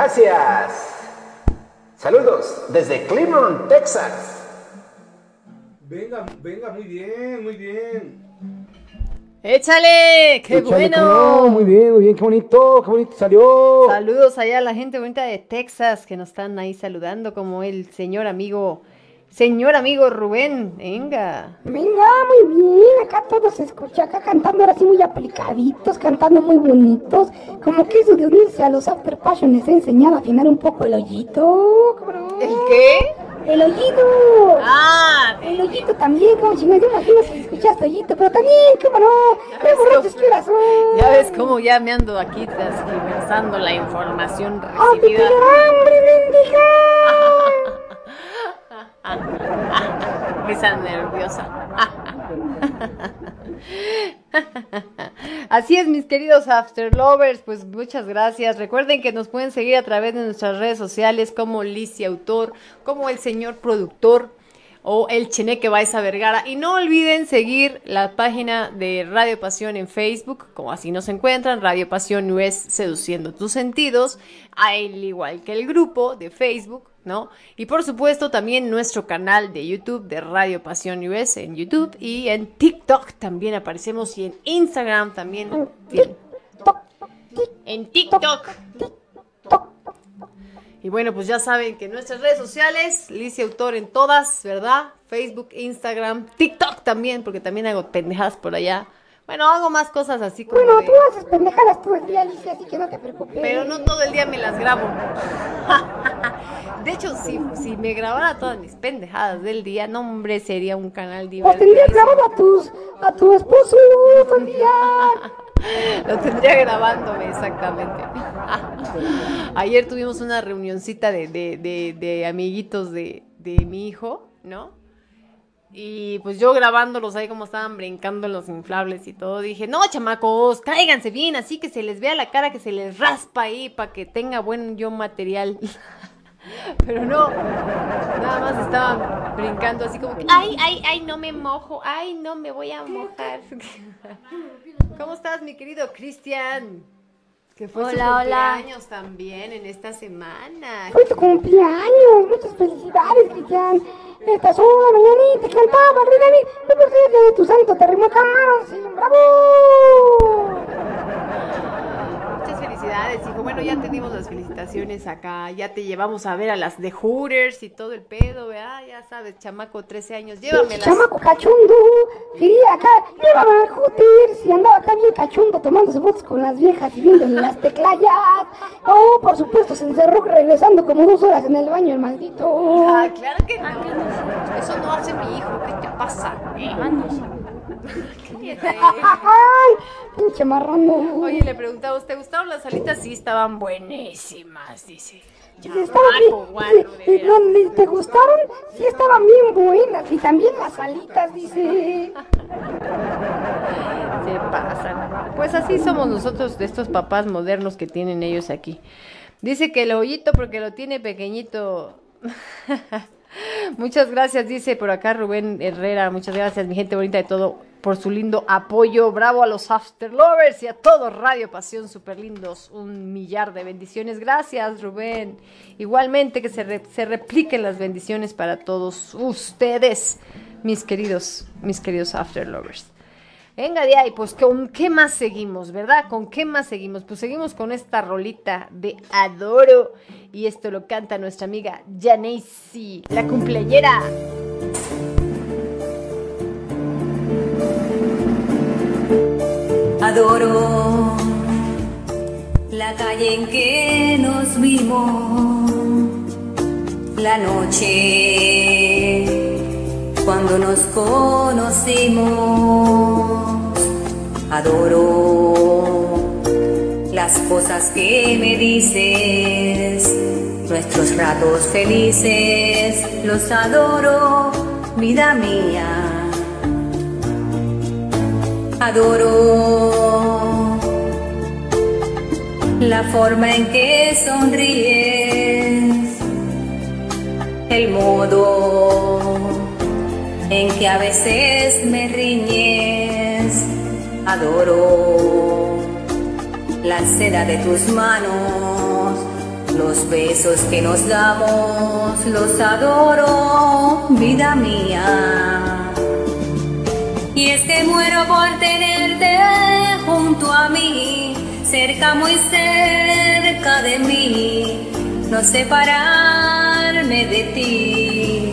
Gracias. Saludos desde Cleveland, Texas. Venga, venga, muy bien, muy bien. ¡Échale! ¡Qué Échale, bueno! Muy bien, muy bien, qué bonito, qué bonito salió. Saludos allá a la gente bonita de Texas que nos están ahí saludando, como el señor amigo, señor amigo Rubén. Venga. Venga, muy bien, acá todo se escucha, acá cantando ahora sí muy aplicaditos, cantando muy bonitos. Como que eso de unirse a los After Passion les ha enseñado a afinar un poco el hoyito. ¿El qué? El hoyito. Ah. El hoyito también, como si me imagino que escuchaste hoyito, pero también, cómo no, qué borrachos que son. Ya ves cómo ya me ando aquí transgiversando la información ¡Ah, te recibida. hambre, mendiga! Risa nerviosa. Así es, mis queridos After Lovers, pues muchas gracias. Recuerden que nos pueden seguir a través de nuestras redes sociales como Licia Autor, como el señor productor o el Cheneque Baiza Vergara. Y no olviden seguir la página de Radio Pasión en Facebook, como así nos encuentran, Radio Pasión US Seduciendo tus Sentidos, al igual que el grupo de Facebook, ¿no? Y por supuesto también nuestro canal de YouTube de Radio Pasión US en YouTube y en TikTok también aparecemos y en Instagram también. Bien. En TikTok. Y bueno, pues ya saben que nuestras redes sociales, Licia Autor en todas, ¿verdad? Facebook, Instagram, TikTok también, porque también hago pendejadas por allá. Bueno, hago más cosas así como Bueno, de- tú haces pendejadas todo el día, Alicia, así que no te preocupes. Pero no todo el día me las grabo. De hecho, si, si me grabara todas mis pendejadas del día, no, hombre, sería un canal Pues divertido. tendrías grabado a tus, a tu esposo día. Lo tendría grabándome, exactamente. Ayer tuvimos una reunioncita de, de, de, de amiguitos de, de mi hijo, ¿no? Y pues yo grabándolos ahí como estaban brincando en los inflables y todo, dije, no, chamacos, cáiganse bien, así que se les vea la cara, que se les raspa ahí para que tenga buen yo material. Pero no, nada más estaban brincando así como que, ay, ay, ay, no me mojo, ay, no me voy a mojar. ¿Cómo estás, mi querido Cristian? Que fue su Hola, hola. cumpleaños también en esta semana. Fue tu cumpleaños, muchas felicidades, Cristian. Esta es una mañanita que cantaba David. No de tu santo te rimó camarón, sí, bravo. Felicidades, hijo. Bueno, ya tenemos las felicitaciones acá. Ya te llevamos a ver a las de Hooters y todo el pedo, ¿verdad? Ya sabes, chamaco, 13 años. Llévamelas. Chamaco cachundo, quería acá, llévame al Hooters y andaba acá bien cachundo tomándose fotos con las viejas y viendo las teclayas. Oh, por supuesto, se encerró regresando como dos horas en el baño el maldito. Ah, claro que no. Eso no hace mi hijo. ¿Qué te pasa? Eh. Ay, pinche marrano. Oye, le preguntamos, ¿te gustaron las alitas? Sí, estaban buenísimas, dice. Estaba bien, y- y no, ¿Te gustaron? Sí, estaban bien buenas. Y también las alitas, dice. Se pasan. Pues así somos nosotros de estos papás modernos que tienen ellos aquí. Dice que el hoyito porque lo tiene pequeñito. Muchas gracias, dice por acá Rubén Herrera. Muchas gracias, mi gente bonita de todo, por su lindo apoyo. Bravo a los After Lovers y a todos Radio Pasión, super lindos. Un millar de bendiciones. Gracias, Rubén. Igualmente que se, se repliquen las bendiciones para todos ustedes, mis queridos, mis queridos After Lovers. Venga de ahí, pues ¿con qué más seguimos, verdad? ¿Con qué más seguimos? Pues seguimos con esta rolita de Adoro. Y esto lo canta nuestra amiga Janacy, la cumpleañera. Adoro la calle en que nos vimos, la noche cuando nos conocimos. Adoro las cosas que me dices, nuestros ratos felices, los adoro, vida mía. Adoro la forma en que sonríes el modo en que a veces me riñes. Adoro la seda de tus manos, los besos que nos damos, los adoro, vida mía. Y es que muero por tenerte junto a mí, cerca, muy cerca de mí, no separarme de ti.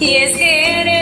Y es que eres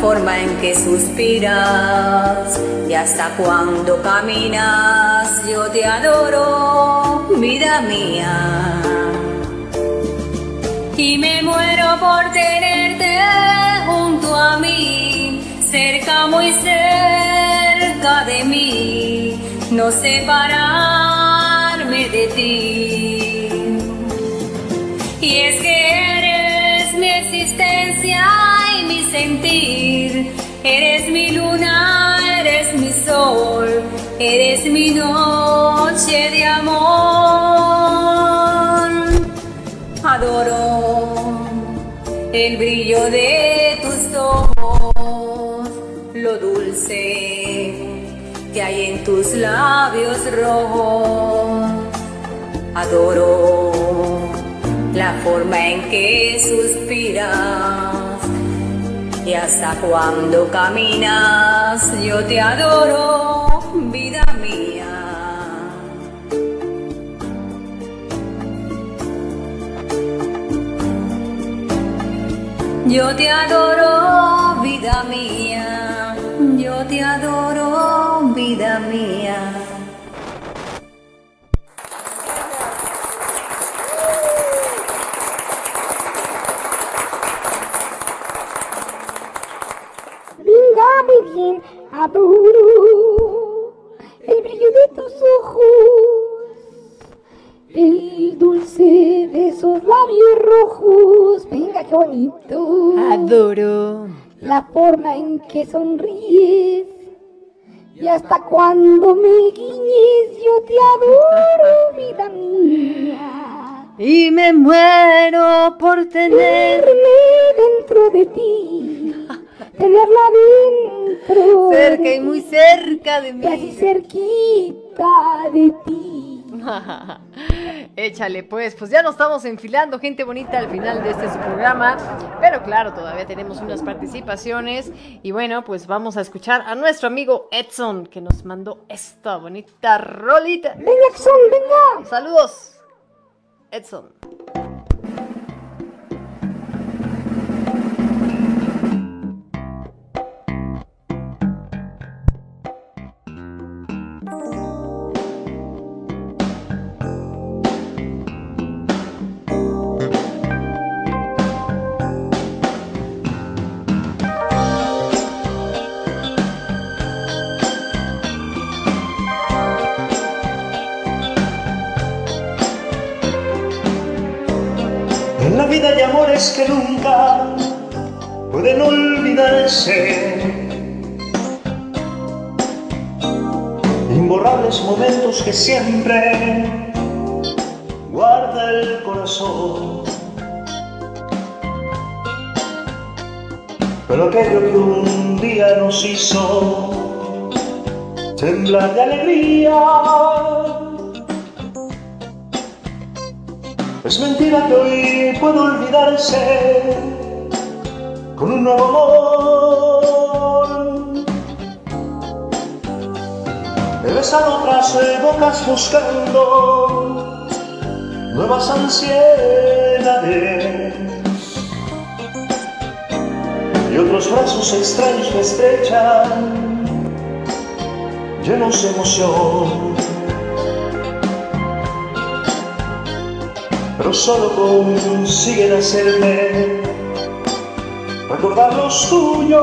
forma en que suspiras y hasta cuando caminas yo te adoro, vida mía. Y me muero por tenerte junto a mí, cerca, muy cerca de mí, no separarme de ti. Y es que eres mi existencia sentir, eres mi luna, eres mi sol, eres mi noche de amor. Adoro el brillo de tus ojos, lo dulce que hay en tus labios rojos. Adoro la forma en que suspiras y hasta cuando caminas yo te adoro, vida mía. Yo te adoro, vida mía, yo te adoro, vida mía. Adoro el brillo de tus ojos, el dulce de esos labios rojos. Venga, qué bonito. Adoro. La forma en que sonríes. Y hasta cuando me guiñes, yo te adoro, vida mía. Y me muero por tener Tenerme dentro de ti. Tenerla dentro. Cerca y muy cerca de mí. cerquita de ti. Échale pues, pues ya nos estamos enfilando, gente bonita, al final de este su programa. Pero claro, todavía tenemos unas participaciones. Y bueno, pues vamos a escuchar a nuestro amigo Edson, que nos mandó esta bonita rolita. Venga, Edson, venga. Saludos, Edson. Que nunca pueden olvidarse. Imborrables momentos que siempre guarda el corazón. Pero aquello que un día nos hizo temblar de alegría Es mentira que hoy puedo olvidarse con un nuevo amor. He besado otras bocas buscando nuevas ansiedades y otros brazos extraños me estrechan llenos de emoción. Pero solo consiguen hacerme recordar los tuyos.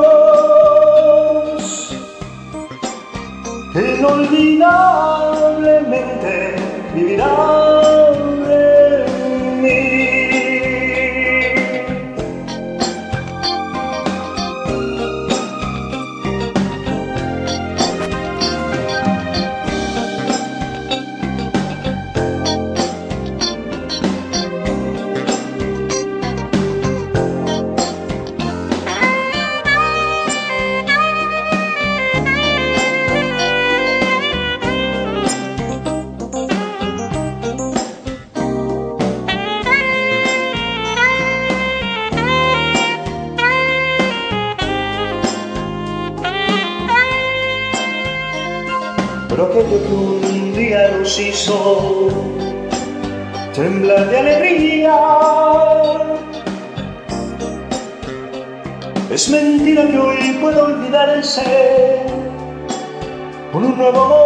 Inolvidablemente vivirán que hoy pueda olvidarse con un nuevo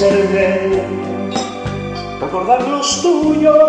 hacerme recordar los tuyos,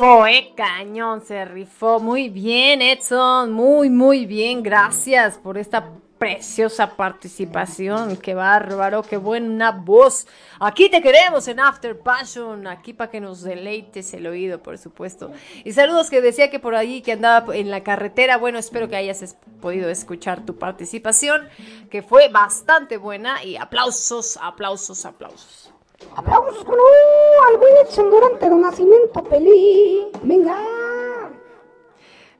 rifó, eh, cañón, se rifó. Muy bien, Edson, muy, muy bien. Gracias por esta preciosa participación. Qué bárbaro, qué buena voz. Aquí te queremos en After Passion, aquí para que nos deleites el oído, por supuesto. Y saludos que decía que por ahí que andaba en la carretera. Bueno, espero que hayas podido escuchar tu participación, que fue bastante buena. Y aplausos, aplausos, aplausos. Aplausos con al buen Edson Durante de Nacimiento Pelí. Venga.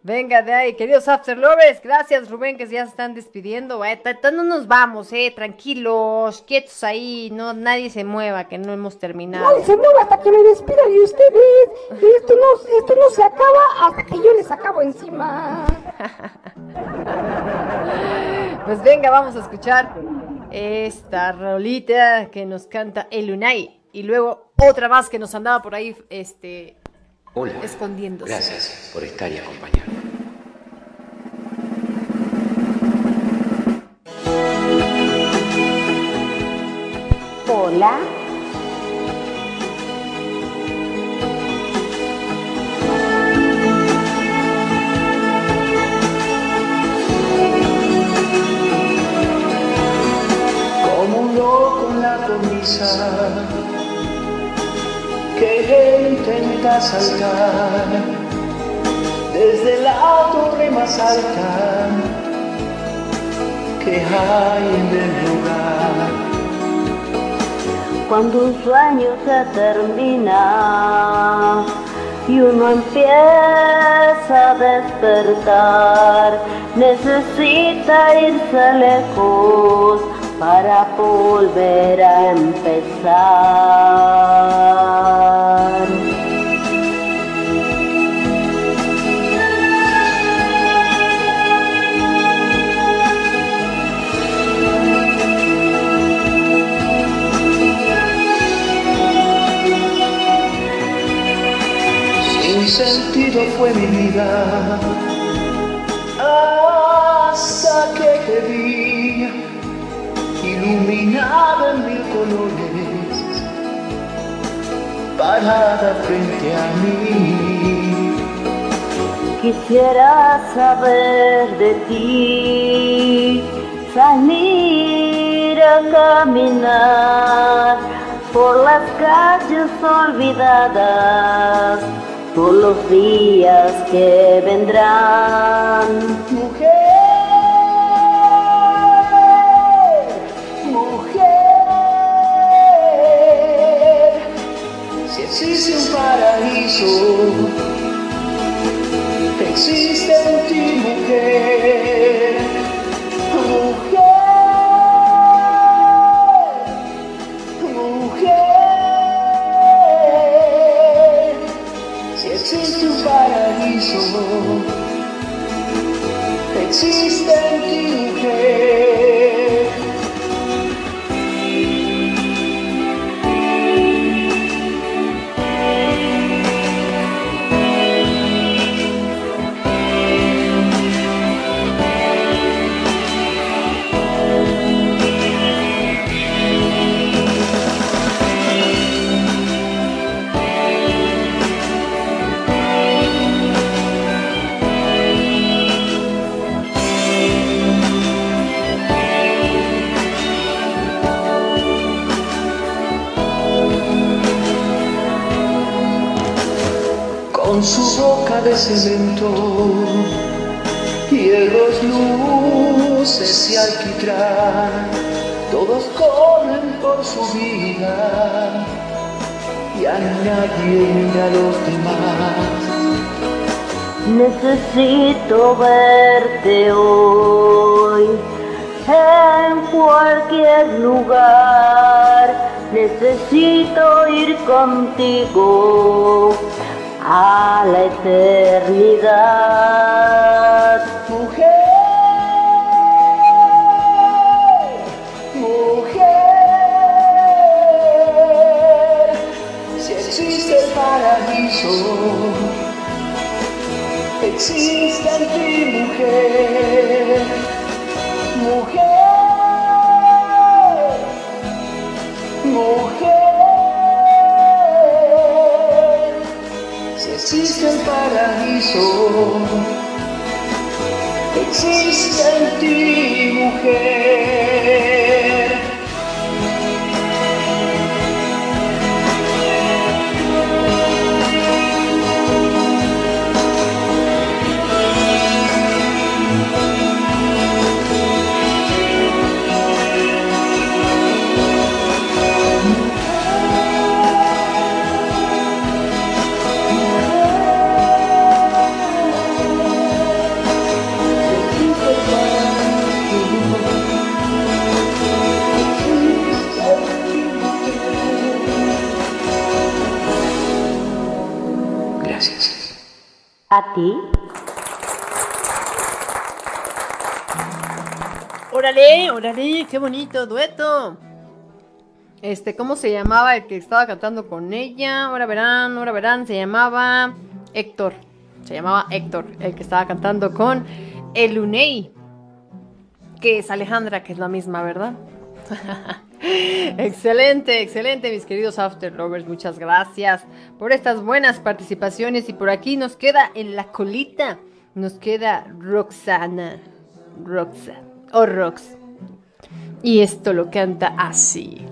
Venga de ahí, queridos After Lovers, gracias Rubén que ya se están despidiendo. Eh, no nos vamos, eh, tranquilos, quietos ahí, no nadie se mueva, que no hemos terminado. Nadie se mueva hasta que me despida de ustedes. Y esto no, esto no se acaba hasta que yo les acabo encima. Pues venga, vamos a escuchar esta rolita que nos canta el Unai y luego otra más que nos andaba por ahí, este, Hola. escondiéndose. Gracias por estar y acompañar. Hola. Que intenta saltar desde la torre más alta que hay en el lugar. Cuando un sueño se termina y uno empieza a despertar, necesita irse lejos para volver a empezar. Sin sentido fue mi vida hasta que iluminada en mil colores, parada frente a mí. Quisiera saber de ti, salir a caminar por las calles olvidadas, por los días que vendrán. Mujer, paraíso, existe en ti, mujer. Mujer, mujer, si existe un paraíso, existe en ti, mujer. De cemento, hierros, luces y alquitrán, todos corren por su vida y a nadie mira a los demás. Necesito verte hoy en cualquier lugar. Necesito ir contigo a la eternidad. Mujer, si existe el paraíso, existe en ti, mujer. Mujer, existe el paraíso, existe en ti, mujer. ¿A ti? Órale, órale, qué bonito dueto. Este, ¿cómo se llamaba el que estaba cantando con ella? Ahora verán, ahora verán, se llamaba Héctor. Se llamaba Héctor, el que estaba cantando con el Unei. Que es Alejandra, que es la misma, ¿verdad? excelente, excelente, mis queridos After Lovers. Muchas gracias por estas buenas participaciones. Y por aquí nos queda en la colita, nos queda Roxana. Roxa. O Rox. Y esto lo canta así.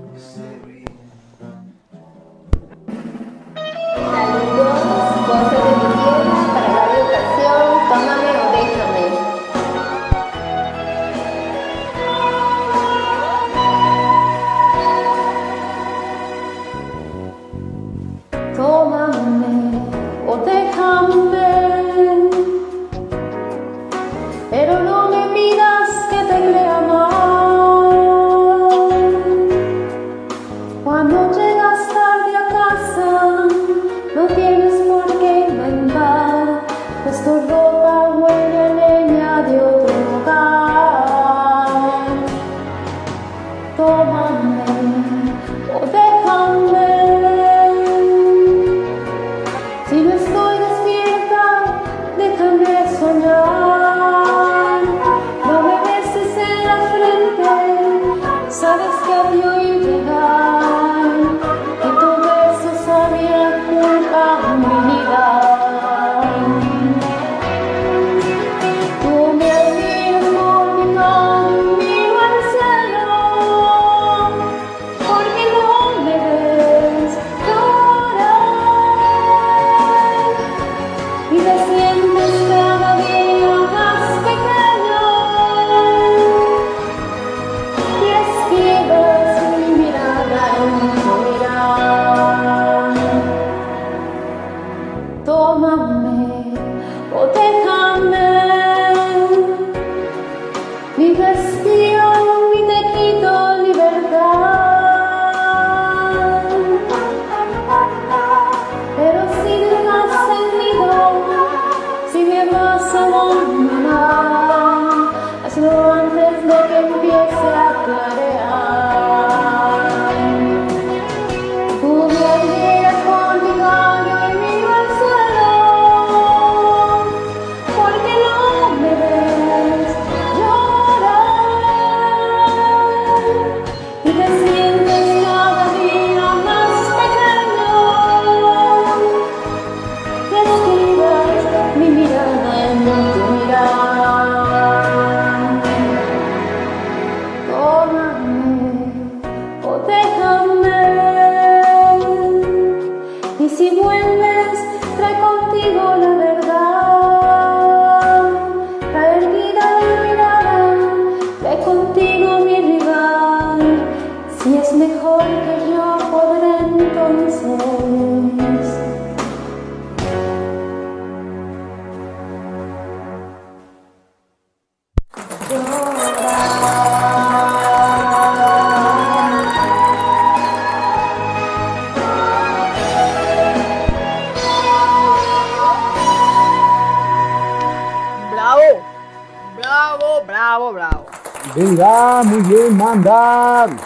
Bien, mandan.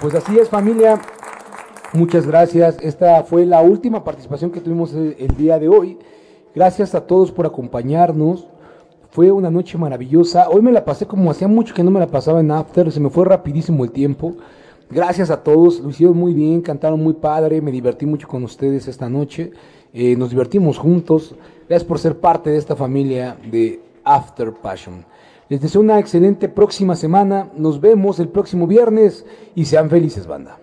Pues así es, familia. Muchas gracias. Esta fue la última participación que tuvimos el día de hoy. Gracias a todos por acompañarnos. Fue una noche maravillosa. Hoy me la pasé como hacía mucho que no me la pasaba en After. Se me fue rapidísimo el tiempo. Gracias a todos. Lo hicieron muy bien, cantaron muy padre. Me divertí mucho con ustedes esta noche. Eh, nos divertimos juntos. Gracias por ser parte de esta familia de After Passion. Les deseo una excelente próxima semana. Nos vemos el próximo viernes y sean felices, banda.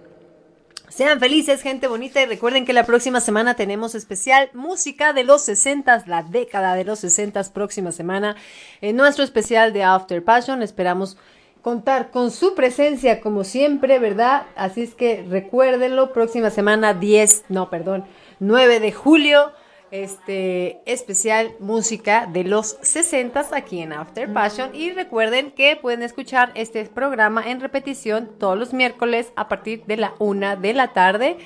Sean felices, gente bonita, y recuerden que la próxima semana tenemos especial música de los 60, la década de los 60, próxima semana, en nuestro especial de After Passion. Esperamos contar con su presencia como siempre, ¿verdad? Así es que recuérdenlo, próxima semana 10, no, perdón, 9 de julio, este especial música de los 60 aquí en After Passion. Y recuerden que pueden escuchar este programa en repetición todos los miércoles a partir de la una de la tarde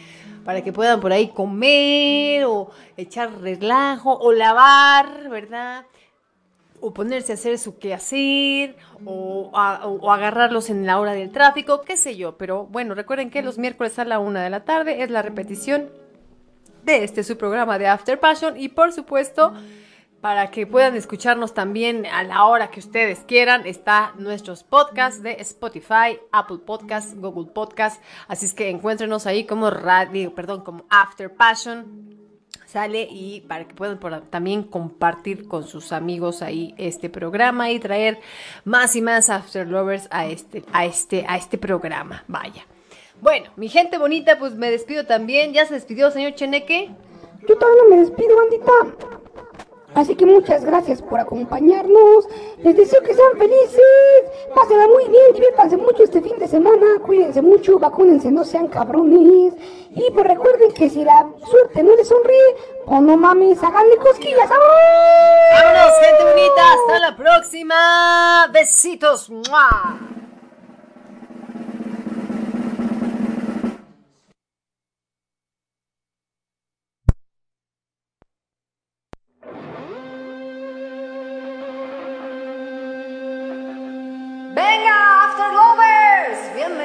para que puedan por ahí comer o echar relajo o lavar, ¿verdad? O ponerse a hacer su quehacer o, a- o agarrarlos en la hora del tráfico, qué sé yo. Pero bueno, recuerden que los miércoles a la una de la tarde es la repetición de este su programa de After Passion y por supuesto para que puedan escucharnos también a la hora que ustedes quieran está nuestros podcasts de Spotify, Apple Podcasts, Google Podcasts, así es que encuéntrenos ahí como radio, perdón, como After Passion sale y para que puedan también compartir con sus amigos ahí este programa y traer más y más After Lovers a este a este a este programa. Vaya. Bueno, mi gente bonita, pues me despido también. ¿Ya se despidió, señor Cheneque? Yo todavía no me despido, bandita. Así que muchas gracias por acompañarnos. Les deseo que sean felices. Pásenla muy bien, diviértanse mucho este fin de semana. Cuídense mucho, vacúnense, no sean cabrones. Y pues recuerden que si la suerte no les sonríe, pues no mames, háganle cosquillas. ¡Vámonos! ¡Vámonos, gente bonita! ¡Hasta la próxima! ¡Besitos! ¡Mua!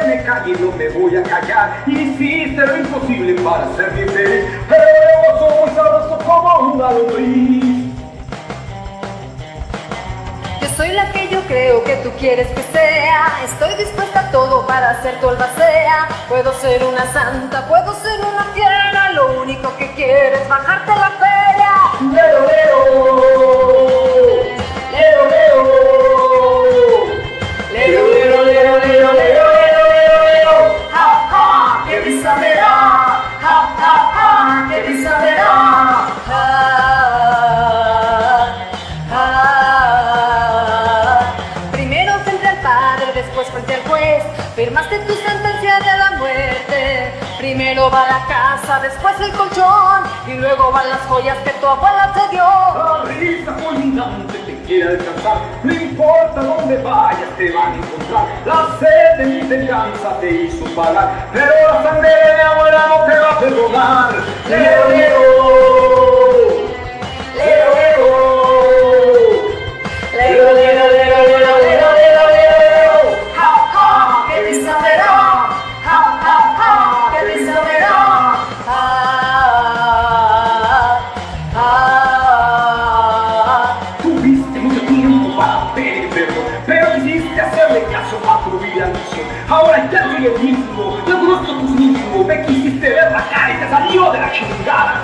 que me calle y no me voy a callar. Hiciste lo imposible para serme feliz. Pero soy sabroso como una lombriz. Yo soy la que yo creo que tú quieres que sea. Estoy dispuesta a todo para hacer tu albacea. Puedo ser una santa, puedo ser una fiera. Lo único que quiero es bajarte la feria. Lero, lero. Qué risa me da. Ja, ja, ja, qué risa me da. Ah, ah. Primero frente al padre, después frente al juez. Firmaste tu sentencia de la muerte. Primero va la casa, después el colchón. Y luego van las joyas que tu abuela te dio. La risa te quiere alcanzar. No importa dónde vayas, te van a encontrar. La sed de mi venganza te hizo pagar. Pero la sangre de mi abuela no te va a perdonar. Ahora ya soy el mismo, yo conozco tus mismos, me quisiste ver la cara y te salió de la chingada.